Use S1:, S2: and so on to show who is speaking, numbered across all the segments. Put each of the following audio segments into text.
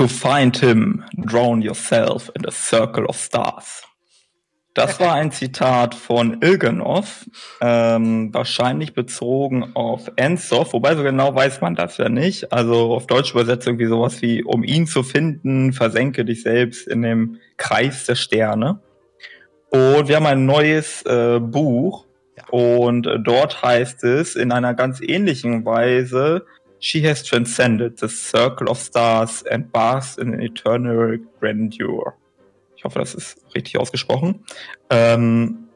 S1: To find him, drown yourself in a circle of stars. Das war ein Zitat von Ilgenov, ähm, wahrscheinlich bezogen auf Ensoff, wobei so genau weiß man das ja nicht. Also auf Deutsch übersetzt irgendwie sowas wie, um ihn zu finden, versenke dich selbst in dem Kreis der Sterne. Und wir haben ein neues äh, Buch ja. und äh, dort heißt es in einer ganz ähnlichen Weise, She has transcended the circle of stars and basks in an eternal grandeur. Ich hoffe, das ist richtig ausgesprochen. Ähm,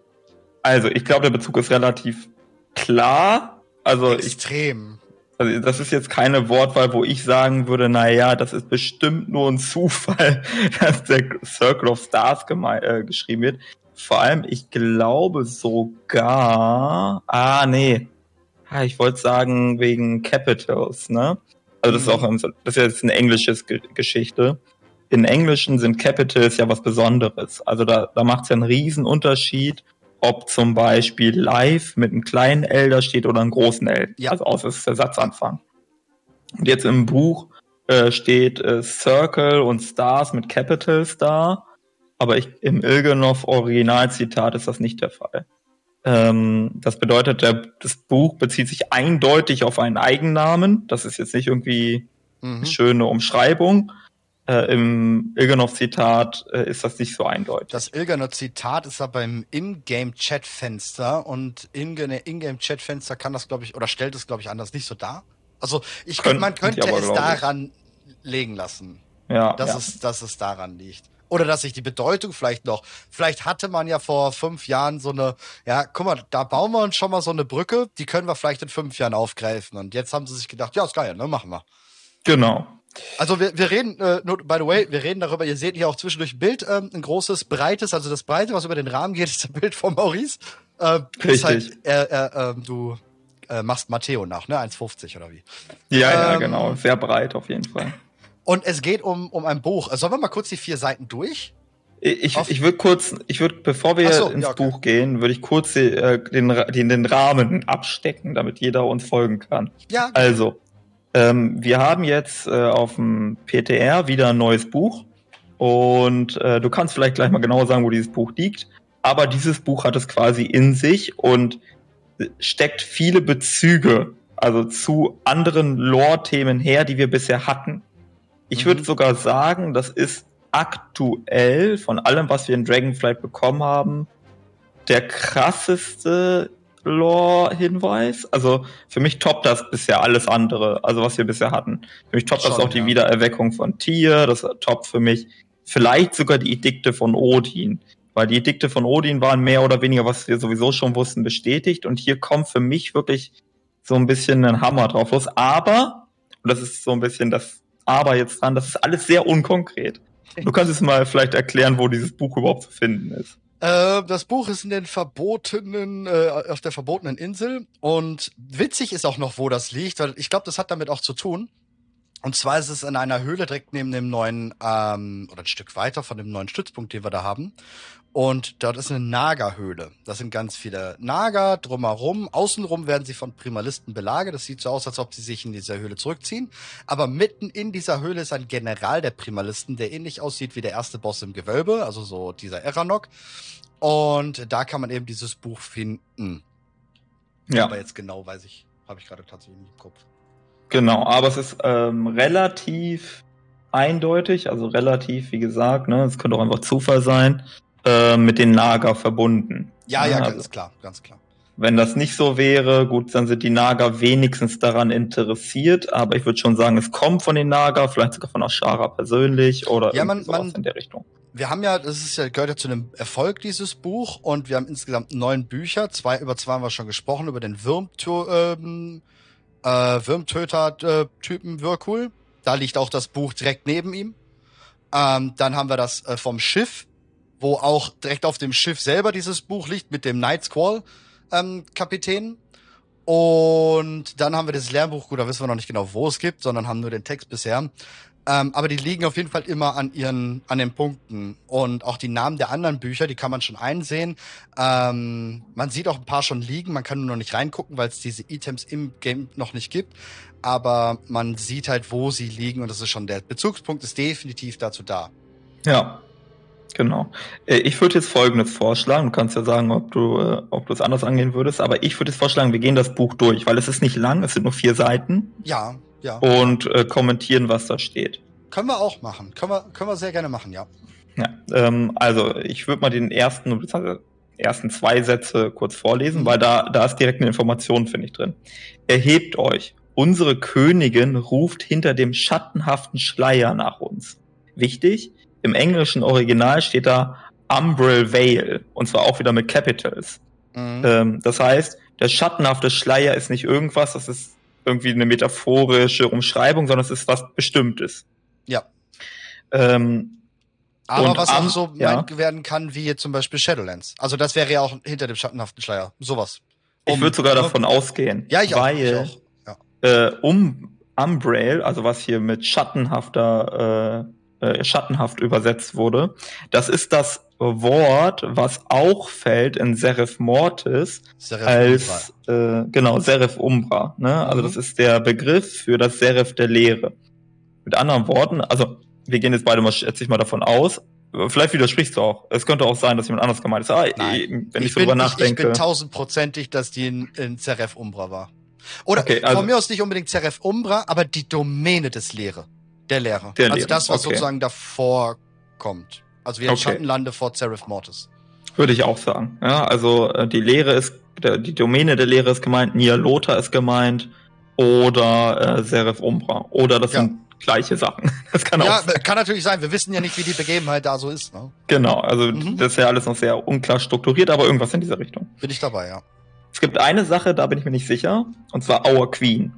S1: also, ich glaube, der Bezug ist relativ klar. Also
S2: Extrem.
S1: Ich, also das ist jetzt keine Wortwahl, wo ich sagen würde, na ja, das ist bestimmt nur ein Zufall, dass der Circle of Stars äh, geschrieben wird. Vor allem, ich glaube sogar, ah, nee, ich wollte sagen wegen Capitals, ne? Also das ist mhm. auch, das ist jetzt eine englische Geschichte in Englischen sind Capitals ja was Besonderes. Also da, da macht es ja einen riesen Unterschied, ob zum Beispiel live mit einem kleinen L da steht oder einem großen L. Ja. Also aus ist der Satzanfang. Und jetzt im Buch äh, steht äh, Circle und Stars mit Capitals da, aber ich, im Ilgenov Originalzitat ist das nicht der Fall. Ähm, das bedeutet, der, das Buch bezieht sich eindeutig auf einen Eigennamen. Das ist jetzt nicht irgendwie mhm. eine schöne Umschreibung, äh, Im Ilganov-Zitat äh, ist das nicht so eindeutig.
S2: Das Ilganov-Zitat ist aber im Ingame-Chat-Fenster und Ingame-Chat-Fenster kann das, glaube ich, oder stellt es, glaube ich, anders nicht so dar. Also ich Könnt, man könnte aber, es daran ich. legen lassen. Ja, dass, ja. Es, dass es daran liegt. Oder dass sich die Bedeutung vielleicht noch, vielleicht hatte man ja vor fünf Jahren so eine, ja, guck mal, da bauen wir uns schon mal so eine Brücke, die können wir vielleicht in fünf Jahren aufgreifen. Und jetzt haben sie sich gedacht, ja, ist geil, ne, machen wir.
S1: Genau.
S2: Also wir, wir reden, äh, by the way, wir reden darüber, ihr seht hier auch zwischendurch ein Bild, ähm, ein großes, breites, also das Breite, was über den Rahmen geht, ist ein Bild von Maurice. Äh,
S1: Richtig. Halt,
S2: äh, äh, äh, du äh, machst Matteo nach, ne? 1,50 oder wie?
S1: Ja, ähm, ja, genau. Sehr breit auf jeden Fall.
S2: Und es geht um, um ein Buch. Sollen wir mal kurz die vier Seiten durch?
S1: Ich, ich würde kurz, ich würde, bevor wir so, ins ja, okay. Buch gehen, würde ich kurz äh, den, den, den Rahmen abstecken, damit jeder uns folgen kann. Ja. Also, ähm, wir haben jetzt äh, auf dem PTR wieder ein neues Buch und äh, du kannst vielleicht gleich mal genau sagen, wo dieses Buch liegt. Aber dieses Buch hat es quasi in sich und steckt viele Bezüge, also zu anderen Lore-Themen her, die wir bisher hatten. Ich mhm. würde sogar sagen, das ist aktuell von allem, was wir in Dragonflight bekommen haben, der krasseste Lore-Hinweis. Also für mich toppt das bisher alles andere, also was wir bisher hatten. Für mich toppt Schon, das auch ja. die Wiedererweckung von Tier, das toppt für mich vielleicht sogar die Edikte von Odin. Weil die Edikte von Odin waren mehr oder weniger, was wir sowieso schon wussten, bestätigt. Und hier kommt für mich wirklich so ein bisschen ein Hammer drauf los. Aber, und das ist so ein bisschen das Aber jetzt dran, das ist alles sehr unkonkret. Du kannst es mal vielleicht erklären, wo dieses Buch überhaupt zu finden ist.
S2: Äh, das Buch ist in den verbotenen, äh, auf der verbotenen Insel. Und witzig ist auch noch, wo das liegt, weil ich glaube, das hat damit auch zu tun. Und zwar ist es in einer Höhle direkt neben dem neuen, ähm, oder ein Stück weiter von dem neuen Stützpunkt, den wir da haben. Und dort ist eine Naga-Höhle. Das sind ganz viele Naga drumherum. Außenrum werden sie von Primalisten belagert. Das sieht so aus, als ob sie sich in dieser Höhle zurückziehen. Aber mitten in dieser Höhle ist ein General der Primalisten, der ähnlich aussieht wie der erste Boss im Gewölbe, also so dieser Eranok. Und da kann man eben dieses Buch finden. Ja. Aber jetzt genau weiß ich, habe ich gerade tatsächlich nicht im Kopf.
S1: Genau, aber es ist ähm, relativ eindeutig, also relativ, wie gesagt, ne, es könnte auch einfach Zufall sein, äh, mit den Naga verbunden.
S2: Ja, ja, also, ganz klar, ganz klar.
S1: Wenn das nicht so wäre, gut, dann sind die Naga wenigstens daran interessiert, aber ich würde schon sagen, es kommt von den Naga, vielleicht sogar von Ashara persönlich oder
S2: ja, man, man, in der Richtung wir haben ja, das ist ja, gehört ja zu einem Erfolg, dieses Buch, und wir haben insgesamt neun Bücher, zwei, über zwei haben wir schon gesprochen, über den Würmtö ähm, äh, Würmtöter-Typen Wirkul. Da liegt auch das Buch direkt neben ihm. Ähm, dann haben wir das äh, vom Schiff, wo auch direkt auf dem Schiff selber dieses Buch liegt mit dem Night Squall ähm, Kapitän. Und dann haben wir das Lernbuch, gut, da wissen wir noch nicht genau, wo es gibt, sondern haben nur den Text bisher. Ähm, aber die liegen auf jeden Fall immer an ihren, an den Punkten. Und auch die Namen der anderen Bücher, die kann man schon einsehen. Ähm, man sieht auch ein paar schon liegen, man kann nur noch nicht reingucken, weil es diese Items im Game noch nicht gibt. Aber man sieht halt, wo sie liegen und das ist schon der Bezugspunkt ist definitiv dazu da.
S1: Ja, genau. Äh, ich würde jetzt Folgendes vorschlagen. Du kannst ja sagen, ob du, äh, ob du es anders angehen würdest. Aber ich würde jetzt vorschlagen, wir gehen das Buch durch, weil es ist nicht lang, es sind nur vier Seiten.
S2: Ja ja.
S1: und äh, kommentieren, was da steht.
S2: Können wir auch machen. Können wir, können wir sehr gerne machen, ja.
S1: Ja, ähm, also ich würde mal den ersten, ersten zwei Sätze kurz vorlesen, mhm. weil da, da ist direkt eine Information, finde ich, drin. Erhebt euch. Unsere Königin ruft hinter dem schattenhaften Schleier nach uns. Wichtig, im englischen Original steht da Umbrel Veil, und zwar auch wieder mit Capitals. Mhm. Ähm, das heißt, der schattenhafte Schleier ist nicht irgendwas, das ist irgendwie eine metaphorische Umschreibung, sondern es ist was Bestimmtes.
S2: Ja. Ähm, aber was am, auch so ja. werden kann, wie zum Beispiel Shadowlands. Also das wäre ja auch hinter dem schattenhaften Schleier. Sowas.
S1: Um, ich würde sogar davon ausgehen.
S2: Ja, ich
S1: weil,
S2: auch. Ich
S1: auch. Ja. Äh, um Umbrail, also was hier mit schattenhafter, äh, äh, schattenhaft übersetzt wurde, das ist das Wort, was auch fällt in Serif Mortis Serif als äh, genau Serif Umbra. Ne? Also mhm. das ist der Begriff für das Serif der Lehre. Mit anderen Worten, also wir gehen jetzt beide mal schätze ich mal davon aus. Vielleicht widersprichst du auch. Es könnte auch sein, dass jemand anders gemeint ist. Ah,
S2: Nein. wenn ich, ich so drüber nachdenke. Ich bin tausendprozentig, dass die in, in Serif Umbra war. Oder okay, also, von mir aus nicht unbedingt Serif Umbra, aber die Domäne des Lehre. Der Lehre. Der also Lehre. das, was okay. sozusagen davor kommt. Also wie ein okay. Schattenlande vor Seraph Mortis.
S1: Würde ich auch sagen. Ja, also äh, die Lehre ist, die Domäne der Lehre ist gemeint, Nialota ist gemeint oder äh, Seraph Umbra. Oder das ja. sind gleiche Sachen. Das kann ja, auch
S2: sein. kann natürlich sein. Wir wissen ja nicht, wie die Begebenheit da so ist. Ne?
S1: Genau, also mhm. das ist ja alles noch sehr unklar strukturiert, aber irgendwas in dieser Richtung.
S2: Bin ich dabei, ja.
S1: Es gibt eine Sache, da bin ich mir nicht sicher, und zwar Our Queen.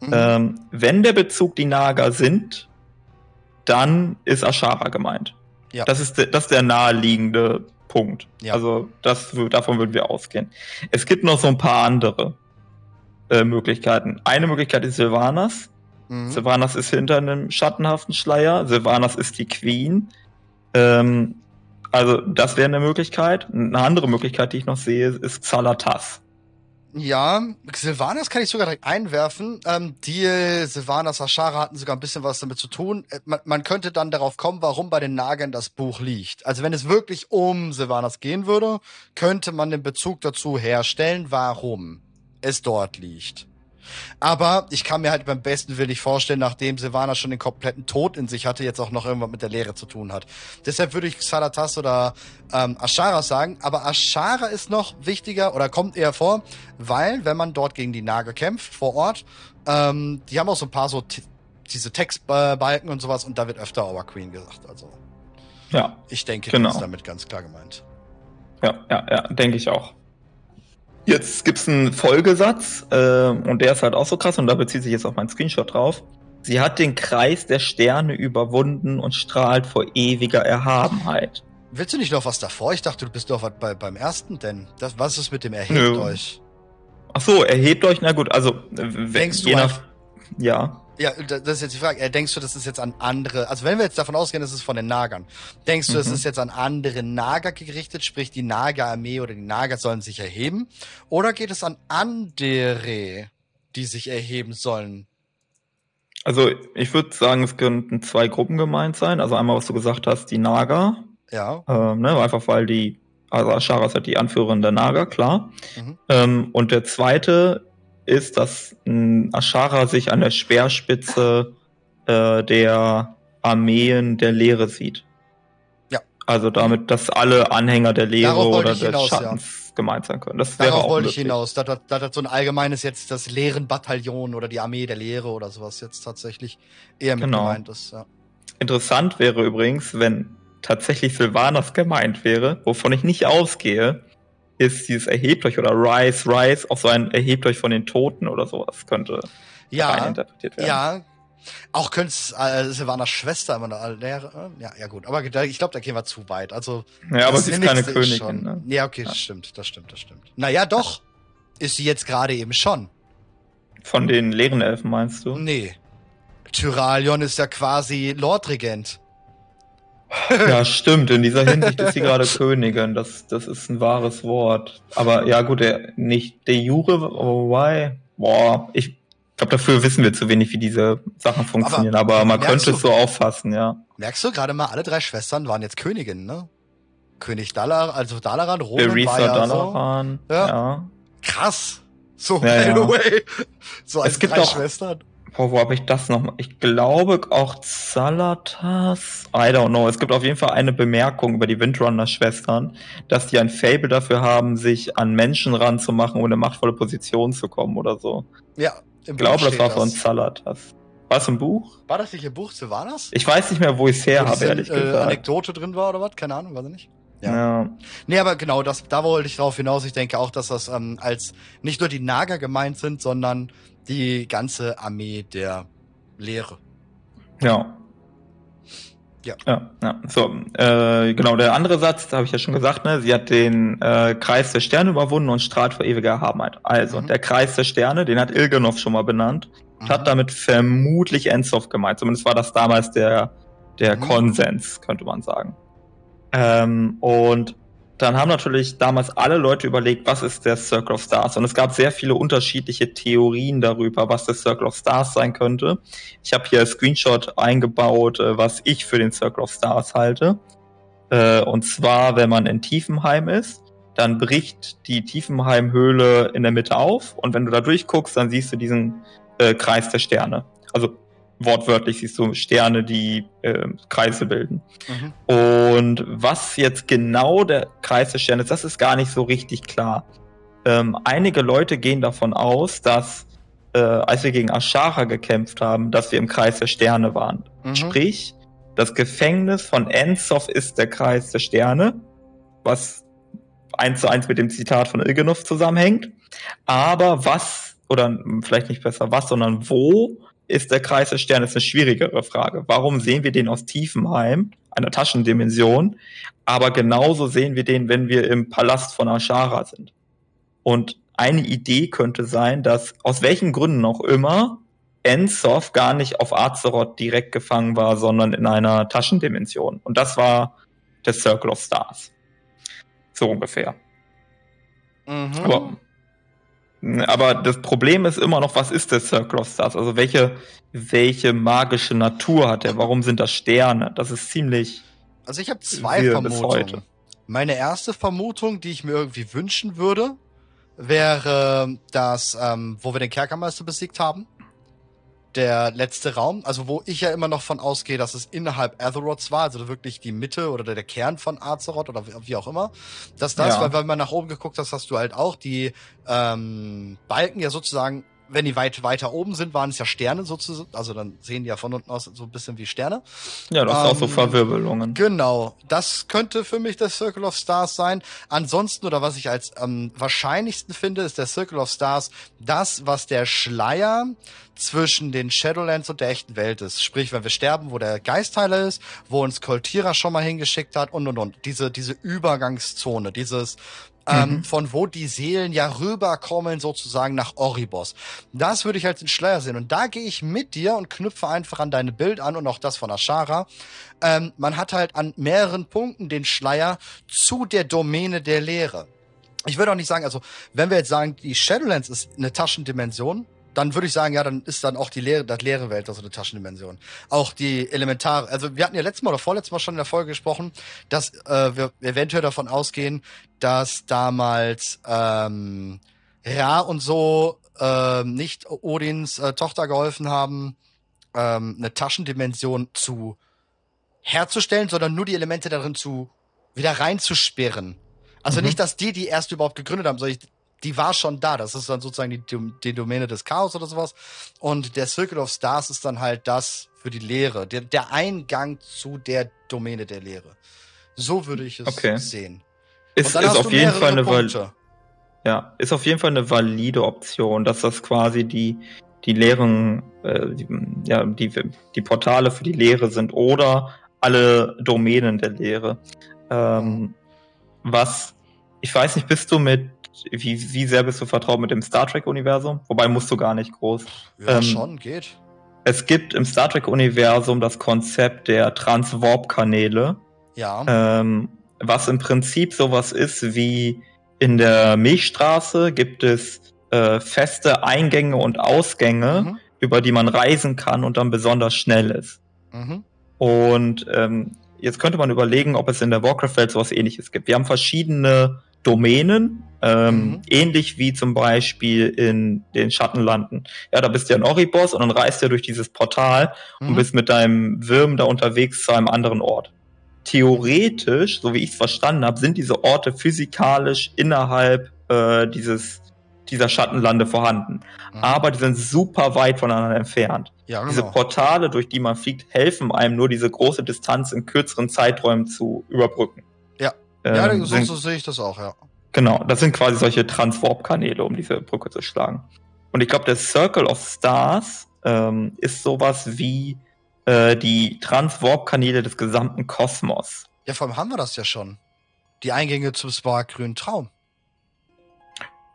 S1: Mhm. Ähm, wenn der Bezug die Naga sind, dann ist Ashara gemeint. Ja. Das ist, das ist der naheliegende Punkt. Ja. Also das, davon würden wir ausgehen. Es gibt noch so ein paar andere äh, Möglichkeiten. Eine Möglichkeit ist Sylvanas. Mhm. Sylvanas ist hinter einem schattenhaften Schleier. Sylvanas ist die Queen. Ähm, also das wäre eine Möglichkeit. Eine andere Möglichkeit, die ich noch sehe, ist Xalatas.
S2: Ja, Sylvanas kann ich sogar direkt einwerfen. Ähm, Deal, Sylvanas, Ashara hatten sogar ein bisschen was damit zu tun. Äh, man, man, könnte dann darauf kommen, warum bei den Nagern das Buch liegt. Also wenn es wirklich um Sylvanas gehen würde, könnte man den Bezug dazu herstellen, warum es dort liegt. Aber ich kann mir halt beim besten Willen nicht vorstellen, nachdem Silvana schon den kompletten Tod in sich hatte, jetzt auch noch irgendwas mit der Lehre zu tun hat. Deshalb würde ich Salatas oder ähm, Ashara sagen. Aber Ashara ist noch wichtiger oder kommt eher vor, weil, wenn man dort gegen die Nager kämpft, vor Ort, ähm, die haben auch so ein paar so diese Textbalken und sowas und da wird öfter Our Queen gesagt. Also ja, ich denke, genau. das ist damit ganz klar gemeint.
S1: Ja, ja, ja, denke ich auch. Jetzt gibt's einen Folgesatz äh, und der ist halt auch so krass und da bezieht sich jetzt auch mein Screenshot drauf. Sie hat den Kreis der Sterne überwunden und strahlt vor ewiger Erhabenheit.
S2: Willst du nicht noch was davor? Ich dachte, du bist doch was bei, beim ersten, denn das, was ist mit dem Erhebt Nö. euch?
S1: Ach so, erhebt euch, na gut, also
S2: Denkst je du nach, ja. Ja, das ist jetzt die Frage. Äh, denkst du, das ist jetzt an andere, also wenn wir jetzt davon ausgehen, das ist von den Nagern, denkst du, mhm. das ist jetzt an andere Nager gerichtet, sprich die Naga-Armee oder die Nager sollen sich erheben? Oder geht es an andere, die sich erheben sollen?
S1: Also ich würde sagen, es könnten zwei Gruppen gemeint sein. Also einmal, was du gesagt hast, die Naga.
S2: Ja.
S1: Ähm, ne, einfach weil die, also Ashara ist halt die Anführerin der Naga, klar. Mhm. Ähm, und der zweite ist, dass Ashara sich an der Speerspitze äh, der Armeen der Lehre sieht.
S2: Ja.
S1: Also damit, dass alle Anhänger der Lehre oder des hinaus, Schattens ja. gemeint sein können. Das
S2: Darauf wäre auch wollte ich hinaus. Da, hat so ein allgemeines jetzt das Lehrenbataillon oder die Armee der Lehre oder sowas jetzt tatsächlich eher mit genau. gemeint ist. Ja.
S1: Interessant wäre übrigens, wenn tatsächlich Sylvanas gemeint wäre, wovon ich nicht ausgehe, ist dieses Erhebt euch oder Rise, Rise, auch so ein Erhebt euch von den Toten oder sowas könnte
S2: ja, interpretiert werden. Ja, auch könnte es äh, Silvanas Schwester immer noch äh, ja, ja gut, aber ich glaube, da gehen wir zu weit. Also
S1: Ja, aber sie ist keine Königin, schon. ne?
S2: Ja, okay, ja. das stimmt, das stimmt, das stimmt. Naja, doch. Ist sie jetzt gerade eben schon.
S1: Von den leeren Elfen meinst du?
S2: Nee. Tyralion ist ja quasi Lordregent.
S1: Ja, stimmt. In dieser Hinsicht ist sie gerade Königin. Das, das ist ein wahres Wort. Aber ja, gut, der, nicht de jure, wobei, boah, ich glaube, dafür wissen wir zu wenig, wie diese Sachen funktionieren. Aber, aber man könnte es so auffassen, ja.
S2: Merkst du gerade mal, alle drei Schwestern waren jetzt Königinnen, ne? König Dalar, also Dalaran, Roman
S1: war ja Dalaran,
S2: so. Ja. ja. Krass. So, ja, by the way. So als
S1: es gibt drei auch, Schwestern. Boah, wo habe ich das noch? Ich glaube auch Zalatas. I don't know. Es gibt auf jeden Fall eine Bemerkung über die Windrunner-Schwestern, dass die ein Fable dafür haben, sich an Menschen ranzumachen, um in eine machtvolle Position zu kommen oder so.
S2: Ja,
S1: im Ich glaube, das war von Zalatas. War es im Buch?
S2: War das nicht im Buch Sylvanas?
S1: Ich weiß nicht mehr, wo ich es her habe,
S2: ehrlich äh, gesagt. Anekdote drin war oder was? Keine Ahnung, weiß ich nicht. Ja. ja. Nee, aber genau, das, da wollte ich drauf hinaus. Ich denke auch, dass das ähm, als nicht nur die Nager gemeint sind, sondern die ganze Armee der Lehre.
S1: Ja. Ja. Ja, ja. So, äh, genau, der andere Satz, da habe ich ja schon gesagt, ne, sie hat den äh, Kreis der Sterne überwunden und strahlt vor ewiger Erhabenheit. Also, mhm. der Kreis der Sterne, den hat Ilgenov schon mal benannt, mhm. hat damit vermutlich Ensoft gemeint. Zumindest war das damals der, der mhm. Konsens, könnte man sagen. Ähm, und dann haben natürlich damals alle Leute überlegt, was ist der Circle of Stars? Und es gab sehr viele unterschiedliche Theorien darüber, was der Circle of Stars sein könnte. Ich habe hier ein Screenshot eingebaut, äh, was ich für den Circle of Stars halte. Äh, und zwar, wenn man in Tiefenheim ist, dann bricht die Tiefenheim-Höhle in der Mitte auf. Und wenn du da durchguckst, dann siehst du diesen äh, Kreis der Sterne. Also wortwörtlich siehst du Sterne, die äh, Kreise bilden. Mhm. Und was jetzt genau der Kreis der Sterne ist, das ist gar nicht so richtig klar. Ähm, einige Leute gehen davon aus, dass äh, als wir gegen Ashara gekämpft haben, dass wir im Kreis der Sterne waren. Mhm. Sprich, das Gefängnis von Ensof ist der Kreis der Sterne, was eins zu eins mit dem Zitat von Ilgenov zusammenhängt. Aber was, oder vielleicht nicht besser was, sondern wo ist der Kreis des Sternes eine schwierigere Frage. Warum sehen wir den aus Tiefenheim, einer Taschendimension, aber genauso sehen wir den, wenn wir im Palast von Ashara sind? Und eine Idee könnte sein, dass aus welchen Gründen auch immer Ensof gar nicht auf Azeroth direkt gefangen war, sondern in einer Taschendimension. Und das war der Circle of Stars. So ungefähr. Mhm. Aber aber das Problem ist immer noch, was ist der Circle of Stars? Also welche, welche magische Natur hat er? Warum sind das Sterne? Das ist ziemlich.
S2: Also ich habe zwei Vermutungen. Meine erste Vermutung, die ich mir irgendwie wünschen würde, wäre, dass, ähm, wo wir den Kerkermeister besiegt haben, der letzte Raum, also wo ich ja immer noch von ausgehe, dass es innerhalb Azeroths war, also wirklich die Mitte oder der Kern von Azeroth oder wie auch immer, dass das, ja. weil wenn man nach oben geguckt hast, hast du halt auch die ähm, Balken ja sozusagen wenn die weit weiter oben sind, waren es ja Sterne sozusagen. Also dann sehen die ja von unten aus so ein bisschen wie Sterne.
S1: Ja, das ähm, ist auch so ähm, Verwirbelungen.
S2: Genau. Das könnte für mich der Circle of Stars sein. Ansonsten, oder was ich als am wahrscheinlichsten finde, ist der Circle of Stars das, was der Schleier zwischen den Shadowlands und der echten Welt ist. Sprich, wenn wir sterben, wo der Geistheiler ist, wo uns Koltira schon mal hingeschickt hat und und und. Diese, diese Übergangszone, dieses, ähm, mhm. von wo die Seelen ja rüberkommen sozusagen nach Oribos. Das würde ich als den Schleier sehen. Und da gehe ich mit dir und knüpfe einfach an deine Bild an und auch das von Ashara. Ähm, man hat halt an mehreren Punkten den Schleier zu der Domäne der Lehre. Ich würde auch nicht sagen, also wenn wir jetzt sagen, die Shadowlands ist eine Taschendimension, dann würde ich sagen, ja, dann ist dann auch die leere, das leere Welt also eine Taschendimension. Auch die elementare, also wir hatten ja letztes Mal oder vorletztes Mal schon in der Folge gesprochen, dass äh, wir eventuell davon ausgehen, dass damals ähm, Ra und so äh, nicht Odins äh, Tochter geholfen haben, ähm, eine Taschendimension zu herzustellen, sondern nur die Elemente darin zu wieder reinzusperren. Also mhm. nicht, dass die, die erst überhaupt gegründet haben, sondern die war schon da. Das ist dann sozusagen die, die Domäne des Chaos oder sowas. Und der Circle of Stars ist dann halt das für die Lehre, der, der Eingang zu der Domäne der Lehre. So würde ich es okay. sehen.
S1: Ist, ist auf jeden Fall eine Punkte. ja, ist auf jeden Fall eine valide Option, dass das quasi die die leeren, äh, die, ja, die, die Portale für die Lehre sind oder alle Domänen der Lehre. Ähm, was, ich weiß nicht, bist du mit wie, wie sehr bist du vertraut mit dem Star Trek-Universum? Wobei musst du gar nicht groß.
S2: Ja, ähm, schon, geht.
S1: es gibt im Star Trek-Universum das Konzept der Transwarp-Kanäle.
S2: Ja.
S1: Ähm, was im Prinzip sowas ist wie in der Milchstraße gibt es äh, feste Eingänge und Ausgänge, mhm. über die man reisen kann und dann besonders schnell ist. Mhm. Und ähm, jetzt könnte man überlegen, ob es in der Warcraft-Welt sowas ähnliches gibt. Wir haben verschiedene Domänen, ähm, mhm. ähnlich wie zum Beispiel in den Schattenlanden. Ja, da bist du ja ein Oribos und dann reist du durch dieses Portal mhm. und bist mit deinem Wirm da unterwegs zu einem anderen Ort. Theoretisch, so wie ich es verstanden habe, sind diese Orte physikalisch innerhalb äh, dieses dieser Schattenlande vorhanden. Mhm. Aber die sind super weit voneinander entfernt. Ja, genau. Diese Portale, durch die man fliegt, helfen einem nur diese große Distanz in kürzeren Zeiträumen zu überbrücken.
S2: Ja, ähm, so, so sehe ich das auch, ja.
S1: Genau, das sind quasi solche Transwarp-Kanäle, um diese Brücke zu schlagen. Und ich glaube, der Circle of Stars ähm, ist sowas wie äh, die Transwarp-Kanäle des gesamten Kosmos.
S2: Ja, vor allem haben wir das ja schon. Die Eingänge zum Spark-grünen Traum.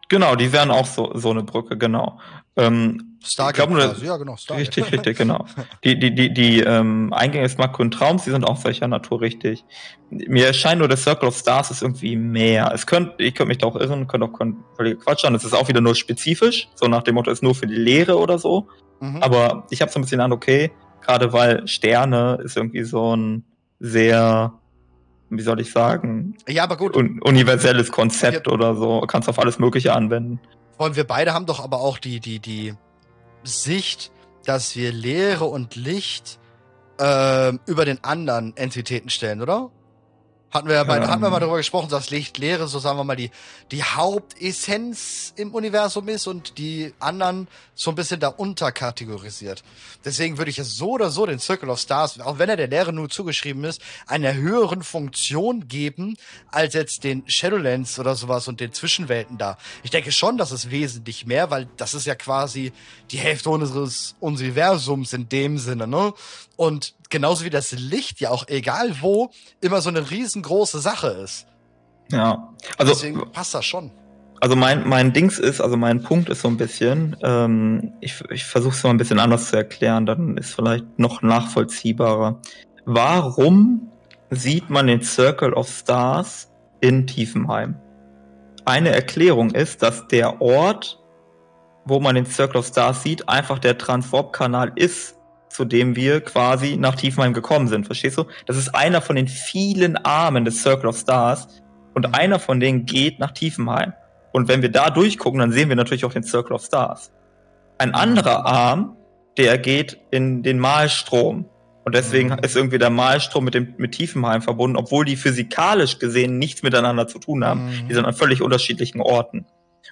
S1: Genau, die wären auch so, so eine Brücke, genau. Ähm,
S2: Stargate glaub, quasi. ja genau,
S1: Stargate. Richtig, richtig, genau. Die, die, die, die ähm, Eingänge des Makro und Traums, die sind auch solcher Natur richtig. Mir erscheint nur der Circle of Stars ist irgendwie mehr. Es könnte, ich könnte mich da auch irren, könnte auch völlig Quatsch sein. Es ist auch wieder nur spezifisch, so nach dem Motto, ist nur für die Lehre oder so. Mhm. Aber ich habe so ein bisschen an, okay, gerade weil Sterne ist irgendwie so ein sehr wie soll ich sagen?
S2: Ja, aber gut.
S1: Un universelles Konzept ja. oder so. Kannst auf alles Mögliche anwenden.
S2: Und wir beide haben doch aber auch die, die, die Sicht, dass wir Leere und Licht äh, über den anderen Entitäten stellen, oder? Hatten wir, bei, ähm. hatten wir mal darüber gesprochen, dass Licht, Leere, so sagen wir mal, die, die Hauptessenz im Universum ist und die anderen so ein bisschen da unterkategorisiert. Deswegen würde ich es so oder so den Circle of Stars, auch wenn er der Lehre nur zugeschrieben ist, einer höheren Funktion geben, als jetzt den Shadowlands oder sowas und den Zwischenwelten da. Ich denke schon, dass es wesentlich mehr, weil das ist ja quasi die Hälfte unseres Universums in dem Sinne, ne? Und genauso wie das Licht ja auch egal wo immer so eine riesengroße Sache ist.
S1: Ja, also
S2: deswegen passt das schon.
S1: Also mein mein Dings ist, also mein Punkt ist so ein bisschen, ähm, ich ich versuche es mal ein bisschen anders zu erklären, dann ist vielleicht noch nachvollziehbarer. Warum sieht man den Circle of Stars in Tiefenheim? Eine Erklärung ist, dass der Ort, wo man den Circle of Stars sieht, einfach der Transwarp-Kanal ist, zu dem wir quasi nach Tiefenheim gekommen sind. Verstehst du? Das ist einer von den vielen Armen des Circle of Stars und einer von denen geht nach Tiefenheim. Und wenn wir da durchgucken, dann sehen wir natürlich auch den Circle of Stars. Ein anderer Arm, der geht in den Malstrom. Und deswegen mhm. ist irgendwie der Malstrom mit dem mit Tiefenheim verbunden, obwohl die physikalisch gesehen nichts miteinander zu tun haben. Mhm. Die sind an völlig unterschiedlichen Orten.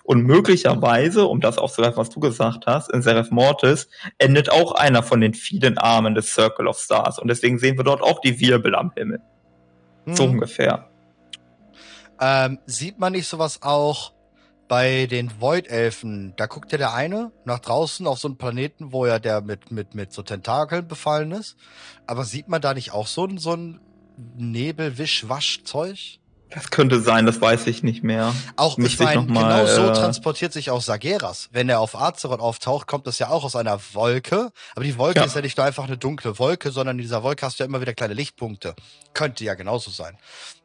S1: Und möglicherweise, um das aufzugreifen, was du gesagt hast, in Seraph Mortis endet auch einer von den vielen Armen des Circle of Stars. Und deswegen sehen wir dort auch die Wirbel am Himmel. Hm. So ungefähr.
S2: Ähm, sieht man nicht sowas auch bei den Void-Elfen? Da guckt ja der eine nach draußen auf so einen Planeten, wo ja der mit, mit, mit so Tentakeln befallen ist. Aber sieht man da nicht auch so, so ein Nebel-Wisch-Wasch-Zeug?
S1: Das könnte sein, das weiß ich nicht mehr.
S2: Auch, Müsste ich meine, genau so äh, transportiert sich auch Sageras. Wenn er auf Azeroth auftaucht, kommt das ja auch aus einer Wolke. Aber die Wolke ja. ist ja nicht nur einfach eine dunkle Wolke, sondern in dieser Wolke hast du ja immer wieder kleine Lichtpunkte. Könnte ja genauso sein.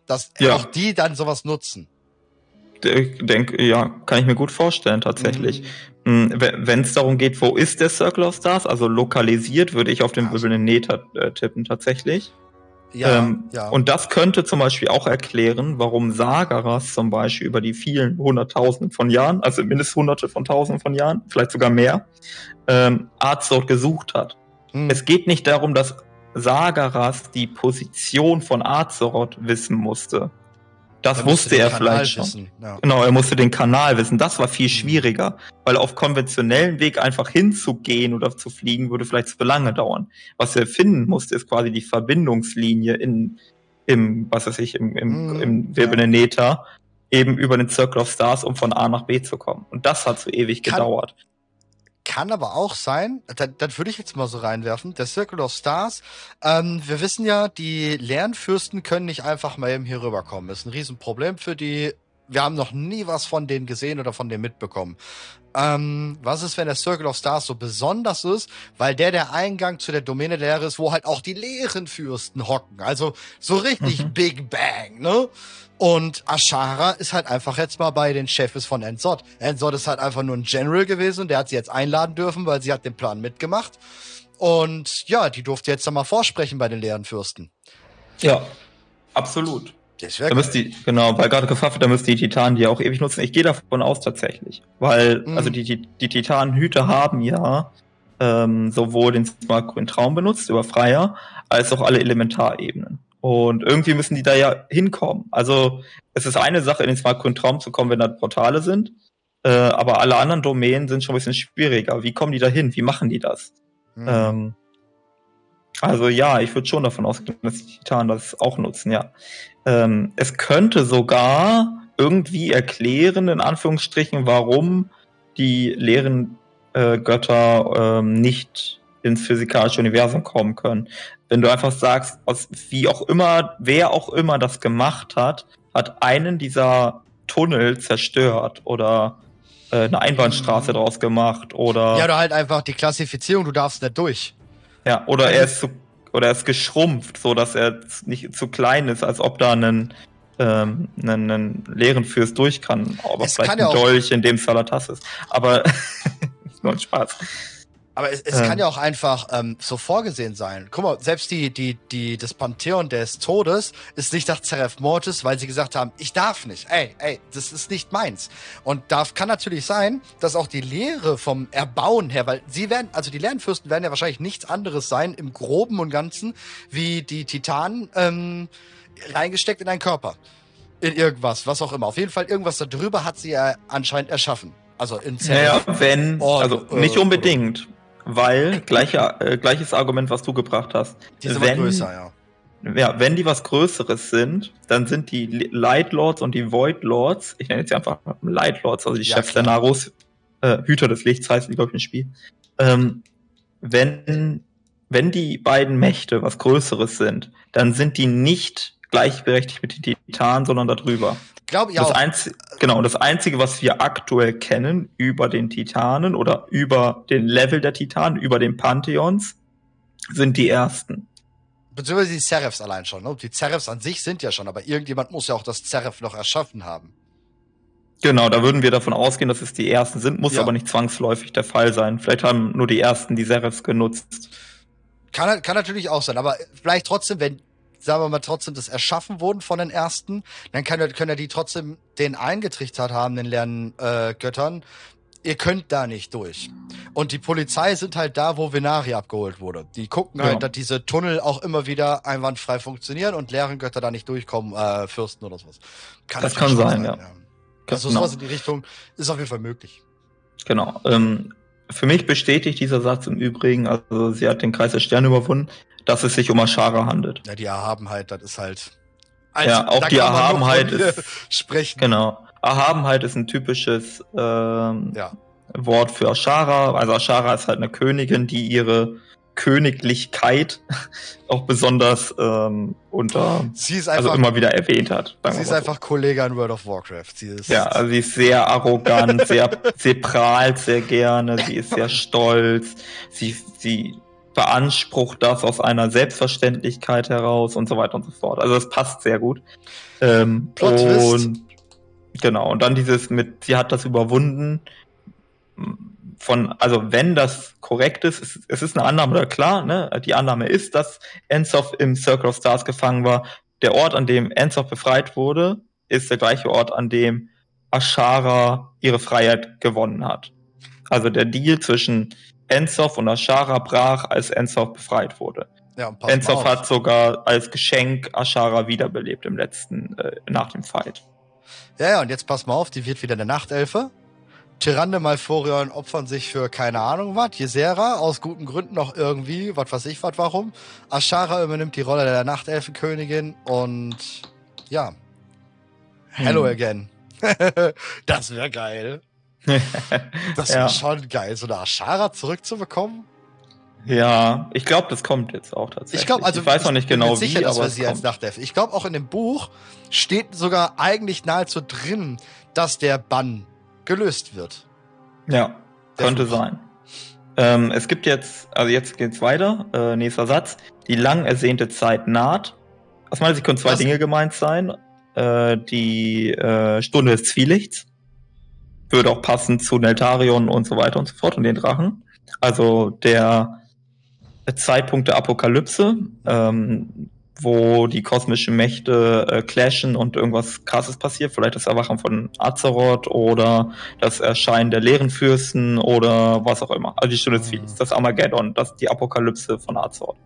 S2: Dass ja. auch die dann sowas nutzen.
S1: Ich denke, ja, kann ich mir gut vorstellen, tatsächlich. Mhm. Wenn es darum geht, wo ist der Circle of Stars, also lokalisiert, würde ich auf den wirbelnden Nether äh, tippen, tatsächlich. Ja, ähm, ja. Und das könnte zum Beispiel auch erklären, warum Sagaras zum Beispiel über die vielen Hunderttausenden von Jahren, also mindestens Hunderte von Tausenden von Jahren, vielleicht sogar mehr, ähm, Arzort gesucht hat. Hm. Es geht nicht darum, dass Sagaras die Position von Azeroth wissen musste. Das wusste er vielleicht schon. Ja. Genau, er musste den Kanal wissen. Das war viel schwieriger, weil auf konventionellen Weg einfach hinzugehen oder zu fliegen würde vielleicht zu lange dauern. Was er finden musste, ist quasi die Verbindungslinie in, im, was weiß ich, im, im, mhm, im wirbelnden ja. Eben über den Circle of Stars, um von A nach B zu kommen. Und das hat so ewig Kann, gedauert.
S2: Kann aber auch sein, dann würde ich jetzt mal so reinwerfen, der Circle of Stars, ähm, wir wissen ja, die Lernfürsten können nicht einfach mal eben hier rüberkommen. Ist ein Riesenproblem für die, wir haben noch nie was von denen gesehen oder von denen mitbekommen. Ähm, was ist, wenn der Circle of Stars so besonders ist? Weil der der Eingang zu der Domäne der Lehre ist, wo halt auch die leeren Fürsten hocken. Also so richtig mhm. Big Bang, ne? Und Ashara ist halt einfach jetzt mal bei den Chefs von Enzod. Enzod ist halt einfach nur ein General gewesen, der hat sie jetzt einladen dürfen, weil sie hat den Plan mitgemacht. Und ja, die durfte jetzt dann mal vorsprechen bei den leeren Fürsten.
S1: Ja, absolut. Das da müsst die, genau, weil gerade gefragt wird, da müsst die Titanen die auch ewig nutzen. Ich gehe davon aus tatsächlich. Weil, mhm. also die, die, die Titanenhüte haben ja ähm, sowohl den Smart Grün Traum benutzt über Freier, als auch alle Elementarebenen. Und irgendwie müssen die da ja hinkommen. Also es ist eine Sache, in den Smart Grün Traum zu kommen, wenn da Portale sind. Äh, aber alle anderen Domänen sind schon ein bisschen schwieriger. Wie kommen die da hin? Wie machen die das? Mhm. Ähm, also ja, ich würde schon davon ausgehen, dass die Titanen das auch nutzen, ja. Ähm, es könnte sogar irgendwie erklären, in Anführungsstrichen, warum die leeren äh, Götter ähm, nicht ins physikalische Universum kommen können. Wenn du einfach sagst, aus, wie auch immer, wer auch immer das gemacht hat, hat einen dieser Tunnel zerstört oder äh, eine Einbahnstraße mhm. draus gemacht oder.
S2: Ja, oder halt einfach die Klassifizierung, du darfst nicht durch.
S1: Ja, oder also, er ist zu oder er ist geschrumpft, so dass er nicht zu klein ist, als ob da einen, ähm, einen, einen leeren Fürst durch kann. Aber es vielleicht ein Dolch, in dem Salatas ist. Aber nur ein Spaß.
S2: Aber es, es ähm. kann ja auch einfach ähm, so vorgesehen sein. Guck mal, selbst die, die, die, das Pantheon des Todes ist nicht nach Zeref Mortis, weil sie gesagt haben, ich darf nicht. Ey, ey, das ist nicht meins. Und darf kann natürlich sein, dass auch die Lehre vom Erbauen her, weil sie werden, also die Lernfürsten werden ja wahrscheinlich nichts anderes sein im Groben und Ganzen, wie die Titanen ähm, reingesteckt in einen Körper. In irgendwas, was auch immer. Auf jeden Fall irgendwas darüber hat sie ja anscheinend erschaffen. Also in
S1: Zeref. Naja, wenn, also nicht unbedingt weil gleiche, äh, gleiches Argument, was du gebracht hast.
S2: Die sind wenn, größer, ja.
S1: Ja, wenn die was Größeres sind, dann sind die Light Lords und die Void Lords, ich nenne jetzt einfach Light Lords, also die ja, Chefs der Naros, äh, Hüter des Lichts heißt die, glaube ich, im Spiel. Ähm, wenn, wenn die beiden Mächte was Größeres sind, dann sind die nicht gleichberechtigt mit den Titanen, sondern darüber.
S2: Glaube ich das auch.
S1: Einzige, genau, das Einzige, was wir aktuell kennen über den Titanen oder über den Level der Titanen, über den Pantheons, sind die ersten.
S2: Beziehungsweise die Serifs allein schon. Ne? Die Serifs an sich sind ja schon, aber irgendjemand muss ja auch das Serif noch erschaffen haben.
S1: Genau, da würden wir davon ausgehen, dass es die ersten sind, muss ja. aber nicht zwangsläufig der Fall sein. Vielleicht haben nur die ersten die Serifs genutzt.
S2: Kann, kann natürlich auch sein, aber vielleicht trotzdem, wenn sagen wir mal, trotzdem das erschaffen wurden von den ersten, dann können, können ja die trotzdem den eingetrichtert haben, den leeren äh, Göttern. Ihr könnt da nicht durch. Und die Polizei sind halt da, wo Venari abgeholt wurde. Die gucken halt, dass diese Tunnel auch immer wieder einwandfrei funktionieren und leeren Götter da nicht durchkommen, äh, Fürsten oder sowas.
S1: Kann das kann sein, sein, ja. ja.
S2: Also genau. sowas in die Richtung ist auf jeden Fall möglich.
S1: Genau. Ähm, für mich bestätigt dieser Satz im Übrigen, also sie hat den Kreis der Sterne überwunden, dass es sich um Ashara handelt.
S2: Ja, die Erhabenheit, das ist halt.
S1: Also, ja, auch die Erhabenheit ist.
S2: Sprechen.
S1: Genau. Erhabenheit ist ein typisches ähm, ja. Wort für Ashara. Also Ashara ist halt eine Königin, die ihre Königlichkeit auch besonders ähm, unter
S2: sie ist also
S1: einfach, also immer wieder erwähnt hat.
S2: Sie ist einfach so. Kollege in World of Warcraft.
S1: Sie ist ja, also sie ist sehr arrogant, sehr, sie prahlt sehr gerne, sie ist sehr stolz, sie, sie beansprucht das aus einer Selbstverständlichkeit heraus und so weiter und so fort. Also es passt sehr gut. Ähm, und genau, und dann dieses mit, sie hat das überwunden. Von, also wenn das korrekt ist, es, es ist eine Annahme, oder klar, ne? Die Annahme ist, dass Ensoff im Circle of Stars gefangen war. Der Ort, an dem Ensoff befreit wurde, ist der gleiche Ort, an dem Ashara ihre Freiheit gewonnen hat. Also der Deal zwischen Enzov und Ashara brach, als Enzov befreit wurde. Ja, Enzov hat sogar als Geschenk Ashara wiederbelebt im letzten, äh, nach dem Fight.
S2: Ja, ja, und jetzt pass mal auf, die wird wieder eine Nachtelfe. Tyrande Malforion opfern sich für keine Ahnung was. Jesera aus guten Gründen noch irgendwie, was weiß ich was, warum. Ashara übernimmt die Rolle der Nachtelfenkönigin und ja. Hello hm. again. das wäre geil. das ja. schon geil, so eine Ashara zurückzubekommen.
S1: Ja, ich glaube, das kommt jetzt auch tatsächlich.
S2: Ich glaube, also
S1: ich weiß noch nicht genau,
S2: sicher, wie, dass wir sie als Nachtelfe. Ich glaube, auch in dem Buch steht sogar eigentlich nahezu drin, dass der Bann gelöst wird.
S1: Ja, der könnte sein. Ähm, es gibt jetzt, also jetzt geht's weiter. Äh, nächster Satz. Die lang ersehnte Zeit naht. Aus meiner Sicht können zwei Was? Dinge gemeint sein. Äh, die äh, Stunde des Zwielichts würde auch passen zu Neltarion und so weiter und so fort und den Drachen. Also der Zeitpunkt der Apokalypse, ähm, wo die kosmischen Mächte äh, clashen und irgendwas krasses passiert, vielleicht das Erwachen von Azeroth oder das Erscheinen der leeren Fürsten oder was auch immer. Also die Stunde des mhm. das Armageddon, das die Apokalypse von Azeroth.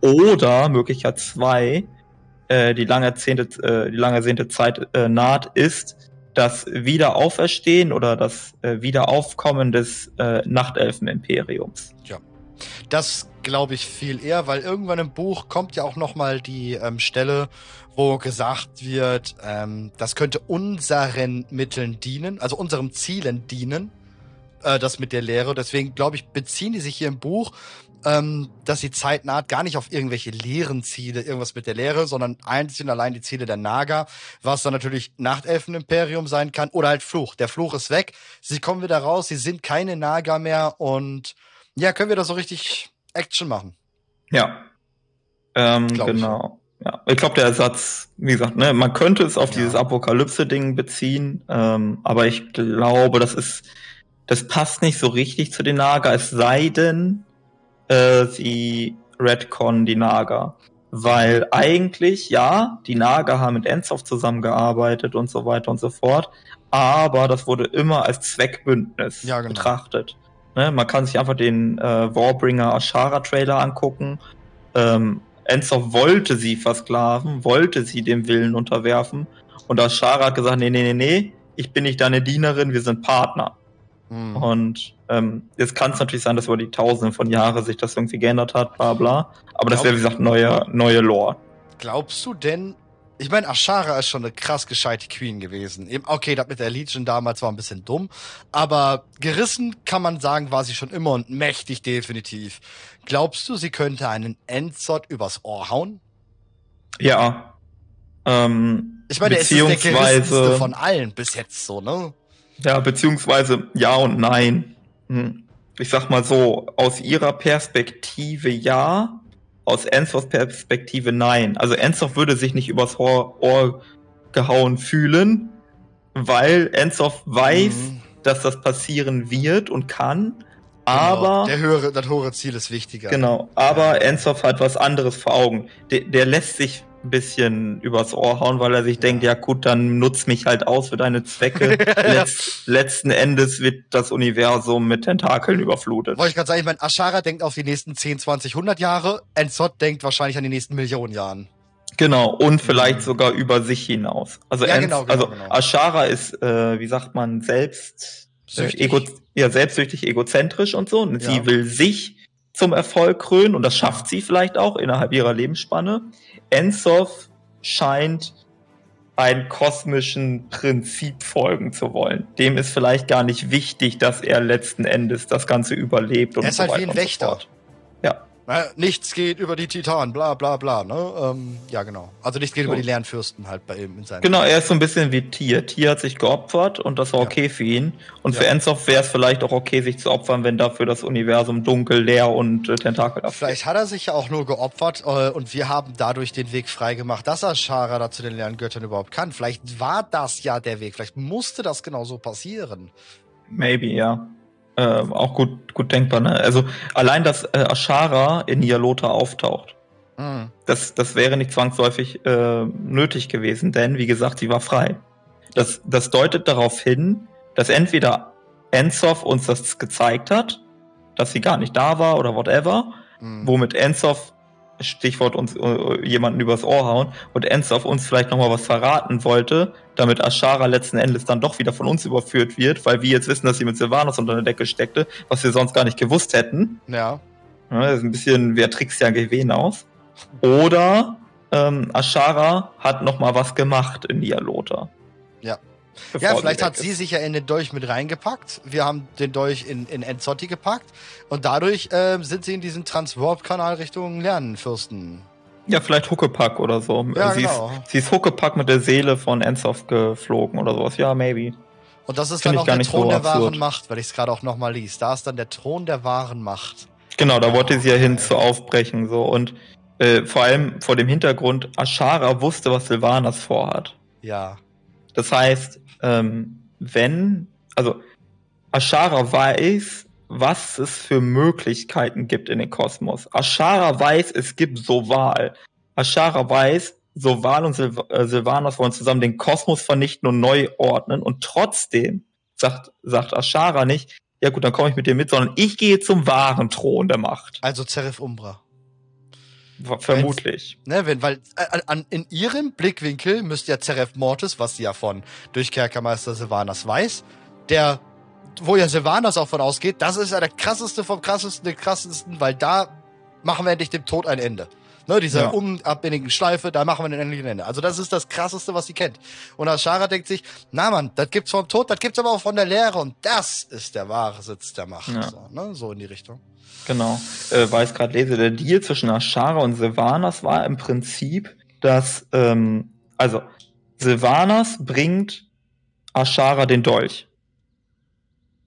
S1: Oder Möglichkeit zwei, äh, die lange ersehnte, äh, die lange ersehnte Zeit äh, naht, ist das Wiederauferstehen oder das äh, Wiederaufkommen des äh, Nachtelfen-Imperiums.
S2: Ja. Das glaube ich viel eher, weil irgendwann im Buch kommt ja auch noch mal die ähm, Stelle, wo gesagt wird, ähm, das könnte unseren Mitteln dienen, also unserem Zielen dienen, äh, das mit der Lehre. Deswegen glaube ich, beziehen die sich hier im Buch ähm, dass die Zeit naht, gar nicht auf irgendwelche leeren Ziele, irgendwas mit der Lehre, sondern einzig und allein die Ziele der Naga, was dann natürlich Nachtelfen-Imperium sein kann oder halt Fluch. Der Fluch ist weg, sie kommen wieder raus, sie sind keine Naga mehr und ja, können wir da so richtig Action machen.
S1: Ja. Ähm, genau. Ich. Ja, ich glaube, der Ersatz, wie gesagt, ne, man könnte es auf ja. dieses Apokalypse-Ding beziehen, ähm, aber ich glaube, das ist, das passt nicht so richtig zu den Naga, es sei denn, äh, sie Redcon die Naga. Weil eigentlich, ja, die Naga haben mit Enzov zusammengearbeitet und so weiter und so fort, aber das wurde immer als Zweckbündnis ja, genau. betrachtet. Ne? Man kann sich einfach den äh, Warbringer Ashara Trailer angucken. Ähm, Enzov wollte sie versklaven, wollte sie dem Willen unterwerfen und Ashara hat gesagt, nee, nee, nee, nee, ich bin nicht deine Dienerin, wir sind Partner. Mhm. Und ähm, jetzt kann es natürlich sein, dass über die Tausenden von Jahren sich das irgendwie geändert hat, bla bla. Aber das wäre, wie gesagt, neue, neue Lore.
S2: Glaubst du denn, ich meine, Ashara ist schon eine krass gescheite Queen gewesen. Okay, das mit der Legion damals war ein bisschen dumm, aber gerissen kann man sagen, war sie schon immer und mächtig definitiv. Glaubst du, sie könnte einen Endzot übers Ohr hauen?
S1: Ja.
S2: Ähm, ich meine, es ist der gerissenste von allen bis jetzt so, ne?
S1: Ja, beziehungsweise ja und nein. Hm. Ich sag mal so, aus ihrer Perspektive ja, aus Enzos Perspektive nein. Also Enzov würde sich nicht übers Ohr, Ohr gehauen fühlen, weil Enzov weiß, mhm. dass das passieren wird und kann. Genau. Aber
S2: der höhere, das höhere Ziel ist wichtiger.
S1: Genau, aber ja. Enzov hat was anderes vor Augen. Der, der lässt sich ein bisschen übers Ohr hauen, weil er sich denkt, ja gut, dann nutz mich halt aus für deine Zwecke. Letz, letzten Endes wird das Universum mit Tentakeln überflutet.
S2: Wollte ich gerade sagen, ich meine, Ashara denkt auf die nächsten 10, 20, 100 Jahre, Enzot denkt wahrscheinlich an die nächsten Millionen Jahren.
S1: Genau, und vielleicht sogar über sich hinaus. Also, ja, genau, genau, also genau. Ashara ist, äh, wie sagt man, selbst ego, ja, selbstsüchtig, egozentrisch und so. Und ja. sie will sich zum Erfolg krönen und das schafft sie vielleicht auch innerhalb ihrer Lebensspanne. Ensov scheint ein kosmischen Prinzip folgen zu wollen. Dem ist vielleicht gar nicht wichtig, dass er letzten Endes das Ganze überlebt.
S2: Und er ist so halt wie ein Wächter. So nichts geht über die Titanen, bla bla bla. Ne? Ähm, ja, genau. Also nichts geht so. über die Lernfürsten halt bei ihm in seinem
S1: Genau, er ist so ein bisschen wie Tier. Tier hat sich geopfert und das war okay ja. für ihn. Und ja. für Enzov wäre es vielleicht auch okay, sich zu opfern, wenn dafür das Universum dunkel, leer und äh, tentakelhaft
S2: Vielleicht hat er sich ja auch nur geopfert äh, und wir haben dadurch den Weg freigemacht, dass er Shara da zu den Lerngöttern überhaupt kann. Vielleicht war das ja der Weg. Vielleicht musste das genau so passieren.
S1: Maybe, ja. Äh, auch gut, gut denkbar, ne? Also allein, dass äh, Ashara in Nialota auftaucht, mhm. das, das wäre nicht zwangsläufig äh, nötig gewesen, denn wie gesagt, sie war frei. Das, das deutet darauf hin, dass entweder Enzov uns das gezeigt hat, dass sie gar nicht da war oder whatever, mhm. womit Enzov Stichwort uns äh, jemanden übers Ohr hauen und Enzov uns vielleicht nochmal was verraten wollte, damit Ashara letzten Endes dann doch wieder von uns überführt wird, weil wir jetzt wissen, dass sie mit Sylvanas unter der Decke steckte, was wir sonst gar nicht gewusst hätten.
S2: Ja.
S1: ja das ist ein bisschen, wer trickst ja Gewen aus. Oder ähm, Ashara hat nochmal was gemacht in Nialota.
S2: Ja. Ja, vielleicht hat sie sich ja in den Dolch mit reingepackt. Wir haben den Dolch in, in Enzotti gepackt. Und dadurch äh, sind sie in diesem Transwarp-Kanal Richtung Lernenfürsten.
S1: Ja, vielleicht Huckepack oder so. Ja, sie, genau. ist, sie ist Huckepack mit der Seele von Enzoff geflogen oder sowas. Ja, maybe.
S2: Und das ist Find dann auch der Thron so der wahren Macht, weil ich es gerade auch nochmal liest. Da ist dann der Thron der wahren Macht.
S1: Genau, da wollte sie ja hin zu aufbrechen, so. Und äh, vor allem vor dem Hintergrund, Ashara wusste, was Sylvanas vorhat.
S2: Ja.
S1: Das heißt, ähm, wenn, also Ashara weiß, was es für Möglichkeiten gibt in den Kosmos. Ashara weiß, es gibt Soval. Ashara weiß, Soval und Sil äh, Sylvanas wollen zusammen den Kosmos vernichten und neu ordnen und trotzdem sagt, sagt Ashara nicht, ja gut, dann komme ich mit dir mit, sondern ich gehe zum wahren Thron der Macht.
S2: Also Zeref Umbra.
S1: Vermutlich.
S2: Ne, wenn, weil äh, an, in ihrem Blickwinkel müsste ja Zeref Mortis, was sie ja von durch Kerkermeister Sylvanas weiß, der, wo ja Sylvanas auch von ausgeht, das ist ja der krasseste vom krassesten, der krassesten, weil da machen wir endlich dem Tod ein Ende. Ne, diese ja. unabhängigen Schleife, da machen wir endlich ein Ende. Also das ist das krasseste, was sie kennt. Und Ashara denkt sich, na man, das gibt's vom Tod, das gibt's aber auch von der Lehre und das ist der wahre Sitz der Macht. Ja. So, ne? so in die Richtung.
S1: Genau. Äh, weil ich gerade lese, der Deal zwischen Ashara und Sylvanas war im Prinzip, dass, ähm, also, Sylvanas bringt Ashara den Dolch.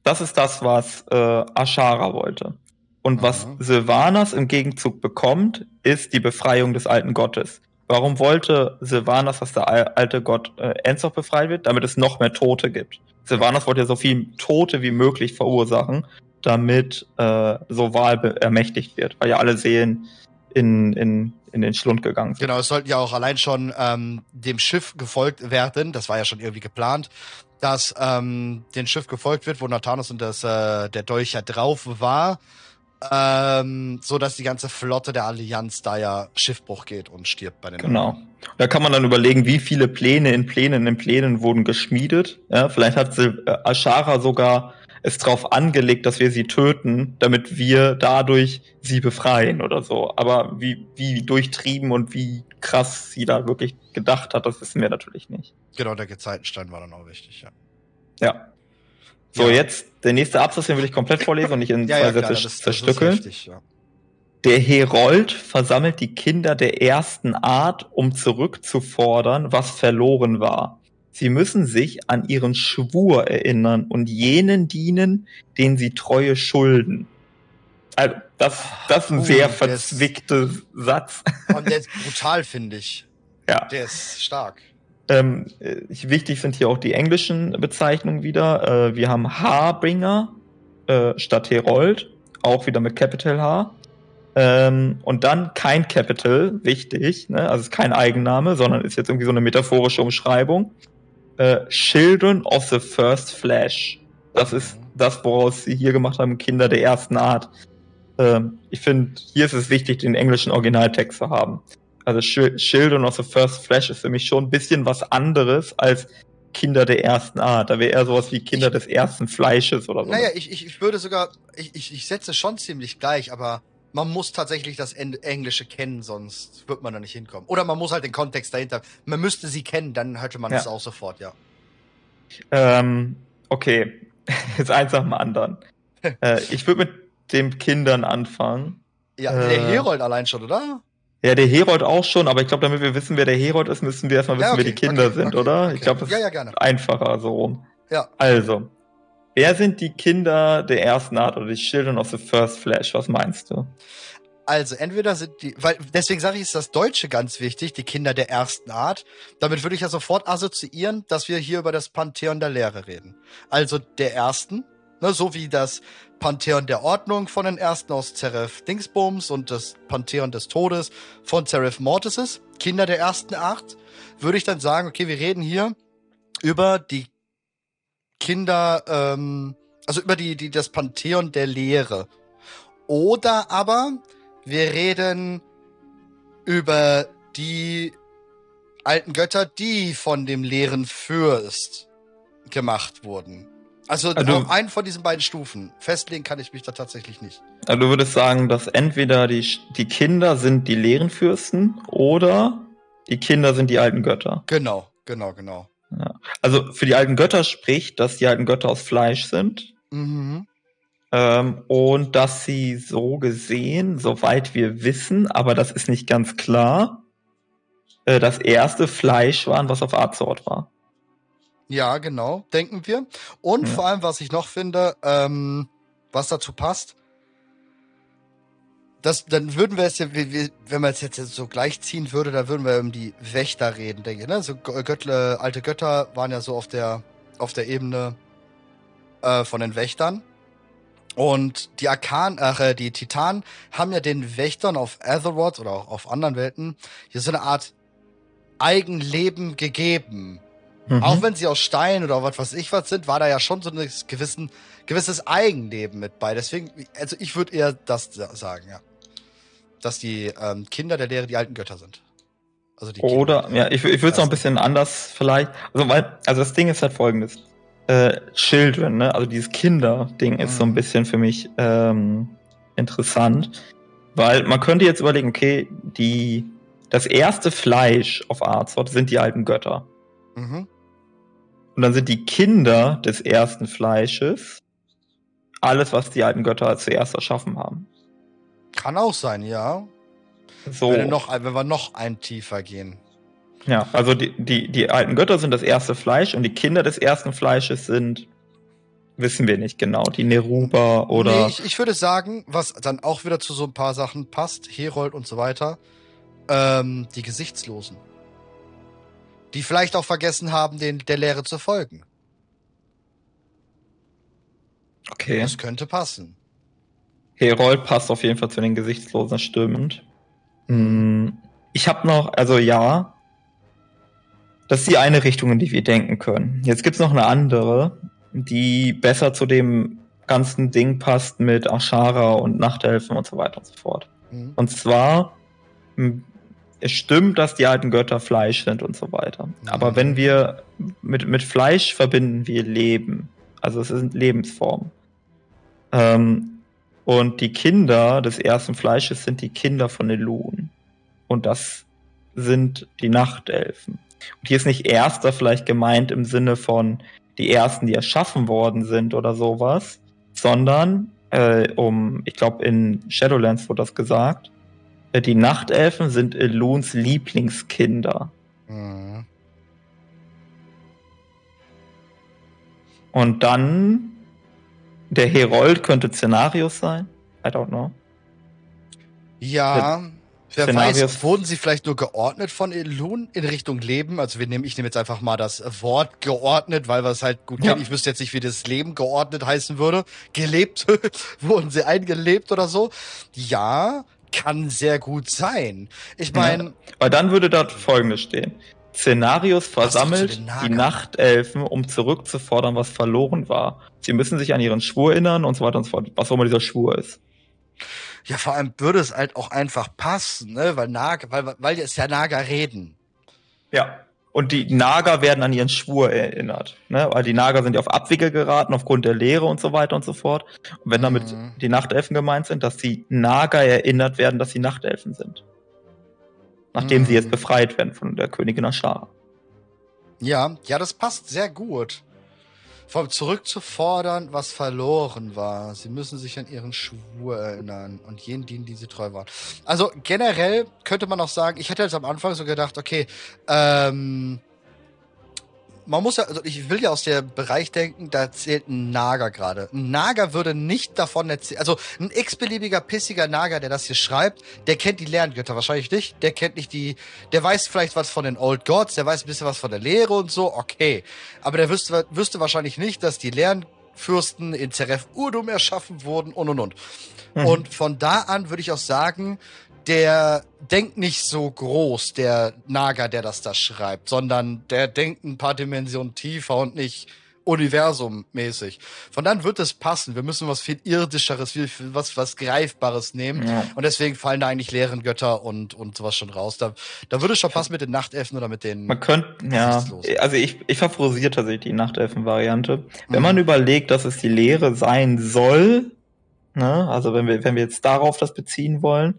S1: Das ist das, was äh, Ashara wollte. Und was mhm. Sylvanas im Gegenzug bekommt, ist die Befreiung des alten Gottes. Warum wollte Sylvanas, dass der alte Gott äh, Enzoch befreit wird? Damit es noch mehr Tote gibt. Sylvanas wollte ja so viel Tote wie möglich verursachen damit äh, so Wahl ermächtigt wird, weil ja alle Seelen in, in, in den Schlund gegangen sind.
S2: Genau, es sollten ja auch allein schon ähm, dem Schiff gefolgt werden, das war ja schon irgendwie geplant, dass ähm, dem Schiff gefolgt wird, wo Nathanus und das, äh, der Dolch ja drauf war, ähm, so dass die ganze Flotte der Allianz da ja Schiffbruch geht und stirbt bei den
S1: Genau. Da kann man dann überlegen, wie viele Pläne in Plänen in Plänen wurden geschmiedet. Ja, vielleicht hat äh, Ashara sogar es drauf angelegt, dass wir sie töten, damit wir dadurch sie befreien oder so. Aber wie, wie durchtrieben und wie krass sie da wirklich gedacht hat, das wissen wir natürlich nicht.
S2: Genau, der Gezeitenstein war dann auch wichtig, ja.
S1: Ja. So, ja. jetzt der nächste Absatz, den will ich komplett vorlesen und nicht in ja, zwei ja, Sätze zerstückeln. Richtig, ja. Der Herold versammelt die Kinder der ersten Art, um zurückzufordern, was verloren war. Sie müssen sich an ihren Schwur erinnern und jenen dienen, denen sie Treue schulden. Also, das, das ist ein uh, sehr verzwickter Satz.
S2: Und der ist brutal, finde ich. Ja. Der ist stark.
S1: Ähm, wichtig sind hier auch die englischen Bezeichnungen wieder. Äh, wir haben Harbringer äh, statt Herold, auch wieder mit Capital H. Ähm, und dann kein Capital, wichtig, ne? also es ist kein Eigenname, sondern ist jetzt irgendwie so eine metaphorische Umschreibung äh, Children of the First Flash. Das ist das, woraus sie hier gemacht haben, Kinder der ersten Art. Ähm, ich finde, hier ist es wichtig, den englischen Originaltext zu haben. Also Children of the First Flash ist für mich schon ein bisschen was anderes als Kinder der ersten Art. Da wäre eher sowas wie Kinder des ersten Fleisches oder so.
S2: Naja, ich, ich, ich würde sogar, ich, ich, ich setze schon ziemlich gleich, aber man muss tatsächlich das Englische kennen, sonst wird man da nicht hinkommen. Oder man muss halt den Kontext dahinter. Man müsste sie kennen, dann hörte man es ja. auch sofort, ja.
S1: Ähm, okay. Jetzt eins nach dem anderen. äh, ich würde mit den Kindern anfangen.
S2: Ja, äh, der Herold allein schon, oder?
S1: Ja, der Herold auch schon, aber ich glaube, damit wir wissen, wer der Herold ist, müssen wir erstmal wissen, ja, okay, wer die Kinder okay, sind, okay, oder? Ich glaube, das ja, ja, ist einfacher so rum.
S2: Ja.
S1: Also, Wer sind die Kinder der ersten Art oder die Children of the First Flash? Was meinst du?
S2: Also entweder sind die, weil deswegen sage ich, ist das Deutsche ganz wichtig, die Kinder der ersten Art. Damit würde ich ja sofort assoziieren, dass wir hier über das Pantheon der Lehre reden. Also der ersten, ne, so wie das Pantheon der Ordnung von den ersten aus Zeref Dingsbums und das Pantheon des Todes von Zeref Mortis Kinder der ersten Art, würde ich dann sagen, okay, wir reden hier über die Kinder, ähm, also über die, die, das Pantheon der Lehre. Oder aber wir reden über die alten Götter, die von dem leeren Fürst gemacht wurden. Also, also auf einen von diesen beiden Stufen. Festlegen kann ich mich da tatsächlich nicht.
S1: Also du würdest sagen, dass entweder die, die Kinder sind die leeren Fürsten oder die Kinder sind die alten Götter.
S2: Genau, genau, genau.
S1: Also für die alten Götter spricht, dass die alten Götter aus Fleisch sind. Mhm. Ähm, und dass sie so gesehen, soweit wir wissen, aber das ist nicht ganz klar, äh, das erste Fleisch waren, was auf Arzort war.
S2: Ja, genau, denken wir. Und ja. vor allem, was ich noch finde, ähm, was dazu passt, das, dann würden wir es ja, wenn man es jetzt so gleichziehen würde, dann würden wir um die Wächter reden, denke ich. Ne? So Göttle, alte Götter waren ja so auf der, auf der Ebene äh, von den Wächtern. Und die Arkan, äh, die Titanen haben ja den Wächtern auf Azeroth oder auch auf anderen Welten hier so eine Art Eigenleben gegeben. Mhm. Auch wenn sie aus Stein oder was weiß ich was sind, war da ja schon so ein gewissen, gewisses Eigenleben mit bei. Deswegen, also ich würde eher das sagen, ja dass die ähm, Kinder der Lehre die alten Götter sind.
S1: Also die Oder, Kinder, ja, ich, ich würde es noch ein bisschen anders vielleicht. Also, weil, also das Ding ist halt folgendes. Äh, Children, ne? Also dieses Kinder-Ding mhm. ist so ein mhm. bisschen für mich ähm, interessant. Weil man könnte jetzt überlegen, okay, die, das erste Fleisch auf Arzort sind die alten Götter. Mhm. Und dann sind die Kinder des ersten Fleisches alles, was die alten Götter zuerst erschaffen haben.
S2: Kann auch sein, ja. So. Wenn, wir noch, wenn wir noch ein tiefer gehen.
S1: Ja, also die, die, die alten Götter sind das erste Fleisch und die Kinder des ersten Fleisches sind, wissen wir nicht genau, die Neruba oder. Nee,
S2: ich, ich würde sagen, was dann auch wieder zu so ein paar Sachen passt, Herold und so weiter, ähm, die Gesichtslosen. Die vielleicht auch vergessen haben, den, der Lehre zu folgen. Okay. Das könnte passen.
S1: Herold passt auf jeden Fall zu den Gesichtslosen stimmend. Hm, ich habe noch, also ja, das ist die eine Richtung, in die wir denken können. Jetzt gibt's noch eine andere, die besser zu dem ganzen Ding passt mit Ashara und Nachtelfen und so weiter und so fort. Mhm. Und zwar, es stimmt, dass die alten Götter Fleisch sind und so weiter. Mhm. Aber wenn wir mit, mit Fleisch verbinden wir Leben. Also es sind Lebensformen. Ähm, und die Kinder des ersten Fleisches sind die Kinder von Elun. Und das sind die Nachtelfen. Und hier ist nicht erster vielleicht gemeint im Sinne von die ersten, die erschaffen worden sind oder sowas, sondern äh, um, ich glaube, in Shadowlands wurde das gesagt, äh, die Nachtelfen sind Eluns Lieblingskinder. Mhm. Und dann der Herold könnte Szenarios sein. I don't know.
S2: Ja, wer Szenarios. weiß, wurden sie vielleicht nur geordnet von Elun in Richtung Leben? Also wir nehmen, ich nehme jetzt einfach mal das Wort geordnet, weil wir es halt gut kennen. Ich wüsste jetzt nicht, wie das Leben geordnet heißen würde. Gelebt, wurden sie eingelebt oder so? Ja, kann sehr gut sein. Ich meine. Ja,
S1: weil dann würde dort folgendes stehen. Szenarios versammelt die Nachtelfen, um zurückzufordern, was verloren war. Sie müssen sich an ihren Schwur erinnern und so weiter und so fort, was auch immer dieser Schwur ist.
S2: Ja, vor allem würde es halt auch einfach passen, ne? Weil Naga, weil, weil es ja Naga reden.
S1: Ja. Und die Naga werden an ihren Schwur erinnert. Ne? Weil die Naga sind ja auf Abwege geraten aufgrund der Lehre und so weiter und so fort. Und wenn damit mhm. die Nachtelfen gemeint sind, dass die Naga erinnert werden, dass sie Nachtelfen sind nachdem mhm. sie jetzt befreit werden von der Königin Ashara.
S2: Ja, ja, das passt sehr gut. Vom zurückzufordern, was verloren war. Sie müssen sich an ihren Schwur erinnern und jenen dienen, die sie treu waren. Also generell könnte man auch sagen, ich hätte jetzt am Anfang so gedacht, okay, ähm, man muss ja, also ich will ja aus dem Bereich denken, da zählt ein Nager gerade. Ein Nager würde nicht davon erzählen, also ein x-beliebiger, pissiger Nager, der das hier schreibt, der kennt die Lerngötter wahrscheinlich nicht, der kennt nicht die, der weiß vielleicht was von den Old Gods, der weiß ein bisschen was von der Lehre und so, okay. Aber der wüsste, wüsste wahrscheinlich nicht, dass die Lernfürsten in Zeref Urdum erschaffen wurden und und und. Mhm. Und von da an würde ich auch sagen, der denkt nicht so groß, der Naga, der das da schreibt, sondern der denkt ein paar Dimensionen tiefer und nicht universummäßig. Von dann wird es passen. Wir müssen was viel irdischeres, viel, was was greifbares nehmen ja. und deswegen fallen da eigentlich leeren Götter und und sowas schon raus. Da da würde es schon passen mit den Nachtelfen oder mit den
S1: Man könnte ja, also ich ich favorisiere tatsächlich die Nachtelfen Variante. Wenn mhm. man überlegt, dass es die Lehre sein soll, ne? Also wenn wir wenn wir jetzt darauf das beziehen wollen,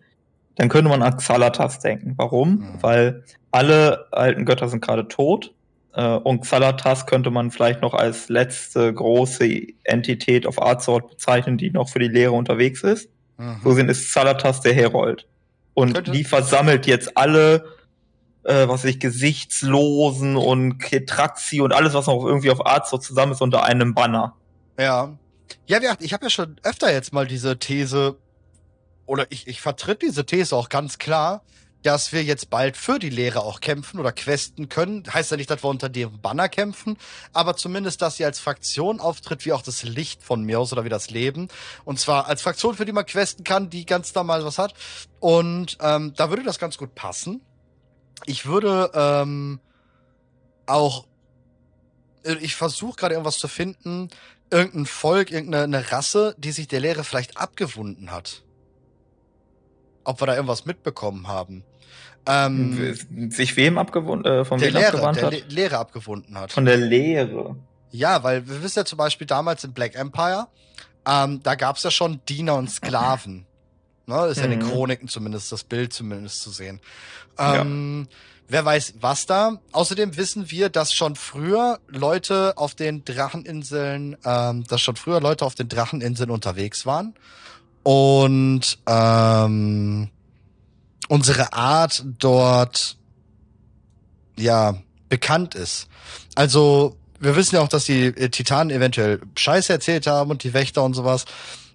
S1: dann könnte man an Xalatas denken. Warum? Mhm. Weil alle alten Götter sind gerade tot Äh, und Xalatas könnte man vielleicht noch als letzte große Entität auf Azeroth bezeichnen, die noch für die Lehre unterwegs ist. Mhm. So sind ist Xalatas der Herold. Und könnte die versammelt jetzt alle, äh, was weiß ich, Gesichtslosen und Ketraxi und alles, was noch irgendwie auf Azeroth zusammen ist, unter einem Banner.
S2: Ja. Ja, ich habe ja schon öfter jetzt mal diese These, oder ich, ich vertritt diese These auch ganz klar, dass wir jetzt bald für die Lehre auch kämpfen oder questen können. Heißt ja nicht, dass wir unter dem Banner kämpfen, aber zumindest, dass sie als Fraktion auftritt, wie auch das Licht von mir aus oder wie das Leben. Und zwar als Fraktion, für die man questen kann, die ganz normal was hat. Und ähm, da würde das ganz gut passen. Ich würde ähm, auch, äh, ich versuche gerade irgendwas zu finden, irgendein Volk, irgendeine Rasse, die sich der Lehre vielleicht abgewunden hat ob wir da irgendwas mitbekommen haben.
S1: Ähm, sich wem abgewunden, äh, von
S2: wem Lehre, abgewandt hat? Der Le Lehre abgewunden hat.
S1: Von der Lehre.
S2: Ja, weil wir wissen ja zum Beispiel damals in Black Empire, ähm, da gab's ja schon Diener und Sklaven. Ne, ist mhm. ja in den mhm. Chroniken zumindest, das Bild zumindest zu sehen. Ähm, ja. Wer weiß, was da. Außerdem wissen wir, dass schon früher Leute auf den Dracheninseln, ähm, dass schon früher Leute auf den Dracheninseln unterwegs waren und ähm, unsere Art dort ja bekannt ist. Also wir wissen ja auch, dass die äh, Titanen eventuell Scheiße erzählt haben und die Wächter und sowas.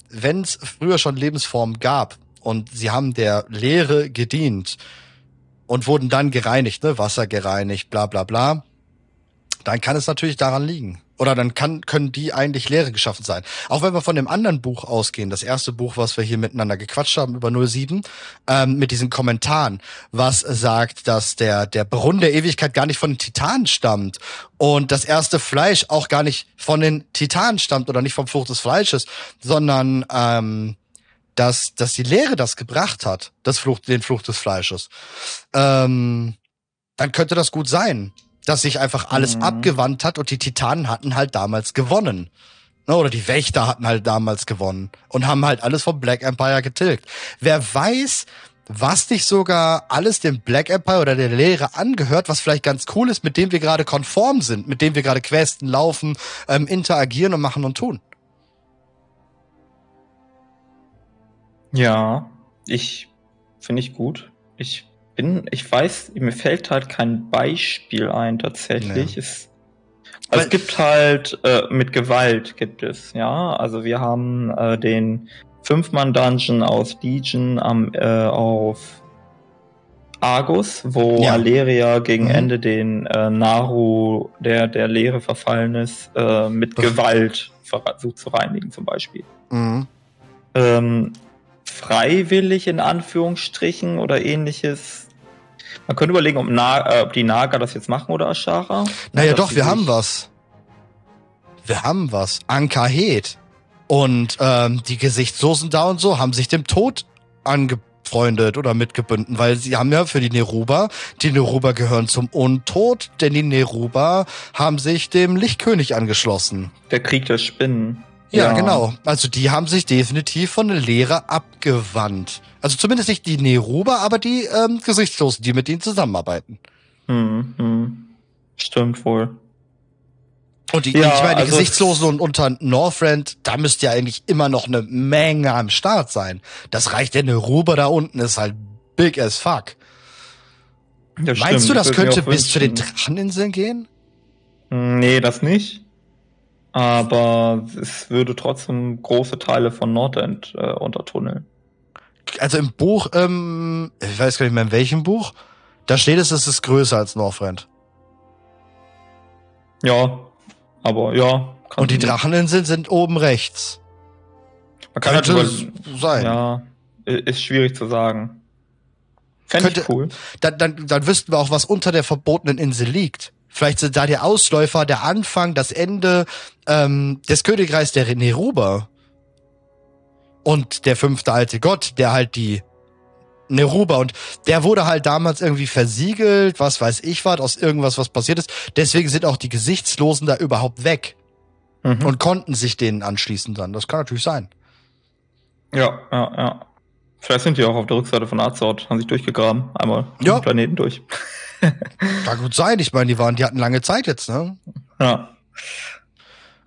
S2: Wenn es früher schon Lebensformen gab und sie haben der Lehre gedient und wurden dann gereinigt, ne, Wasser gereinigt, bla bla bla, dann kann es natürlich daran liegen. Oder dann kann, können die eigentlich Leere geschaffen sein. Auch wenn wir von dem anderen Buch ausgehen, das erste Buch, was wir hier miteinander gequatscht haben über 07, ähm, mit diesen Kommentaren, was sagt, dass der, der Brunnen der Ewigkeit gar nicht von den Titanen stammt und das erste Fleisch auch gar nicht von den Titanen stammt oder nicht vom Fluch des Fleisches, sondern ähm, dass, dass die Lehre das gebracht hat, das Fluch, den Fluch des Fleisches, ähm, dann könnte das gut sein dass sich einfach alles mhm. abgewandt hat und die Titanen hatten halt damals gewonnen. Ne, oder die Wächter hatten halt damals gewonnen und haben halt alles vom Black Empire getilgt. Wer weiß, was dich sogar alles dem Black Empire oder der Lehre angehört, was vielleicht ganz cool ist, mit dem wir gerade konform sind, mit dem wir gerade questen, laufen, ähm, interagieren und machen und tun.
S1: Ja, ich finde ich gut. Ich bin, ich weiß, mir fällt halt kein Beispiel ein tatsächlich. Nee. Es, also es gibt halt äh, mit Gewalt gibt es, ja. Also wir haben äh, den Fünfmann-Dungeon aus Legion am äh, auf Argus, wo ja. Aleria gegen mhm. Ende den äh, Naru, der der Leere verfallen ist, äh, mit Gewalt versucht zu reinigen zum Beispiel. Mhm. Ähm, freiwillig in Anführungsstrichen oder ähnliches man könnte überlegen, ob, Na, äh, ob die Naga das jetzt machen oder Ashara.
S2: Naja, doch, wir haben was. Wir haben was. Ankahet. Und ähm, die Gesichtslosen da und so haben sich dem Tod angefreundet oder mitgebunden, weil sie haben ja für die Neruba, die Neruba gehören zum Untod, denn die Neruba haben sich dem Lichtkönig angeschlossen.
S1: Der Krieg der Spinnen.
S2: Ja, ja, genau. Also die haben sich definitiv von der Lehre abgewandt. Also zumindest nicht die Neruba, aber die ähm, Gesichtslosen, die mit ihnen zusammenarbeiten.
S1: Hm, hm. Stimmt wohl.
S2: Und die, ja, ich meine, die also Gesichtslosen und unter Northrend, da müsste ja eigentlich immer noch eine Menge am Start sein. Das reicht der Neruba da unten ist halt big as fuck. Ja, Meinst stimmt. du, das könnte bis zu den Dracheninseln gehen?
S1: Nee, das nicht. Aber es würde trotzdem große Teile von Nordend äh, untertunneln
S2: also im Buch, ähm, ich weiß gar nicht mehr in welchem Buch, da steht es, es ist größer als Northrend.
S1: Ja, aber ja.
S2: Und die Dracheninseln sind oben rechts.
S1: Man kann Könnte halt sein. Ja, ist schwierig zu sagen.
S2: Fände ich cool. Dann, dann, dann wüssten wir auch, was unter der verbotenen Insel liegt. Vielleicht sind da die Ausläufer, der Anfang, das Ende ähm, des Königreichs der Neruba und der fünfte alte Gott, der halt die Neruba und der wurde halt damals irgendwie versiegelt, was weiß ich was, aus irgendwas, was passiert ist. Deswegen sind auch die Gesichtslosen da überhaupt weg mhm. und konnten sich denen anschließen dann. Das kann natürlich sein.
S1: Ja, ja, ja. Vielleicht sind die auch auf der Rückseite von Azeroth, haben sich durchgegraben, einmal
S2: ja.
S1: Planeten durch.
S2: Kann gut sein. Ich meine, die waren, die hatten lange Zeit jetzt, ne?
S1: Ja.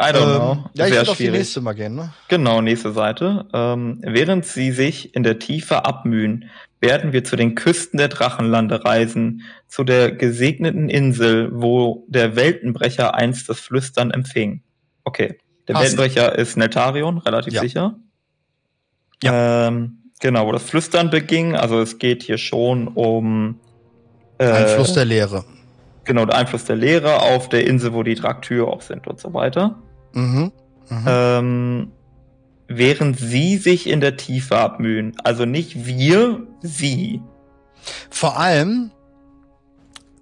S1: I don't ähm, know.
S2: Ja, ich würde auf die nächste mal gehen, ne?
S1: Genau, nächste Seite. Ähm, während sie sich in der Tiefe abmühen, werden wir zu den Küsten der Drachenlande reisen, zu der gesegneten Insel, wo der Weltenbrecher einst das Flüstern empfing. Okay. Der Passt. Weltenbrecher ist Neltarion, relativ ja. sicher. Ja. Ähm, genau, wo das Flüstern beging. Also es geht hier schon um
S2: äh, Einfluss der Lehre.
S1: Genau, der Einfluss der Lehre auf der Insel, wo die Draktür auch sind und so weiter. Mhm. mhm. Ähm, während sie sich in der Tiefe abmühen. Also nicht wir, sie.
S2: Vor allem,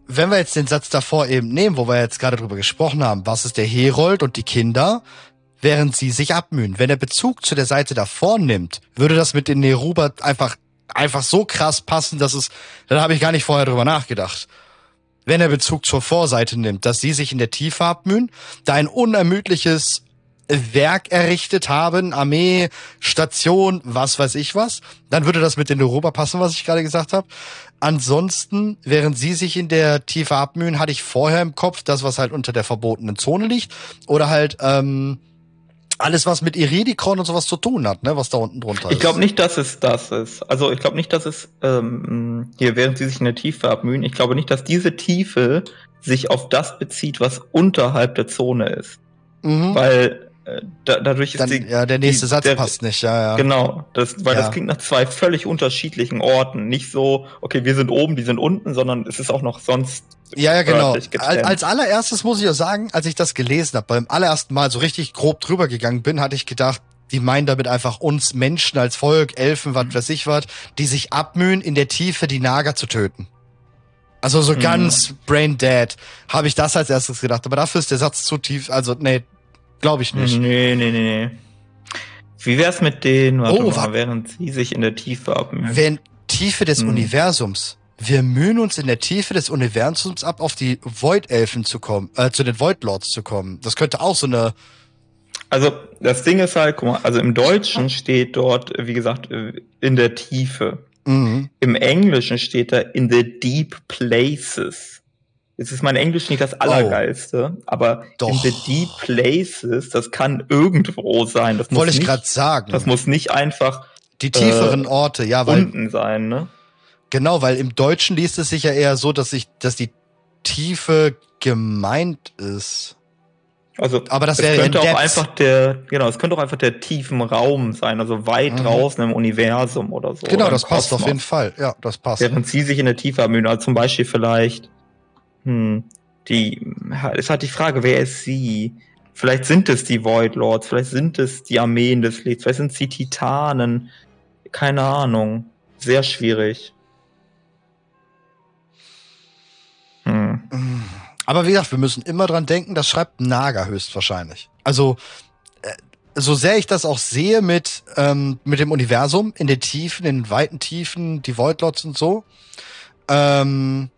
S2: wenn wir jetzt den Satz davor eben nehmen, wo wir jetzt gerade drüber gesprochen haben, was ist der Herold und die Kinder, während sie sich abmühen. Wenn er Bezug zu der Seite davor nimmt, würde das mit den Neruba einfach, einfach so krass passen, dass es, dann habe ich gar nicht vorher drüber nachgedacht. Wenn er Bezug zur Vorseite nimmt, dass sie sich in der Tiefe abmühen, da ein unermüdliches Werk errichtet haben, Armee, Station, was weiß ich was, dann würde das mit den Europa passen, was ich gerade gesagt habe. Ansonsten, während sie sich in der Tiefe abmühen, hatte ich vorher im Kopf das, was halt unter der verbotenen Zone liegt. Oder halt ähm, alles, was mit Iridikron und sowas zu tun hat, ne, was da unten drunter
S1: ist. Ich glaube nicht, dass es das ist. Also ich glaube nicht, dass es ähm, hier, während sie sich in der Tiefe abmühen, ich glaube nicht, dass diese Tiefe sich auf das bezieht, was unterhalb der Zone ist. Mhm. Weil da, dadurch
S2: Dann, ist die, ja der nächste die, Satz der, passt nicht, ja, ja.
S1: Genau, das, weil ja. das klingt nach zwei völlig unterschiedlichen Orten. Nicht so, okay, wir sind oben, die sind unten, sondern es ist auch noch sonst.
S2: Ja, ja, genau. Als, allererstes muss ich auch sagen, als ich das gelesen habe, beim allerersten Mal so richtig grob drüber gegangen bin, hatte ich gedacht, die meinen damit einfach uns Menschen als Volk, Elfen, was weiß ich was, die sich abmühen, in der Tiefe die Nager zu töten. Also so mhm. ganz brain dead habe ich das als erstes gedacht. Aber dafür ist der Satz zu tief. Also nee, Glaube ich nicht.
S1: Nee, nee, nee. Wie wär's mit denen, warte oh, mal, während sie sich in der Tiefe abmühen?
S2: Wenn Tiefe des hm. Universums. Wir mühen uns in der Tiefe des Universums ab, auf die Void-Elfen zu kommen, äh, zu den Void-Lords zu kommen. Das könnte auch so eine.
S1: Also, das Ding ist halt, guck mal, also im Deutschen steht dort, wie gesagt, in der Tiefe. Mhm. Im Englischen steht da in the deep places. Jetzt ist mein Englisch nicht das oh. Allergeilste, oh, aber doch. in the deep places, das kann irgendwo sein. Das
S2: Wollte ich gerade sagen.
S1: Das muss nicht einfach
S2: die tieferen äh, Orte, ja, weil
S1: unten sein, ne?
S2: Genau, weil im Deutschen liest es sich ja eher so, dass ich, dass die Tiefe gemeint ist.
S1: Also, aber das wäre könnte auch einfach der, genau, es könnte auch einfach der tiefen Raum sein, also weit mhm. draußen im Universum oder so.
S2: Genau, das passt auf jeden Fall. Ja, das passt.
S1: Während sie sich in der Tiefe ermühen, also zum Beispiel vielleicht hm, die, es hat die Frage, wer ist sie? Vielleicht sind es die Void Lords, vielleicht sind es die Armeen des Lichts, vielleicht sind es die Titanen. Keine Ahnung. Sehr schwierig.
S2: Hm. Aber wie gesagt, wir müssen immer dran denken, das schreibt Naga höchstwahrscheinlich. Also, äh, so sehr ich das auch sehe mit, ähm, mit dem Universum in den Tiefen, in den weiten Tiefen, die Void Lords und so, ähm,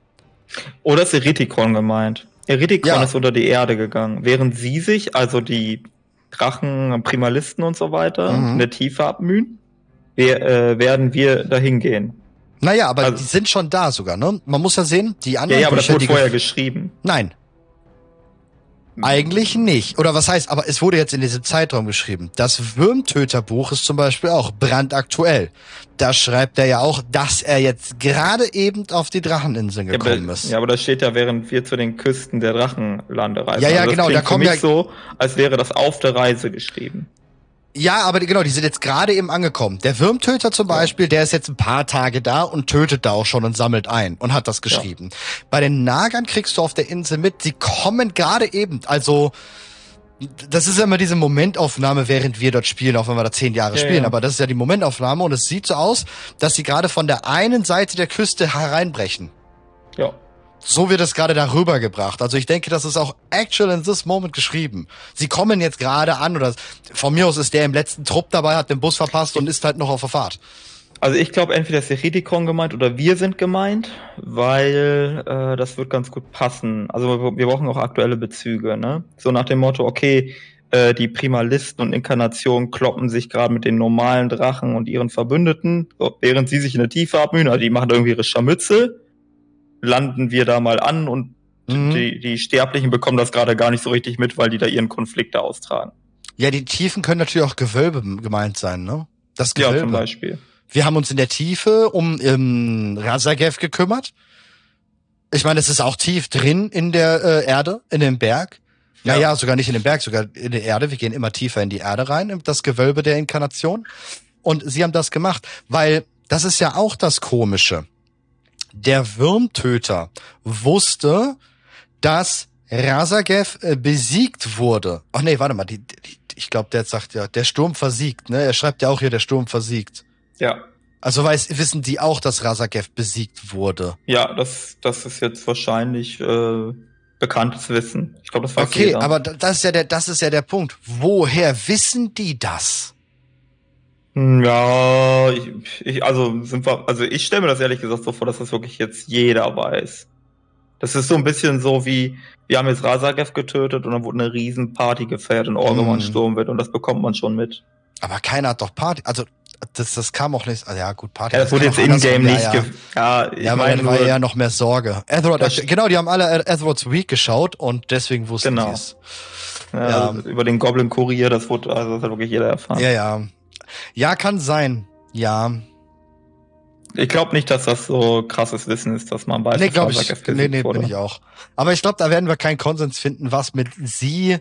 S1: oder ist Eretikon gemeint? Eretikon ja. ist unter die Erde gegangen, während sie sich, also die Drachen, Primalisten und so weiter, mhm. in der Tiefe abmühen, wir, äh, werden wir dahin gehen.
S2: Naja, aber also, die sind schon da sogar, ne? Man muss ja sehen, die anderen.
S1: Ja, ja aber Bücher, das wurde vorher geschrieben.
S2: Nein, eigentlich nicht. Oder was heißt, aber es wurde jetzt in diesem Zeitraum geschrieben. Das Würmtöterbuch ist zum Beispiel auch brandaktuell. Da schreibt er ja auch, dass er jetzt gerade eben auf die Dracheninseln gekommen
S1: ja,
S2: ist.
S1: Ja, aber das steht ja, während wir zu den Küsten der Drachenlande reisen.
S2: Ja, ja, also genau. Da kommen ja
S1: so, als wäre das auf der Reise geschrieben.
S2: Ja, aber die, genau, die sind jetzt gerade eben angekommen. Der Würmtöter zum Beispiel, der ist jetzt ein paar Tage da und tötet da auch schon und sammelt ein und hat das geschrieben. Ja. Bei den Nagern kriegst du auf der Insel mit, sie kommen gerade eben, also das ist ja immer diese Momentaufnahme, während wir dort spielen, auch wenn wir da zehn Jahre ja, spielen. Ja. Aber das ist ja die Momentaufnahme und es sieht so aus, dass sie gerade von der einen Seite der Küste hereinbrechen.
S1: Ja
S2: so wird es gerade darüber gebracht. Also ich denke, das ist auch actual in this moment geschrieben. Sie kommen jetzt gerade an oder von mir aus ist der im letzten Trupp dabei, hat den Bus verpasst und ist halt noch auf der Fahrt.
S1: Also ich glaube, entweder ist der Redikon gemeint oder wir sind gemeint, weil äh, das wird ganz gut passen. Also wir brauchen auch aktuelle Bezüge, ne? So nach dem Motto, okay, äh, die Primalisten und Inkarnationen kloppen sich gerade mit den normalen Drachen und ihren Verbündeten, während sie sich in der Tiefe abmühen, also die machen irgendwie ihre Scharmützel landen wir da mal an und mhm. die, die Sterblichen bekommen das gerade gar nicht so richtig mit, weil die da ihren Konflikt da austragen.
S2: Ja, die Tiefen können natürlich auch Gewölbe gemeint sein, ne? Das Gewölbe. Ja,
S1: zum Beispiel.
S2: Wir haben uns in der Tiefe um ähm, Razagev gekümmert. Ich meine, es ist auch tief drin in der äh, Erde, in dem Berg. Ja. Naja, sogar nicht in dem Berg, sogar in der Erde. Wir gehen immer tiefer in die Erde rein, in das Gewölbe der Inkarnation. Und sie haben das gemacht, weil das ist ja auch das Komische. Der Würmtöter wusste, dass Razagev äh, besiegt wurde. Ach nee, warte mal, die, die, ich glaube, der sagt ja, der Sturm versiegt, ne? Er schreibt ja auch hier, der Sturm versiegt.
S1: Ja.
S2: Also weiß, wissen die auch, dass Razagev besiegt wurde?
S1: Ja, das, das ist jetzt wahrscheinlich äh, bekanntes Wissen. Ich glaube, das weiß
S2: Okay, jeder. aber das ist ja der, das ist ja der Punkt. Woher wissen die das?
S1: Hm, ja, ich, ich, also sind wir, also ich stelle mir das ehrlich gesagt so vor, dass das wirklich jetzt jeder weiß. Das ist so ein bisschen so wie, wir haben jetzt Razagev getötet und dann wurde eine Riesenparty gefeiert und Orgemon mm. Sturm wird und das bekommt man schon mit.
S2: Aber keiner hat doch Party, also das, das kam auch nicht, also ja gut, Party.
S1: Ja, das wurde jetzt in-game nicht, ja,
S2: ja. ja, ja weil war ja noch mehr Sorge. Etherod, genau, die haben alle Etherod's Week geschaut und deswegen wussten genau. sie es.
S1: Ja, ja. Also über den Goblin Kurier, das wurde, also das hat wirklich jeder erfahren.
S2: Ja, ja. Ja, kann sein. Ja.
S1: Ich glaube nicht, dass das so krasses Wissen ist, dass man weiß,
S2: nee, glaube ich. Nee, nee, wurde. bin ich auch. Aber ich glaube, da werden wir keinen Konsens finden, was mit sie